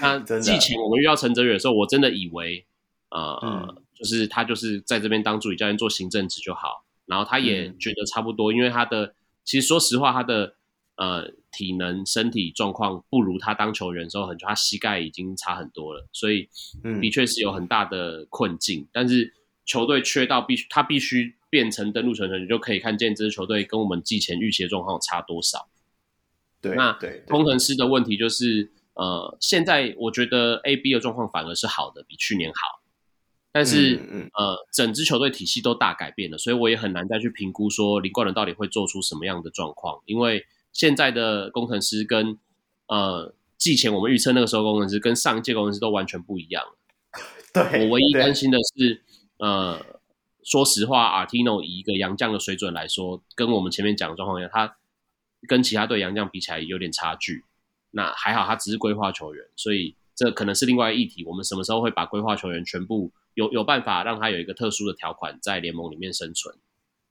S4: 那季前我们遇到陈哲宇的时候，我真的以为，呃，嗯、就是他就是在这边当助理教练做行政职就好，然后他也觉得差不多，嗯、因为他的其实说实话，他的呃体能身体状况不如他当球员的时候，很他膝盖已经差很多了，所以的确是有很大的困境。嗯、但是球队缺到必须他必须变成登陆球员，你就可以看见这支球队跟我们季前预期的状况差多少。
S1: 对，
S4: 那工程师的问题就是，呃，现在我觉得 A B 的状况反而是好的，比去年好。但是，嗯嗯呃，整支球队体系都大改变了，所以我也很难再去评估说林冠伦到底会做出什么样的状况。因为现在的工程师跟呃季前我们预测那个时候工程师跟上一届工程师都完全不一样。(laughs)
S1: 对，
S4: 我唯一担心的是，呃，说实话，Artino 以一个洋将的水准来说，跟我们前面讲的状况一样，他跟其他队洋将比起来有点差距。那还好，他只是规划球员，所以这可能是另外一议题。我们什么时候会把规划球员全部？有有办法让他有一个特殊的条款在联盟里面生存，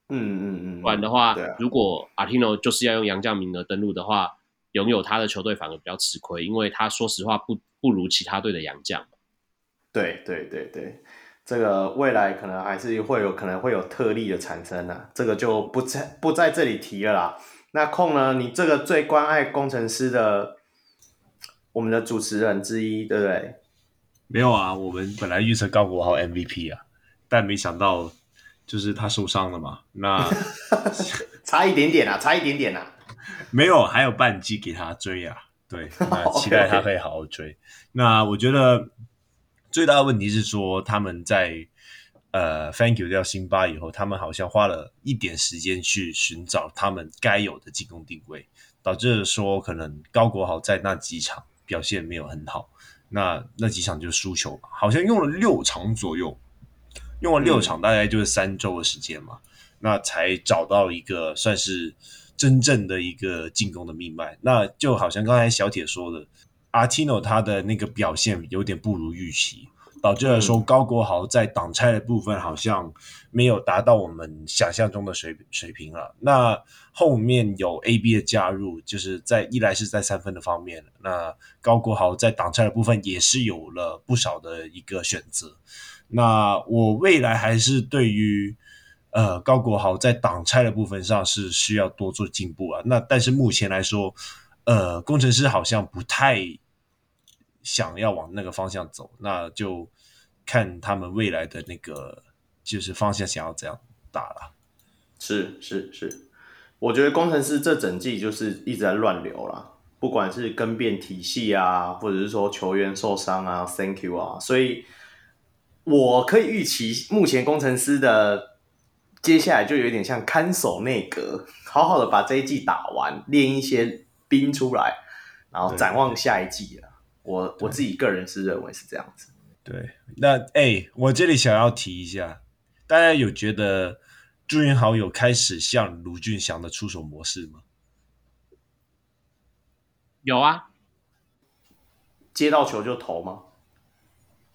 S1: 嗯嗯嗯，
S4: 不然的话，
S1: 啊、
S4: 如果阿提诺就是要用洋将名额登陆的话，拥有他的球队反而比较吃亏，因为他说实话不不如其他队的洋将。
S1: 对对对对，这个未来可能还是会有可能会有特例的产生呢、啊，这个就不在不在这里提了啦。那空呢？你这个最关爱工程师的我们的主持人之一，对不对？
S2: 没有啊，我们本来预测高国豪 MVP 啊，但没想到就是他受伤了嘛。那 (laughs)
S1: 差一点点啊，差一点点啊。
S2: 没有，还有半季给他追啊。对，那 (laughs) 期待他可以好好追。okay, okay. 那我觉得最大的问题是说，他们在呃 Thank you 掉辛巴以后，他们好像花了一点时间去寻找他们该有的进攻定位，导致说可能高国豪在那几场表现没有很好。那那几场就输球嘛，好像用了六场左右，用了六场，大概就是三周的时间嘛，嗯、那才找到一个算是真正的一个进攻的命脉。那就好像刚才小铁说的，阿提诺他的那个表现有点不如预期。导致了说高国豪在挡拆的部分好像没有达到我们想象中的水水平了。那后面有 AB 的加入，就是在一来是在三分的方面，那高国豪在挡拆的部分也是有了不少的一个选择。那我未来还是对于呃高国豪在挡拆的部分上是需要多做进步啊。那但是目前来说，呃工程师好像不太。想要往那个方向走，那就看他们未来的那个就是方向想要怎样打了。
S1: 是是是，我觉得工程师这整季就是一直在乱流啦，不管是更变体系啊，或者是说球员受伤啊，Thank you 啊，所以我可以预期目前工程师的接下来就有点像看守内阁，(laughs) 好好的把这一季打完，练一些兵出来，然后展望下一季了。我我自己个人是认为是这样子。
S2: 对，那哎、欸，我这里想要提一下，大家有觉得朱云豪有开始像卢俊祥的出手模式吗？
S4: 有啊，
S1: 接到球就投吗？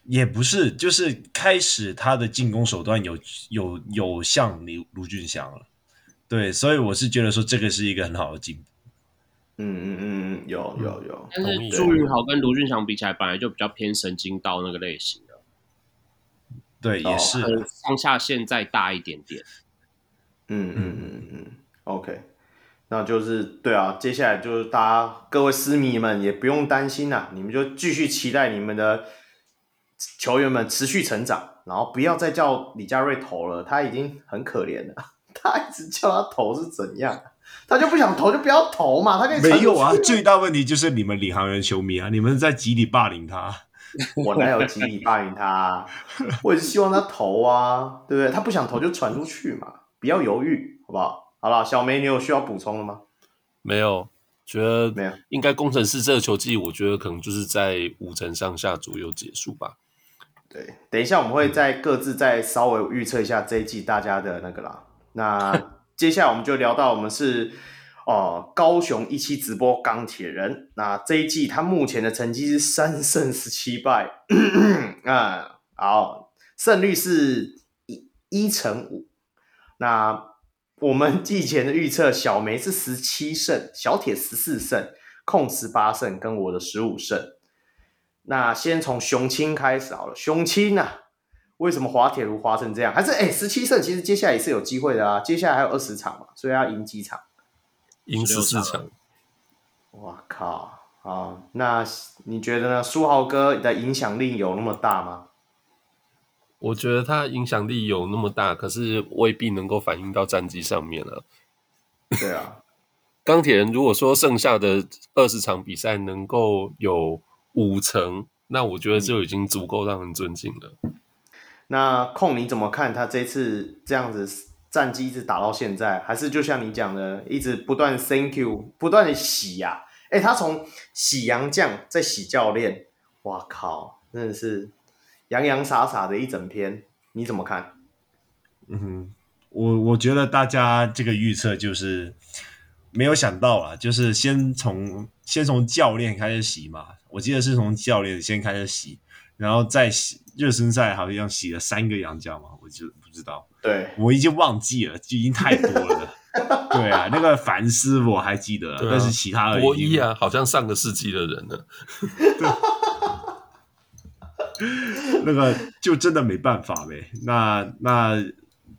S2: 也不是，就是开始他的进攻手段有有有像卢卢俊祥了。对，所以我是觉得说这个是一个很好的进步。
S1: 嗯嗯嗯嗯，有有有，
S4: 但是朱云豪跟卢俊祥比起来，本来就比较偏神经刀那个类型的。
S2: 对，也是
S4: 上下限再大一点点。
S1: 嗯嗯嗯嗯，OK，那就是对啊，接下来就是大家各位私迷们也不用担心啦，你们就继续期待你们的球员们持续成长，然后不要再叫李佳瑞投了，他已经很可怜了，(laughs) 他一直叫他投是怎样？他就不想投，就不要投嘛。他可以
S2: 没有啊，最大问题就是你们领航员球迷啊，你们在极力霸凌他。(laughs)
S1: 我哪有极力霸凌他啊？我也是希望他投啊，对不对？他不想投就传出去嘛，不要犹豫，好不好？好了，小梅，你有需要补充的吗？
S3: 没有，觉得没有。应该工程师这个球季，我觉得可能就是在五成上下左右结束吧。
S1: 对，等一下我们会再各自再稍微预测一下这一季大家的那个啦。那。(laughs) 接下来我们就聊到我们是哦、呃、高雄一期直播钢铁人，那这一季他目前的成绩是三胜十七败，(clears throat) 啊、嗯，好，胜率是一一乘五。那我们季前的预测，小梅是十七胜，小铁十四胜，控十八胜，跟我的十五胜。那先从雄青开始好了，雄青啊。为什么滑铁卢滑成这样？还是哎，十七胜，其实接下来也是有机会的啊。接下来还有二十场嘛，所以要赢几场？
S3: 赢十四场。
S1: 我靠！好，那你觉得呢？书豪哥的影响力有那么大吗？
S3: 我觉得他影响力有那么大，可是未必能够反映到战绩上面了。
S1: 对啊，
S3: 钢铁人如果说剩下的二十场比赛能够有五成，那我觉得就已经足够让人尊敬了。
S1: 嗯、那控你怎么看他这次这样子战绩一直打到现在，还是就像你讲的，一直不断 thank you，不断的洗呀、啊？哎，他从洗洋将再洗教练，哇靠，真的是洋洋洒洒的一整篇，你怎么看？
S2: 嗯哼，我我觉得大家这个预测就是没有想到啊，就是先从先从教练开始洗嘛，我记得是从教练先开始洗，然后再洗热身赛好像洗了三个洋将嘛，我就不知道，
S1: 对，
S2: 我已经忘记了，就已经太多了。(laughs) 对啊，那个凡斯我还记得，啊、但是其他的
S3: 国一啊，好像上个世纪的人了。(laughs)
S2: 那个就真的没办法呗。那那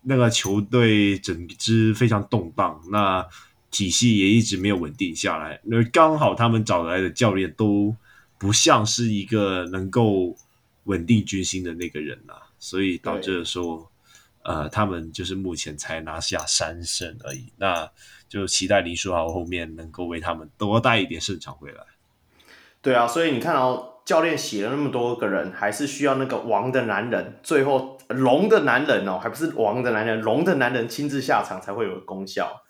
S2: 那个球队整支非常动荡，那体系也一直没有稳定下来。那刚好他们找来的教练都不像是一个能够稳定军心的那个人啊，所以导致了说。呃，他们就是目前才拿下三胜而已，那就期待林书豪后面能够为他们多带一点胜场回来。
S1: 对啊，所以你看哦，教练洗了那么多个人，还是需要那个王的男人，最后龙的男人哦，还不是王的男人，龙的男人亲自下场才会有功效，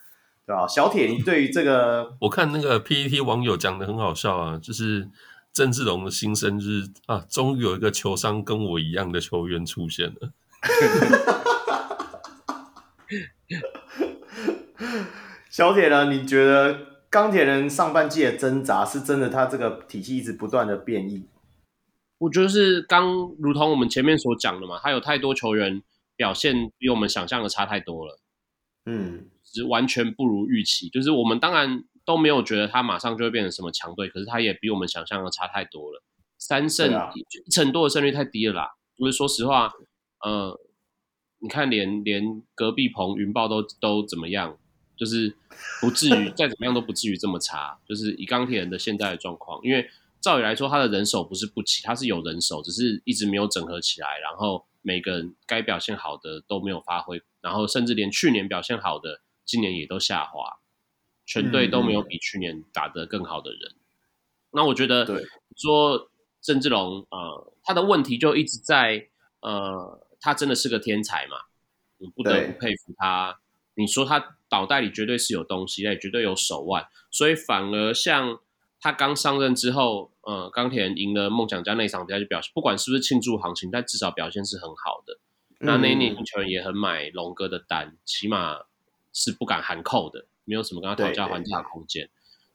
S1: 对吧？小铁，你对于这个，
S3: 我看那个 PPT 网友讲的很好笑啊，就是郑志龙的新生日啊，终于有一个球商跟我一样的球员出现了。(laughs)
S1: 小铁呢？你觉得钢铁人上半季的挣扎是真的？他这个体系一直不断的变异。
S4: 我觉得是刚如同我们前面所讲的嘛，他有太多球员表现比我们想象的差太多了。
S1: 嗯，
S4: 是完全不如预期。就是我们当然都没有觉得他马上就会变成什么强队，可是他也比我们想象的差太多了。三胜、啊、一成多的胜率太低了啦。就是说实话，呃。你看连，连连隔壁棚云豹都都怎么样？就是不至于 (laughs) 再怎么样都不至于这么差。就是以钢铁人的现在的状况，因为照理来说，他的人手不是不齐，他是有人手，只是一直没有整合起来。然后每个人该表现好的都没有发挥，然后甚至连去年表现好的，今年也都下滑，全队都没有比去年打得更好的人。嗯、那我觉得，对说郑志龙，呃，他的问题就一直在呃。他真的是个天才嘛？你不得不佩服他。你说他脑袋里绝对是有东西，也绝对有手腕。所以反而像他刚上任之后，呃，钢铁人赢了梦想家那场比赛就表现，不管是不是庆祝行情，但至少表现是很好的。嗯、那那一年球员也很买龙哥的单，起码是不敢喊扣的，没有什么跟他讨价还价的空间。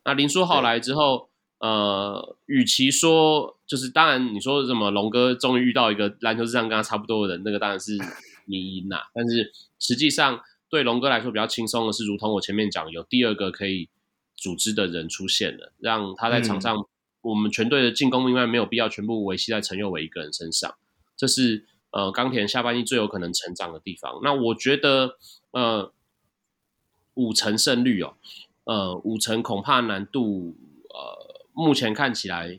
S4: 那林书豪来之后。呃，与其说就是，当然你说什么龙哥终于遇到一个篮球智商跟他差不多的人，那个当然是迷因呐。但是实际上对龙哥来说比较轻松的是，如同我前面讲，有第二个可以组织的人出现了，让他在场上，嗯、我们全队的进攻应该没有必要全部维系在陈佑伟一个人身上。这是呃钢铁人下半季最有可能成长的地方。那我觉得呃五成胜率哦，呃五成恐怕难度呃。目前看起来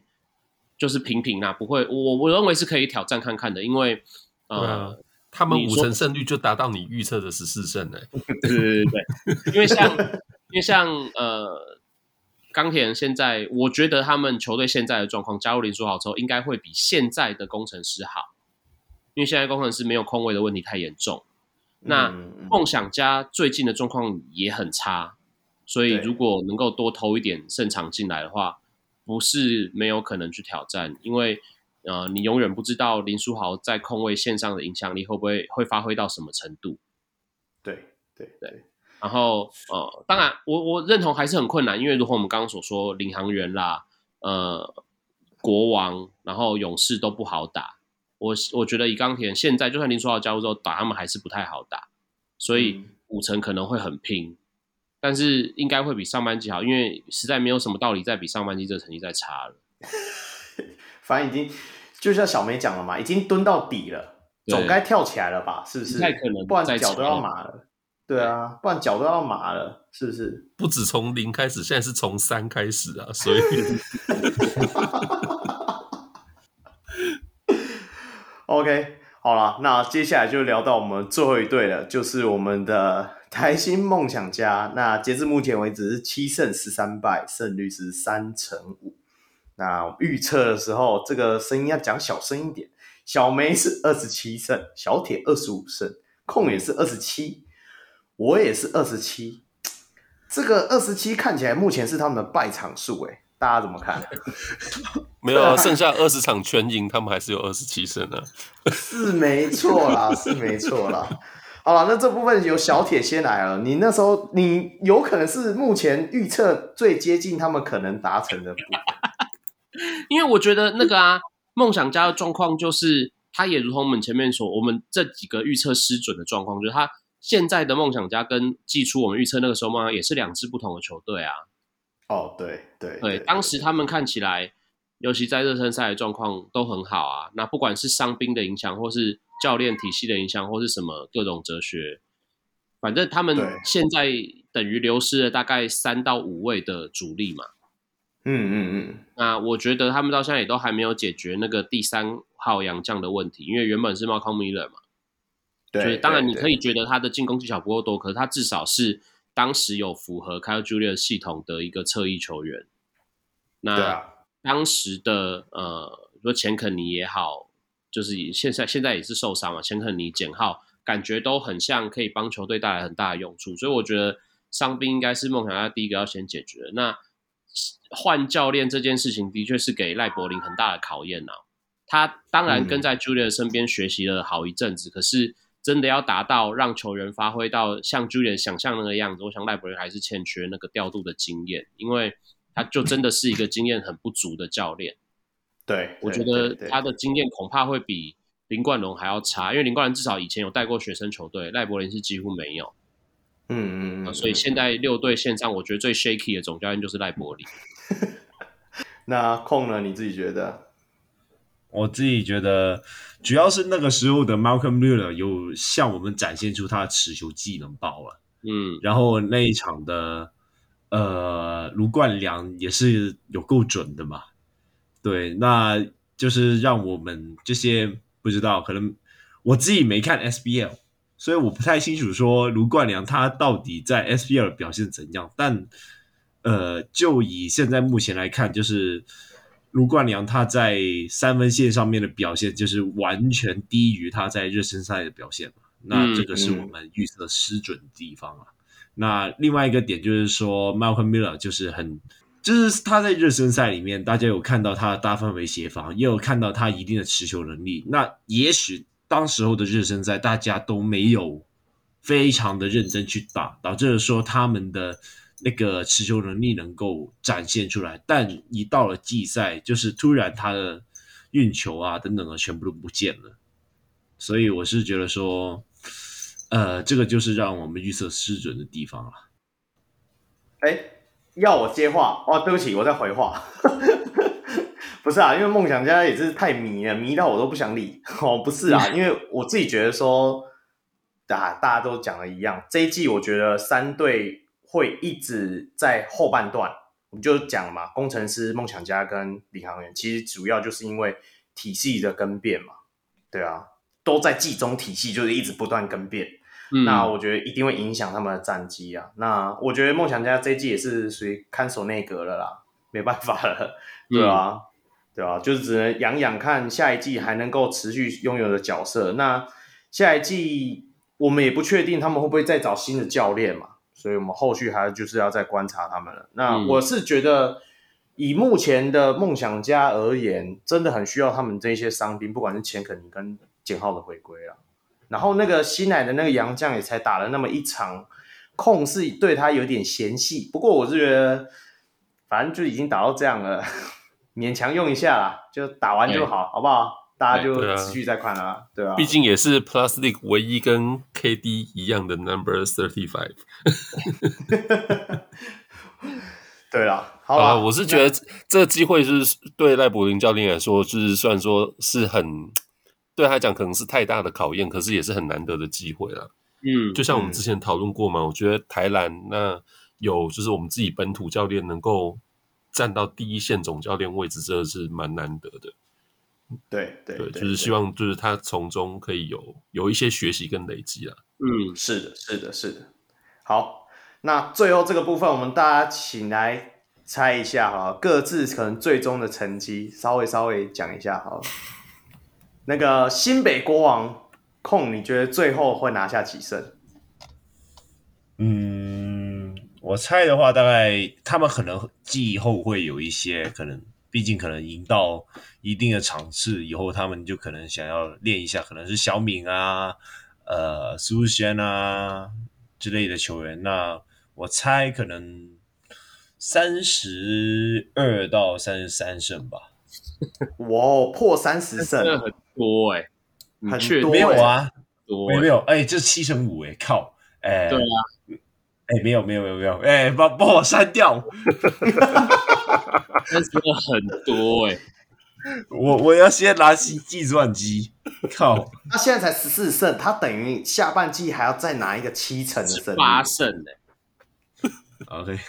S4: 就是平平啊，不会，我我认为是可以挑战看看的，因为呃，啊、
S3: 他们五成胜率就达到你预测的十四胜呢。(laughs)
S4: 对对对对，因为像因为像呃，钢铁人现在，我觉得他们球队现在的状况，加入林书豪之后，应该会比现在的工程师好，因为现在工程师没有空位的问题太严重，那梦想家最近的状况也很差，所以如果能够多投一点胜场进来的话。不是没有可能去挑战，因为呃，你永远不知道林书豪在控卫线上的影响力会不会会发挥到什么程度。
S1: 对对对，
S4: 然后呃，当然我我认同还是很困难，因为如果我们刚刚所说，领航员啦，呃，国王，然后勇士都不好打。我我觉得以钢铁现在，就算林书豪加入之后打他们还是不太好打，所以五成可能会很拼。但是应该会比上半季好，因为实在没有什么道理再比上半季这个成绩再差了。(laughs)
S1: 反正已经就像小梅讲了嘛，已经蹲到底了，总该跳起来了吧？是不是？
S4: 不太可能，
S1: 不然脚都要麻了。对啊，不然脚都要麻了，是不是？
S3: 不止从零开始，现在是从三开始啊，所以。(laughs)
S1: OK，好了，那接下来就聊到我们最后一队了，就是我们的台新梦想家。那截至目前为止是七胜十三败，胜率是三成五。那预测的时候，这个声音要讲小声一点。小梅是二十七胜，小铁二十五胜，控也是二十七，我也是二十七。这个二十七看起来目前是他们的败场数，诶大家怎么看？(laughs)
S3: 没有啊，剩下二十场全赢，他们还是有二十七胜呢。
S1: 是没错啦，(laughs) 是没错啦。好了，那这部分由小铁先来了。你那时候，你有可能是目前预测最接近他们可能达成的部分。(laughs)
S4: 因为我觉得那个啊，梦想家的状况就是，他也如同我们前面说，我们这几个预测失准的状况，就是他现在的梦想家跟季初我们预测那个时候嘛，也是两支不同的球队啊。
S1: 哦，对对对，
S4: 对，当时他们看起来，尤其在热身赛的状况都很好啊。那不管是伤兵的影响，或是教练体系的影响，或是什么各种哲学，反正他们现在等于流失了大概三到五位的主力嘛。
S1: 嗯嗯嗯。
S4: 那我觉得他们到现在也都还没有解决那个第三号洋将的问题，因为原本是 Malcolm Miller 嘛。对。所以当然你可以觉得他的进攻技巧不够多，可是他至少是。当时有符合 Kyle Julius 系统的一个侧翼球员，那当时的呃，说钱肯尼也好，就是现在现在也是受伤了，钱肯尼、简浩感觉都很像可以帮球队带来很大的用处，所以我觉得伤兵应该是梦想家第一个要先解决的。那换教练这件事情的确是给赖柏林很大的考验啊，他当然跟在 Julius 身边学习了好一阵子，嗯、可是。真的要达到让球员发挥到像 Julian 想象那个样子，我想赖伯伦还是欠缺那个调度的经验，因为他就真的是一个经验很不足的教练。
S1: 对，
S4: 我觉得他的经验恐怕会比林冠龙还要差，因为林冠龙至少以前有带过学生球队，赖伯伦是几乎没有。
S1: 嗯嗯嗯、呃。
S4: 所以现在六队线上，我觉得最 shaky 的总教练就是赖伯林。(laughs)
S1: 那控呢？你自己觉得？
S2: 我自己觉得，主要是那个时候的 Malcolm Muller 有向我们展现出他的持球技能爆了，
S4: 嗯，
S2: 然后那一场的呃卢冠良也是有够准的嘛，对，那就是让我们这些不知道，可能我自己没看 SBL，所以我不太清楚说卢冠良他到底在 SBL 表现怎样，但呃，就以现在目前来看，就是。卢冠良他在三分线上面的表现，就是完全低于他在热身赛的表现嘛。那这个是我们预测失准的地方啊。嗯嗯、那另外一个点就是说，Malcolm Miller 就是很，就是他在热身赛里面，大家有看到他的大范围协防，也有看到他一定的持球能力。那也许当时候的热身赛，大家都没有非常的认真去打，导致说他们的。那个持球能力能够展现出来，但一到了季赛，就是突然他的运球啊等等的全部都不见了，所以我是觉得说，呃，这个就是让我们预测失准的地方了。
S1: 哎，要我接话哦？对不起，我在回话。(laughs) 不是啊，因为梦想家也是太迷了，迷到我都不想理。哦，不是啊，(laughs) 因为我自己觉得说，大大家都讲的一样，这一季我觉得三队。会一直在后半段，我们就讲嘛，工程师、梦想家跟领航员，其实主要就是因为体系的更变嘛，对啊，都在季中体系就是一直不断更变，嗯，那我觉得一定会影响他们的战绩啊。那我觉得梦想家这一季也是属于看守内阁了啦，没办法了，对啊，嗯、(laughs) 对啊，就是只能养养看下一季还能够持续拥有的角色。那下一季我们也不确定他们会不会再找新的教练嘛。所以我们后续还就是要再观察他们了。那我是觉得，以目前的梦想家而言，真的很需要他们这些伤兵，不管是钱肯尼跟简浩的回归了。然后那个新来的那个杨将也才打了那么一场，控是对他有点嫌隙。不过我是觉得，反正就已经打到这样了，(laughs) 勉强用一下啦，就打完就好，好不好？大家就持续在看啊，对啊，
S3: 毕竟也是 Plus League 唯一跟 KD 一样的 Number Thirty Five。(laughs)
S1: 对啊，好啦，
S3: 我是觉得这个机会是对赖柏林教练来说，就是虽然说是很对他讲可能是太大的考验，可是也是很难得的机会了。嗯，就像我们之前讨论过嘛，我觉得台篮那有就是我们自己本土教练能够站到第一线总教练位置，这是蛮难得的。
S1: 对对对，
S3: 就是希望就是他从中可以有有一些学习跟累积啊。
S1: 嗯，是的，是的，是的。好，那最后这个部分，我们大家请来猜一下哈，各自可能最终的成绩，稍微稍微讲一下好了。那个新北国王控，你觉得最后会拿下几胜？
S2: 嗯，我猜的话，大概他们可能季后会有一些可能。毕竟可能赢到一定的场次以后，他们就可能想要练一下，可能是小敏啊、呃苏轩啊之类的球员。那我猜可能三十二到三十三胜吧。
S1: 哇，破三十胜，
S4: 很多哎、欸，
S1: 很多、欸、
S2: 没有啊，
S4: 多、
S2: 欸、没有哎，这七成五哎，靠。哎，
S4: 对啊，
S2: 哎没有没有没有没有。哎，把把我删掉。(laughs) (laughs)
S4: 但是很多哎、欸，
S2: 我我要先拿起计算机，靠！
S1: 他现在才十四胜，他等于下半季还要再拿一个七成的胜，
S4: 八胜哎、
S2: 欸。OK，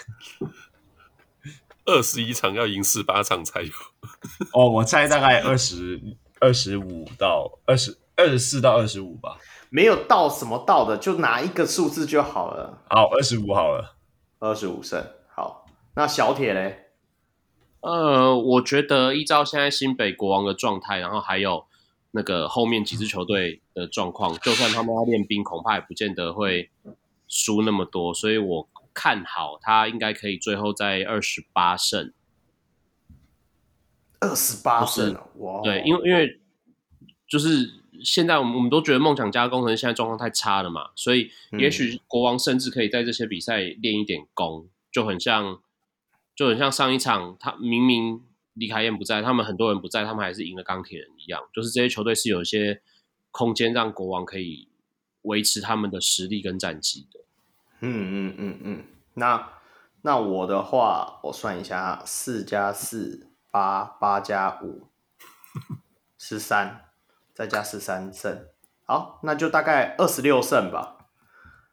S3: 二十一场要赢十八场才有。
S2: 哦，我猜大概二十二十五到二十二十四到二十五吧，
S1: 没有到什么到的，就拿一个数字就好了。
S2: 好，二十五好了，
S1: 二十五胜。好，那小铁嘞？
S4: 呃，我觉得依照现在新北国王的状态，然后还有那个后面几支球队的状况，就算他们要练兵，恐怕也不见得会输那么多，所以我看好他应该可以最后在二十八胜。
S1: 二十八胜，哇！
S4: 对，因为因为就是现在我们我们都觉得梦想家工程现在状况太差了嘛，所以也许国王甚至可以在这些比赛练一点功，就很像。就很像上一场，他明明李凯燕不在，他们很多人不在，他们还是赢了钢铁人一样。就是这些球队是有一些空间让国王可以维持他们的实力跟战绩的。
S1: 嗯嗯嗯嗯，那那我的话，我算一下，四加四八，八加五十三，再加十三胜，好，那就大概二十六胜吧。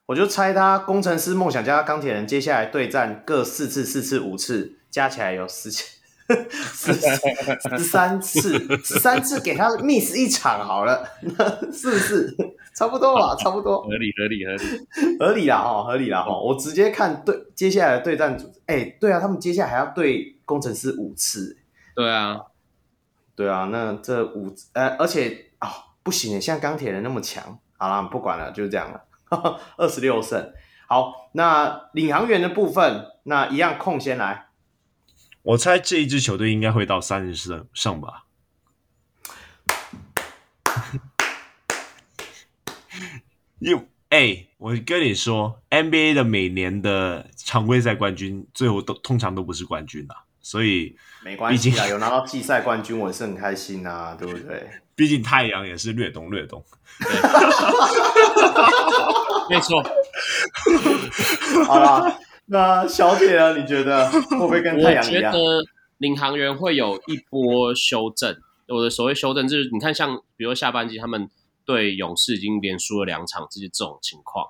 S1: 我就猜他工程师、梦想家、钢铁人接下来对战各四次、四次、五次，加起来有十十 (laughs) 十三次，十三次给他 miss 一场好了，是不是差不多吧？差不多，
S4: 合理合理合理
S1: 合理啦哈，合理啦哈。我直接看对接下来的对战组，哎、欸，对啊，他们接下来还要对工程师五次，
S4: 对啊，
S1: 对啊，那这五呃，而且啊、哦，不行，像钢铁人那么强，好啦，不管了，就是这样了。(laughs) 二十六胜，好，那领航员的部分，那一样空先来。
S2: 我猜这一支球队应该会到三十胜胜吧。(laughs) 又哎，我跟你说，NBA 的每年的常规赛冠军，最后都通常都不是冠军啊，所以
S1: 没关系啊，有拿到季赛冠军，我也是很开心啊，对不对？
S2: 毕竟太阳也是略懂略懂。(laughs)
S4: 没错，
S1: 好了，那小铁啊？你觉得会不会跟太阳一样？
S4: 我觉得领航员会有一波修正。我的所谓修正，就是你看，像比如下半季他们对勇士已经连输了两场，这些这种情况，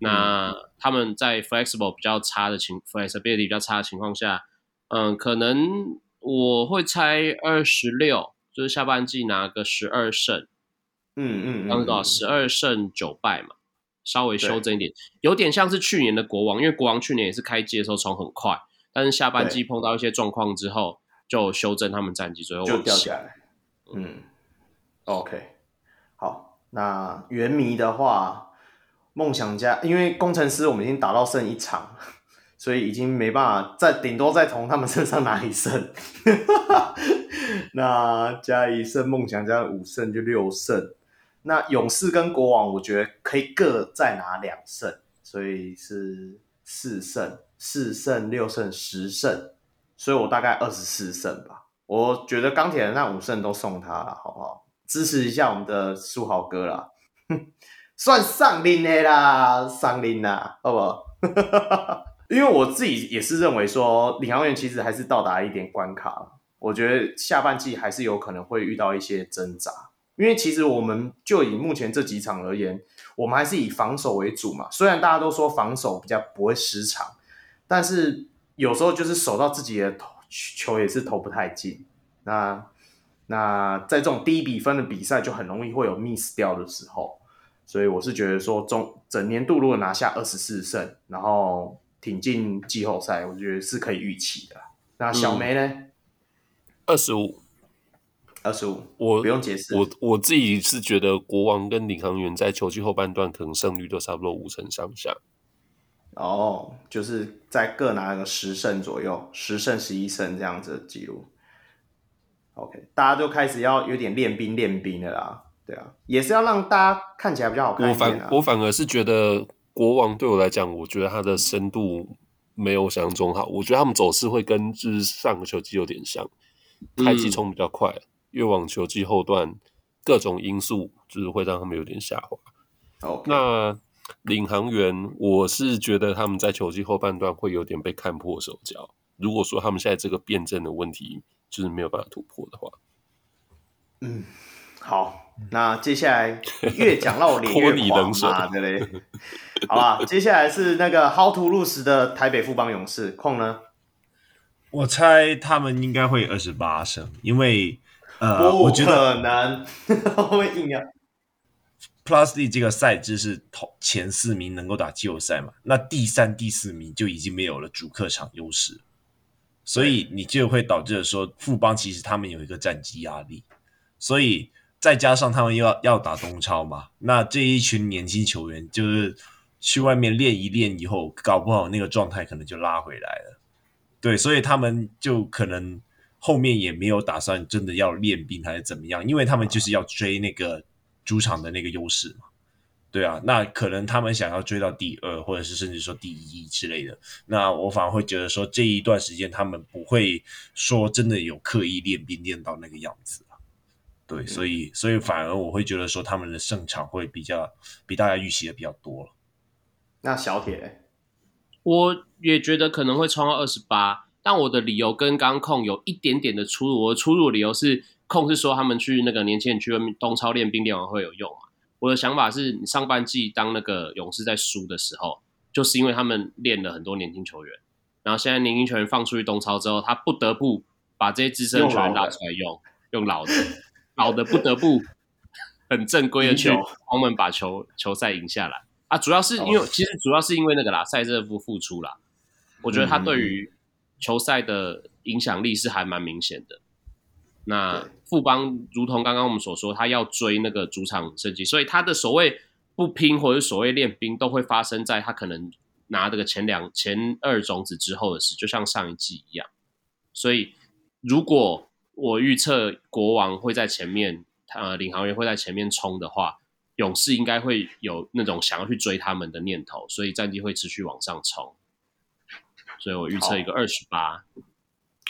S4: 那他们在 flexible 比较差的情，flexibility 比较差的情况下，嗯，可能我会猜二十六，就是下半季拿个十二胜，
S1: 嗯嗯，
S4: 刚刚多少？十二胜九败嘛。稍微修正一点，有点像是去年的国王，因为国王去年也是开季的时候冲很快，但是下半季碰到一些状况之后，就修正他们战绩，最后
S1: 就掉下来。嗯，OK，好，那原迷的话，梦想家，因为工程师我们已经打到剩一场，所以已经没办法再顶多再从他们身上拿一胜。(laughs) 那加一胜，梦想家五胜就六胜。那勇士跟国王，我觉得可以各再拿两胜，所以是四胜、四胜、六胜、十胜，所以我大概二十四胜吧。我觉得钢铁人那五胜都送他了，好不好？支持一下我们的书豪哥啦，(laughs) 算上林的啦，上林啦，好不好？因为我自己也是认为说，领航员其实还是到达一点关卡，我觉得下半季还是有可能会遇到一些挣扎。因为其实我们就以目前这几场而言，我们还是以防守为主嘛。虽然大家都说防守比较不会失常，但是有时候就是守到自己的头球也是投不太进。那那在这种低比分的比赛，就很容易会有 miss 掉的时候。所以我是觉得说，中整年度如果拿下二十四胜，然后挺进季后赛，我觉得是可以预期的。那小梅呢？
S3: 二十五，
S1: 二十五，
S3: 我
S1: 不用解释。
S3: 我我自己是觉得国王跟领航员在球季后半段可能胜率都差不多五成上下。
S1: 哦，就是在各拿个十胜左右，十胜十一胜这样子的记录。OK，大家就开始要有点练兵练兵的啦。对啊，也是要让大家看起来比较好看。
S3: 我反我反而是觉得国王对我来讲，我觉得他的深度没有想象中好。我觉得他们走势会跟就是上个球季有点像，开季冲比较快，越往球季后段各种因素就是会让他们有点下滑。那领航员，我是觉得他们在球季后半段会有点被看破手脚。如果说他们现在这个辩证的问题就是没有办法突破的话，
S1: 嗯。好，那接下来越讲到我脸越 (laughs) 黄嘛，对不对？好吧，接下来是那个 How to lose 的台北富邦勇士控呢？
S2: 我猜他们应该会二十八胜，因为呃，
S1: 不可能，(laughs) 我硬要。
S2: Plus D 这个赛制是头前四名能够打季后赛嘛？那第三、第四名就已经没有了主客场优势，所以你就会导致说富邦其实他们有一个战绩压力，所以。再加上他们又要要打东超嘛，那这一群年轻球员就是去外面练一练以后，搞不好那个状态可能就拉回来了。对，所以他们就可能后面也没有打算真的要练兵还是怎么样，因为他们就是要追那个主场的那个优势嘛。对啊，那可能他们想要追到第二，或者是甚至说第一之类的。那我反而会觉得说这一段时间他们不会说真的有刻意练兵练到那个样子。对，所以所以反而我会觉得说他们的胜场会比较比大家预期的比较多。
S1: 那小铁，
S4: 我也觉得可能会冲到二十八，但我的理由跟刚控有一点点的出入。我的出入理由是控是说他们去那个年轻人去东超练兵练完会有用嘛？我的想法是你上半季当那个勇士在输的时候，就是因为他们练了很多年轻球员，然后现在年轻球员放出去东超之后，他不得不把这些资深球员拉出来用，用老的。(laughs) 老的不得不 (laughs) 很正规的去帮我们把球球赛赢下来啊！主要是因为其实主要是因为那个啦，赛热夫复出啦，我觉得他对于球赛的影响力是还蛮明显的。那富邦如同刚刚我们所说，他要追那个主场胜绩，所以他的所谓不拼或者所谓练兵，都会发生在他可能拿这个前两前二种子之后的事，就像上一季一样。所以如果我预测国王会在前面，呃，领航员会在前面冲的话，勇士应该会有那种想要去追他们的念头，所以战绩会持续往上冲。所以我预测一个二十八，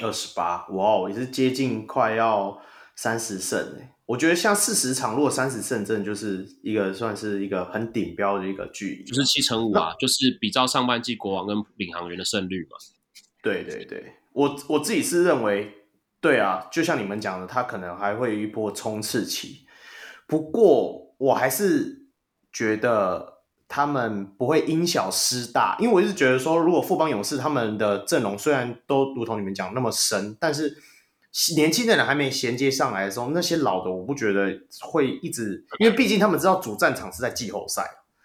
S1: 二十八，哇，也是接近快要三十胜诶。我觉得像四十场，如果三十胜，真的就是一个算是一个很顶标的一个距离，
S4: 就是七成五啊，就是比照上半季国王跟领航员的胜率嘛。
S1: 对对对，我我自己是认为。对啊，就像你们讲的，他可能还会一波冲刺期。不过，我还是觉得他们不会因小失大，因为我一直觉得说，如果富邦勇士他们的阵容虽然都如同你们讲那么深，但是年轻的人还没衔接上来的时候，那些老的我不觉得会一直，因为毕竟他们知道主战场是在季后赛。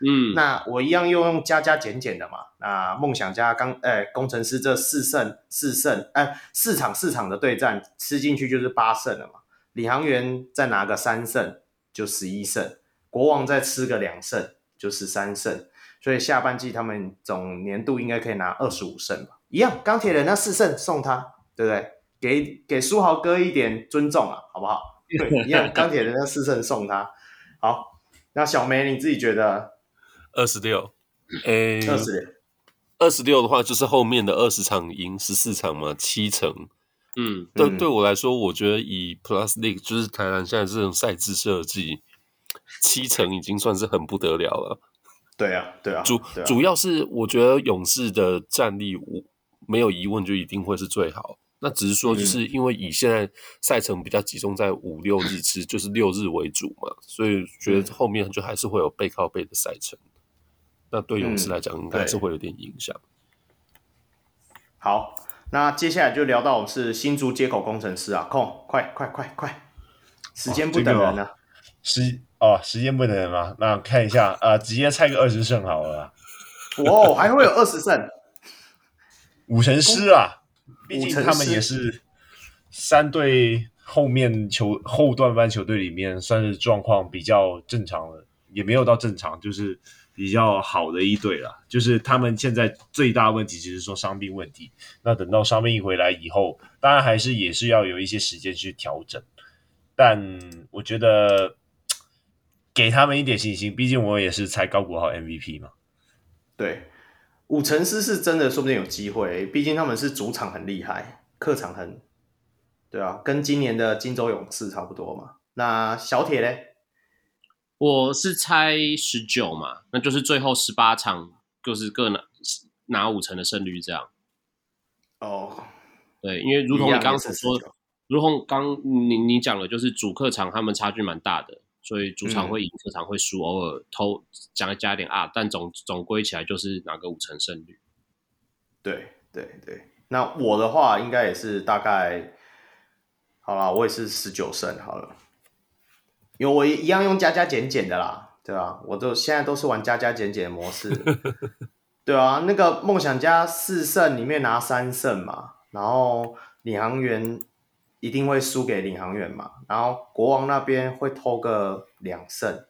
S4: 嗯，
S1: 那我一样又用加加减减的嘛。那梦想家刚哎，工程师这四胜四胜哎，四场四场的对战吃进去就是八胜了嘛。领航员再拿个三胜就十一胜，国王再吃个两胜就十三胜。所以下半季他们总年度应该可以拿二十五胜吧。一样，钢铁人那四胜送他，对不对？(laughs) 给给书豪哥一点尊重啊，好不好？对，一样，钢铁人那四胜送他。好，那小梅你自己觉得？
S3: 二十六，诶，
S1: 二十六，
S3: 二十六的话就是后面的二十场赢十四场嘛，七成。
S4: 嗯，
S3: 对，对我来说，我觉得以 Plus League 就是台南现在这种赛制设计，七成已经算是很不得了了。
S1: 对啊，对啊，
S3: 主
S1: 啊
S3: 主要是我觉得勇士的战力，我没有疑问就一定会是最好。那只是说，就是因为以现在赛程比较集中在五六日次，就是六日为主嘛，所以觉得后面就还是会有背靠背的赛程。那对勇士来讲，应该是会有点影响。
S1: 好，那接下来就聊到我们是新竹接口工程师啊，空，快快快快，时间不等人了。
S2: 时哦，时间不等人吗？那看一下啊、呃，直接猜个二十胜好了。
S1: 哇，还会有二十胜？
S2: 五成师啊，毕竟他们也是三队后面球后段班球队里面算是状况比较正常的，也没有到正常，就是。比较好的一队了，就是他们现在最大问题就是说伤病问题。那等到伤病一回来以后，当然还是也是要有一些时间去调整。但我觉得给他们一点信心，毕竟我也是猜高国豪 MVP 嘛。
S1: 对，五成狮是真的，说不定有机会。毕竟他们是主场很厉害，客场很，对啊，跟今年的金州勇士差不多嘛。那小铁嘞？
S4: 我是猜十九嘛，那就是最后十八场就是各拿拿五成的胜率这样。
S1: 哦，
S4: 对，因为如同你刚刚所说，如同刚你你讲的，就是主客场他们差距蛮大的，所以主场会赢，客场会输，偶尔偷加加点啊，但总总归起来就是拿个五成胜率。
S1: 对对对，那我的话应该也是大概，好啦，我也是十九胜好了。因为我一样用加加减减的啦，对吧、啊？我都现在都是玩加加减减的模式，(laughs) 对啊，那个梦想家四胜里面拿三胜嘛，然后领航员一定会输给领航员嘛，然后国王那边会偷个两胜，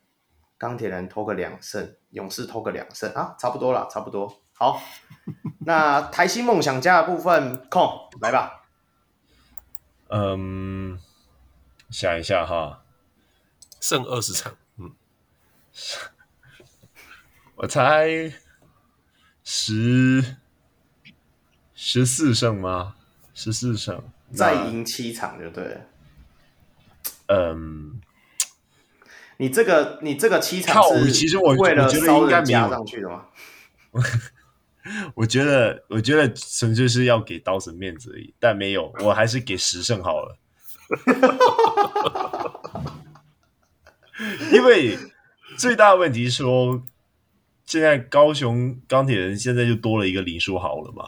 S1: 钢铁人偷个两胜，勇士偷个两胜啊，差不多了，差不多。好，(laughs) 那台新梦想家的部分空来吧。
S2: 嗯，想一下哈。
S3: 胜二十场，嗯，(laughs)
S2: 我猜十十四胜吗？十四胜，
S1: 再赢七场就对了。
S2: 嗯，
S1: 你这个你这个七场是，
S2: 其实我
S1: 为了
S2: 我觉得应该
S1: 加上去的吗？(laughs)
S2: 我觉得我觉得纯粹是要给刀神面子而已，但没有，我还是给十胜好了。(laughs) (laughs) 因为最大的问题是说，现在高雄钢铁人现在就多了一个林书豪了嘛？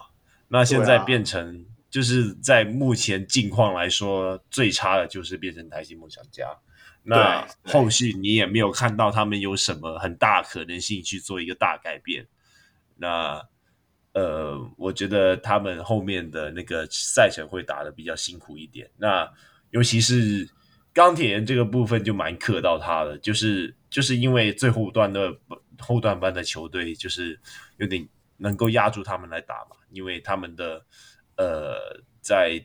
S2: 那现在变成就是在目前境况来说，最差的就是变成台新梦想家。那后续你也没有看到他们有什么很大可能性去做一个大改变。那呃，我觉得他们后面的那个赛程会打得比较辛苦一点。那尤其是。钢铁人这个部分就蛮克到他的，就是就是因为最后段的后段班的球队，就是有点能够压住他们来打嘛，因为他们的呃在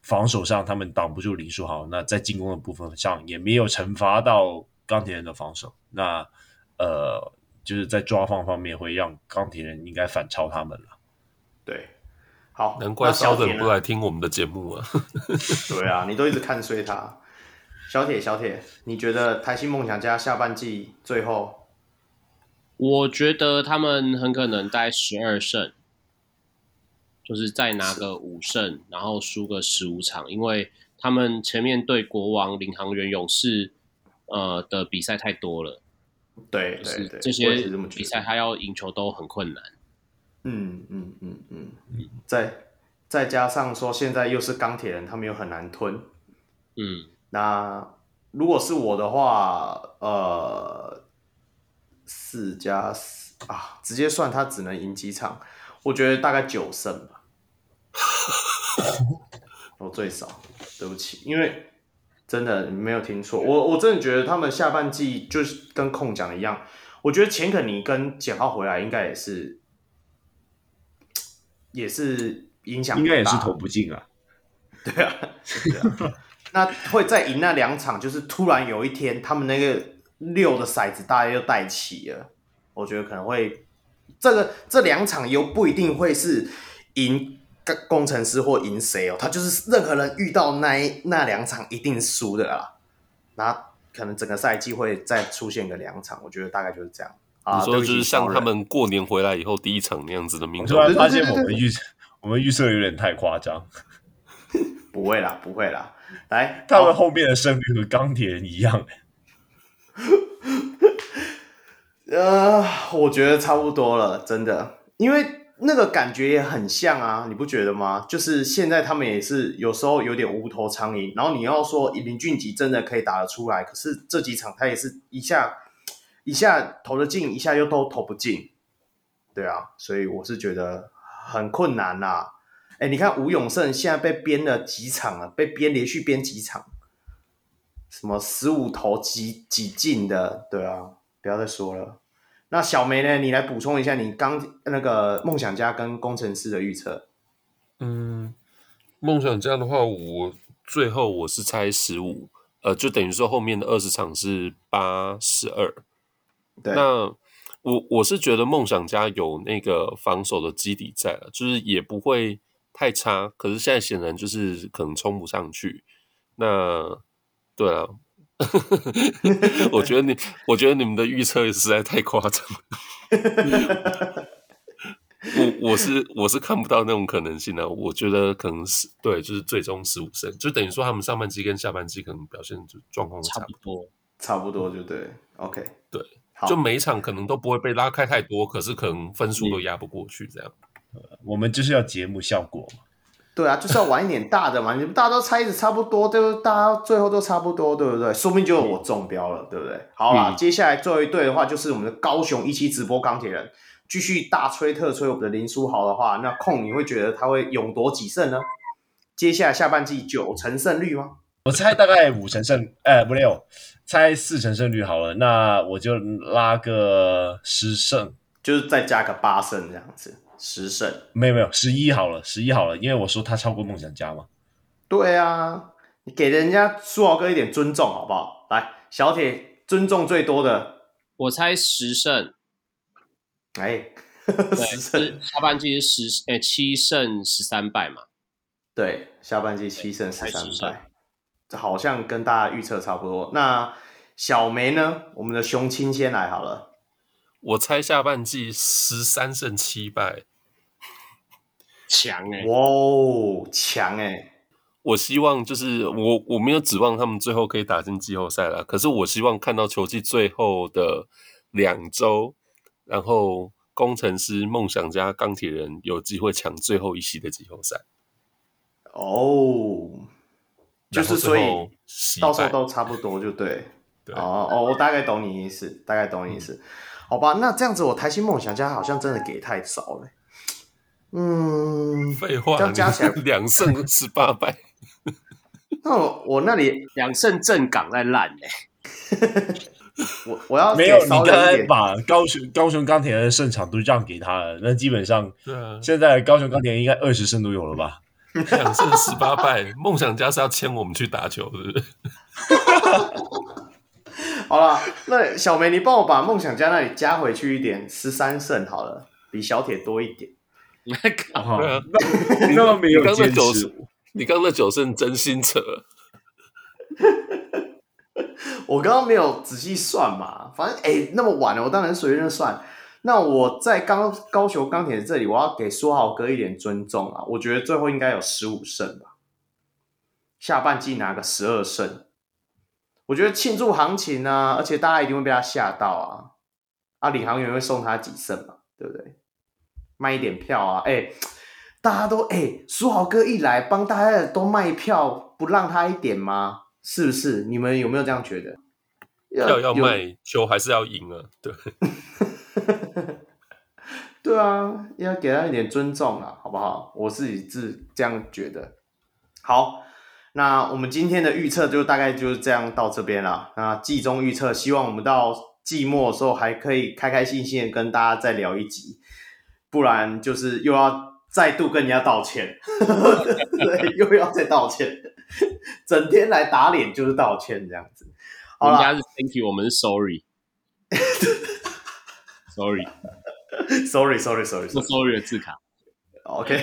S2: 防守上他们挡不住林书豪，那在进攻的部分上也没有惩罚到钢铁人的防守，那呃就是在抓放方面会让钢铁人应该反超他们了。
S1: 对，好，
S3: 难怪肖等不来听我们的节目啊。(laughs)
S1: 对啊，你都一直看衰他。小铁，小铁，你觉得台新梦想家下半季最后？
S4: 我觉得他们很可能带十二胜，就是再拿个五胜，然后输个十五场，因为他们前面对国王、领航员、勇士，呃的比赛太多了。
S1: 对，对，对，
S4: 这些比赛他要赢球都很困难。
S1: 嗯嗯嗯嗯嗯，再再加上说现在又是钢铁人，他们又很难吞。
S4: 嗯。
S1: 那如果是我的话，呃，四加四啊，直接算他只能赢几场，我觉得大概九胜吧。我最少，对不起，因为真的没有听错，我我真的觉得他们下半季就是跟控讲的一样，我觉得钱肯尼跟简浩回来应该也是，也是影响，
S2: 应该也是投不进啊。
S1: 对啊，对啊。那会再赢那两场，就是突然有一天，他们那个六的骰子大家又带齐了。我觉得可能会这个这两场又不一定会是赢工程师或赢谁哦，他就是任何人遇到那一那两场一定输的啦。那可能整个赛季会再出现个两场，我觉得大概就是这样。
S3: 啊你说就是像他们过年回来以后第一场那样子的命中，
S2: 突然发现我们预我们预测有点太夸张。
S1: 不会啦，不会啦。来，
S2: 他们后面的胜率和钢铁人一样。(laughs)
S1: 呃，我觉得差不多了，真的，因为那个感觉也很像啊，你不觉得吗？就是现在他们也是有时候有点无头苍蝇，然后你要说林俊杰真的可以打得出来，可是这几场他也是一下一下投得进，一下又都投不进，对啊，所以我是觉得很困难啦、啊。哎，你看吴永胜现在被编了几场了，被编连续编几场，什么十五投几几进的，对啊。不要再说了。那小梅呢？你来补充一下，你刚那个梦想家跟工程师的预测。
S3: 嗯，梦想家的话，我最后我是猜十五，呃，就等于说后面的二十场是八十二。
S1: 对。
S3: 那我我是觉得梦想家有那个防守的基底在了，就是也不会太差。可是现在显然就是可能冲不上去。那对啊。(laughs) 我觉得你，我觉得你们的预测实在太夸张了。我我是我是看不到那种可能性的。我觉得可能是对，就是最终十五胜，就等于说他们上半季跟下半季可能表现就状况差不多，
S1: 差不多就对。OK，
S3: 对，就每一场可能都不会被拉开太多，可是可能分数都压不过去这样。
S2: 我们就是要节目效果嘛。
S1: 对啊，就是要玩一点大的嘛！你们大家都猜的差不多，对不对？大家最后都差不多，对不对？说不定就我中标了，对不对？好啦，嗯、接下来最后一队的话，就是我们的高雄一期直播钢铁人，继续大吹特吹我们的林书豪的话，那控你会觉得他会勇夺几胜呢？接下来下半季九成胜率吗？
S2: 我猜大概五成胜，哎，不六，猜四成胜率好了，那我就拉个十胜，
S1: 就是再加个八胜这样子。十胜
S2: 没有没有十一好了，十一好了，因为我说他超过梦想家嘛。
S1: 对啊，你给人家苏豪哥一点尊重好不好？来，小铁尊重最多的，
S4: 我猜十胜。
S1: 哎，(laughs)
S4: 十胜，下半季是十哎七胜十三败嘛？
S1: 对，下半季七胜十三败，这好像跟大家预测差不多。那小梅呢？我们的雄青先来好了。
S3: 我猜下半季十三胜七败，
S4: 强哎、欸！
S1: 哇哦，强哎、欸！
S3: 我希望就是我我没有指望他们最后可以打进季后赛了，可是我希望看到球季最后的两周，然后工程师、梦想家、钢铁人有机会抢最后一席的季后赛。
S1: 哦，就是所以到时候都差不多就对。对哦哦，我大概懂你意思，大概懂你意思。嗯好吧，那这样子我台新梦想家好像真的给太少了。嗯，
S3: 废话，
S1: 这样加起来
S3: 两胜十八败。(laughs)
S1: 那我我那里
S4: 两胜正港在烂 (laughs) 哎。
S1: 我我要
S2: 没有，你刚才把高雄高雄钢铁的胜场都让给他了，那基本上，现在高雄钢铁应该二十胜都有了吧？
S3: 两胜十八败，梦想家是要签我们去打球，是不是？(laughs) (laughs)
S1: 好了，那小梅，你帮我把梦想家那里加回去一点，十三胜好了，比小铁多一
S3: 点。(laughs) 你那么没有坚持，你刚那九胜真心扯。(laughs)
S1: 我刚刚没有仔细算嘛，反正哎、欸，那么晚了，我当然随便算。那我在刚高雄钢铁这里，我要给苏豪哥一点尊重啊，我觉得最后应该有十五胜吧，下半季拿个十二胜。我觉得庆祝行情啊，而且大家一定会被他吓到啊！啊，领航员会送他几胜嘛，对不对？卖一点票啊！哎，大家都哎，书豪哥一来，帮大家都卖票，不让他一点吗？是不是？你们有没有这样觉得？
S3: 票要卖，球还是要赢啊！对，(laughs)
S1: 对啊，要给他一点尊重啊，好不好？我自己是这样觉得。好。那我们今天的预测就大概就是这样到这边了。那季中预测，希望我们到季末的时候还可以开开心心的跟大家再聊一集，不然就是又要再度跟人家道歉，(laughs) 对，又要再道歉，整天来打脸就是道歉这样子。好了，
S4: 人家是 Thank you，我们是 Sorry，Sorry，Sorry，Sorry，Sorry，(laughs) 不 Sorry 的字卡。
S1: OK，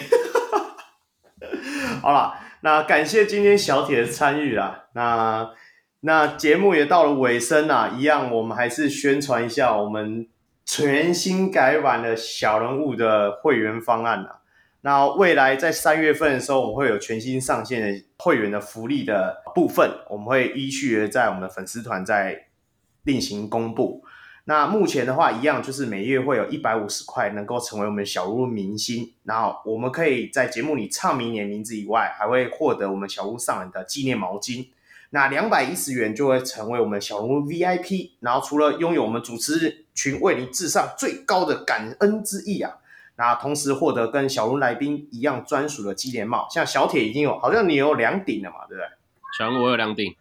S1: (laughs) 好了。那感谢今天小铁的参与啦，那那节目也到了尾声啦，一样我们还是宣传一下我们全新改版的小人物的会员方案啦。那未来在三月份的时候，我们会有全新上线的会员的福利的部分，我们会依序的在我们的粉丝团在另行公布。那目前的话，一样就是每月会有一百五十块能够成为我们小人物明星，然后我们可以在节目里唱明年名字以外，还会获得我们小屋上人的纪念毛巾。那两百一十元就会成为我们小屋 VIP，然后除了拥有我们主持群为你致上最高的感恩之意啊。那同时获得跟小人物来宾一样专属的纪念帽，像小铁已经有，好像你有两顶了嘛，对不对？
S4: 小屋我有两顶，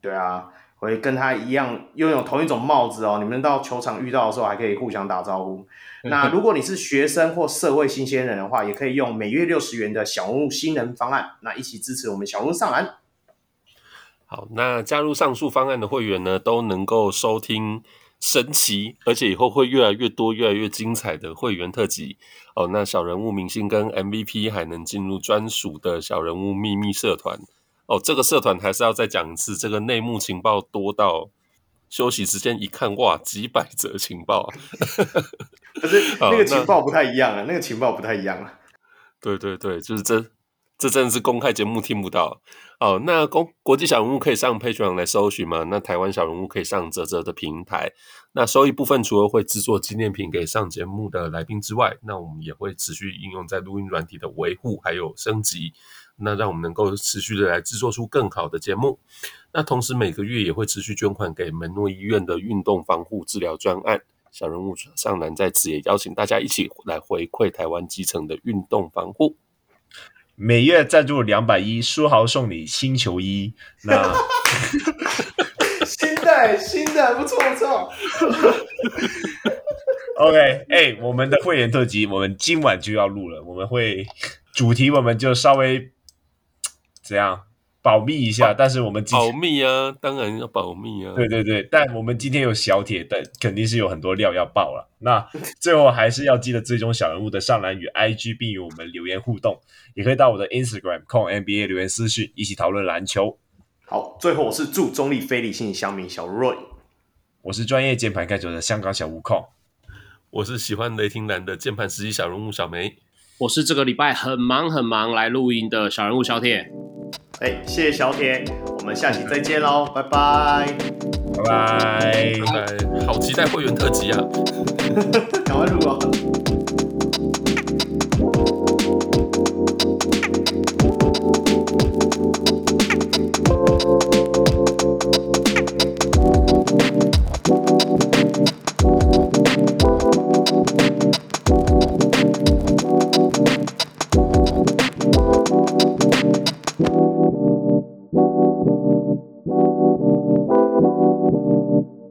S1: 对啊，会跟他一样拥有同一种帽子哦。你们到球场遇到的时候还可以互相打招呼。那如果你是学生或社会新鲜人的话，也可以用每月六十元的小人物新人方案，那一起支持我们小人物上篮。
S3: 好，那加入上述方案的会员呢，都能够收听。神奇，而且以后会越来越多、越来越精彩的会员特辑哦。那小人物明星跟 MVP 还能进入专属的小人物秘密社团哦。这个社团还是要再讲一次，这个内幕情报多到休息时间一看，哇，几百则情报啊！(laughs)
S1: 可是 (laughs) 那个情报不太一样啊，那个情报不太一样啊。
S3: 对对对，就是这。这真的是公开节目听不到哦。那公国际小人物可以上 Patreon 来搜寻吗？那台湾小人物可以上泽泽的平台。那收益部分除了会制作纪念品给上节目的来宾之外，那我们也会持续应用在录音软体的维护还有升级，那让我们能够持续的来制作出更好的节目。那同时每个月也会持续捐款给门诺医院的运动防护治疗专案。小人物上南在此也邀请大家一起来回馈台湾基层的运动防护。
S2: 每月赞助两百一，书豪送你新球衣。那 (laughs)
S1: 新的新的不错不错。
S2: OK，哎、欸，我们的会员特辑，我们今晚就要录了。我们会主题，我们就稍微怎样？保密一下，但是我们
S3: 保密啊，当然要保密啊。
S2: 对对对，但我们今天有小铁，但肯定是有很多料要爆了。那最后还是要记得追踪小人物的上篮与 IG，并与我们留言互动，也可以到我的 Instagram Kong NBA 留言私讯，一起讨论篮球。
S1: 好，最后我是祝中立非理性乡民小 Roy，
S2: 我是专业键盘盖球的香港小吴 Kong，
S3: 我是喜欢雷霆蓝的键盘实习小人物小梅，
S4: 我是这个礼拜很忙很忙来录音的小人物小铁。
S1: 哎，谢谢小铁，我们下期再见喽，拜拜，
S2: 拜拜，
S3: 拜拜，好期待会员特辑啊，(laughs)
S1: 赶快录啊！